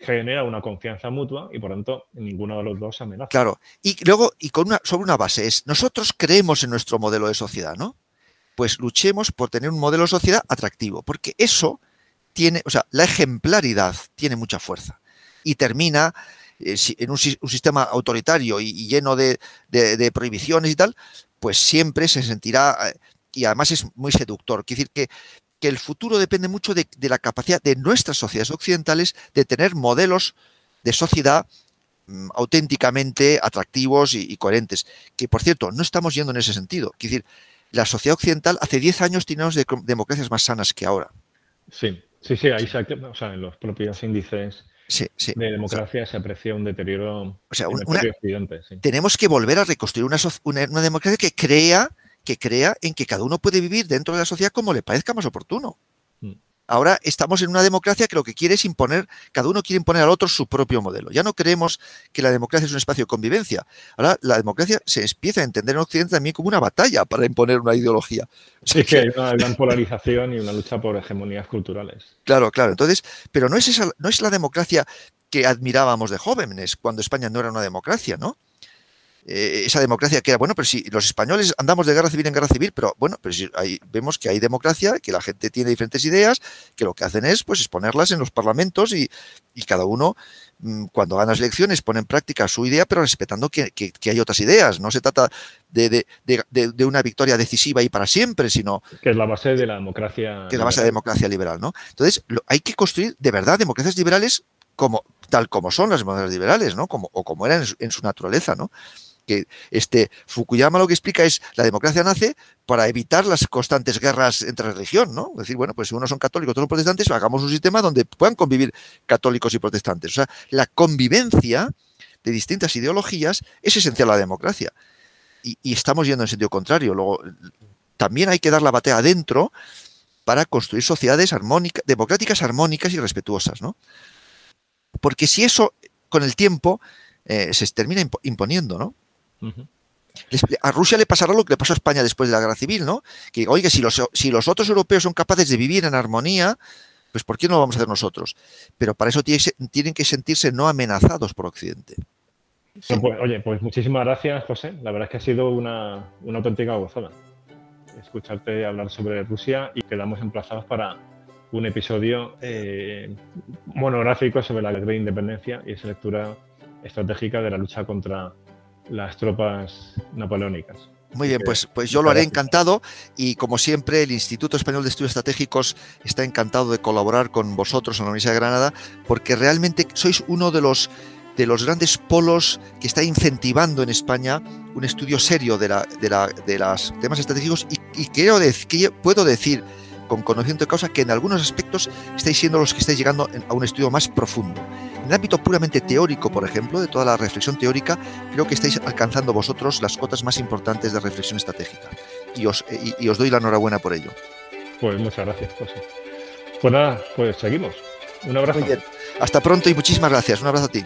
genera una confianza mutua y, por tanto, ninguno de los dos amenaza. Claro. Y luego, y con una, sobre una base, es nosotros creemos en nuestro modelo de sociedad, ¿no? Pues luchemos por tener un modelo de sociedad atractivo, porque eso tiene, o sea, la ejemplaridad tiene mucha fuerza y termina en un, sistema autoritario y, lleno de, prohibiciones y tal, pues siempre se sentirá, eh, y además es muy seductor, quiere decir que, que el futuro depende mucho de, la capacidad de nuestras sociedades occidentales de tener modelos de sociedad mm, auténticamente atractivos y, coherentes. Que, por cierto, no estamos yendo en ese sentido. Quiere decir, la sociedad occidental hace 10 años teníamos democracias más sanas que ahora. Sí, sí, sí, ahí se, o sea, en los propios índices de democracia se aprecia un deterioro o sea, Tenemos que volver a reconstruir una, una, democracia que crea, que crea en que cada uno puede vivir dentro de la sociedad como le parezca más oportuno. Ahora estamos en una democracia que lo que quiere es imponer, cada uno quiere imponer al otro su propio modelo. Ya no creemos que la democracia es un espacio de convivencia. Ahora la democracia se empieza a entender en Occidente también como una batalla para imponer una ideología. Sí, que hay una gran polarización y una lucha por hegemonías culturales. Claro, claro. Entonces, pero no es, esa, no es la democracia que admirábamos de jóvenes cuando España no era una democracia, ¿no? Eh, esa democracia que era, bueno, pero si los españoles andamos de guerra civil en guerra civil, pero bueno, pero si vemos que hay democracia, que la gente tiene diferentes ideas, que lo que hacen es pues exponerlas en los parlamentos y, cada uno mm, cuando gana las elecciones pone en práctica su idea, pero respetando que, hay otras ideas. No se trata de, una victoria decisiva y para siempre, sino... Que es la base de la democracia. Que es la base de la democracia liberal, ¿no? Entonces, hay que construir de verdad democracias liberales como, tal como son las democracias liberales, ¿no? Como, o como eran en su naturaleza, ¿no? Que este Fukuyama lo que explica es la democracia nace para evitar las constantes guerras entre religión, ¿no? Es decir, bueno, pues si unos son católicos, otros son protestantes, hagamos un sistema donde puedan convivir católicos y protestantes. O sea, la convivencia de distintas ideologías es esencial a la democracia. Y, estamos yendo en sentido contrario. Luego, también hay que dar la batalla adentro para construir sociedades armónicas, democráticas, armónicas y respetuosas, ¿no? Porque si eso, con el tiempo, eh, se termina imponiendo, ¿no? A Rusia le pasará lo que le pasó a España después de la guerra civil, ¿no? Que, oye, si los, si los otros europeos son capaces de vivir en armonía, pues ¿por qué no lo vamos a hacer nosotros? Pero para eso tienen que sentirse no amenazados por Occidente. Pues, oye, pues muchísimas gracias, José. La verdad es que ha sido una, auténtica gozada escucharte hablar sobre Rusia y quedamos emplazados para un episodio eh, monográfico sobre la guerra de independencia y esa lectura estratégica de la lucha contra las tropas napoleónicas. Muy bien, pues, pues yo lo haré encantado y como siempre el Instituto Español de Estudios Estratégicos está encantado de colaborar con vosotros en la Universidad de Granada porque realmente sois uno de los, de los grandes polos que está incentivando en España un estudio serio de, la, de, la, de los temas estratégicos y, creo que puedo decir con conocimiento de causa que en algunos aspectos estáis siendo los que estáis llegando a un estudio más profundo. En el ámbito puramente teórico, por ejemplo, de toda la reflexión teórica, creo que estáis alcanzando vosotros las cotas más importantes de reflexión estratégica. Y os, y, os doy la enhorabuena por ello. Pues muchas gracias, José. Pues nada, pues seguimos. Un abrazo. Muy bien. Hasta pronto y muchísimas gracias. Un abrazo a ti.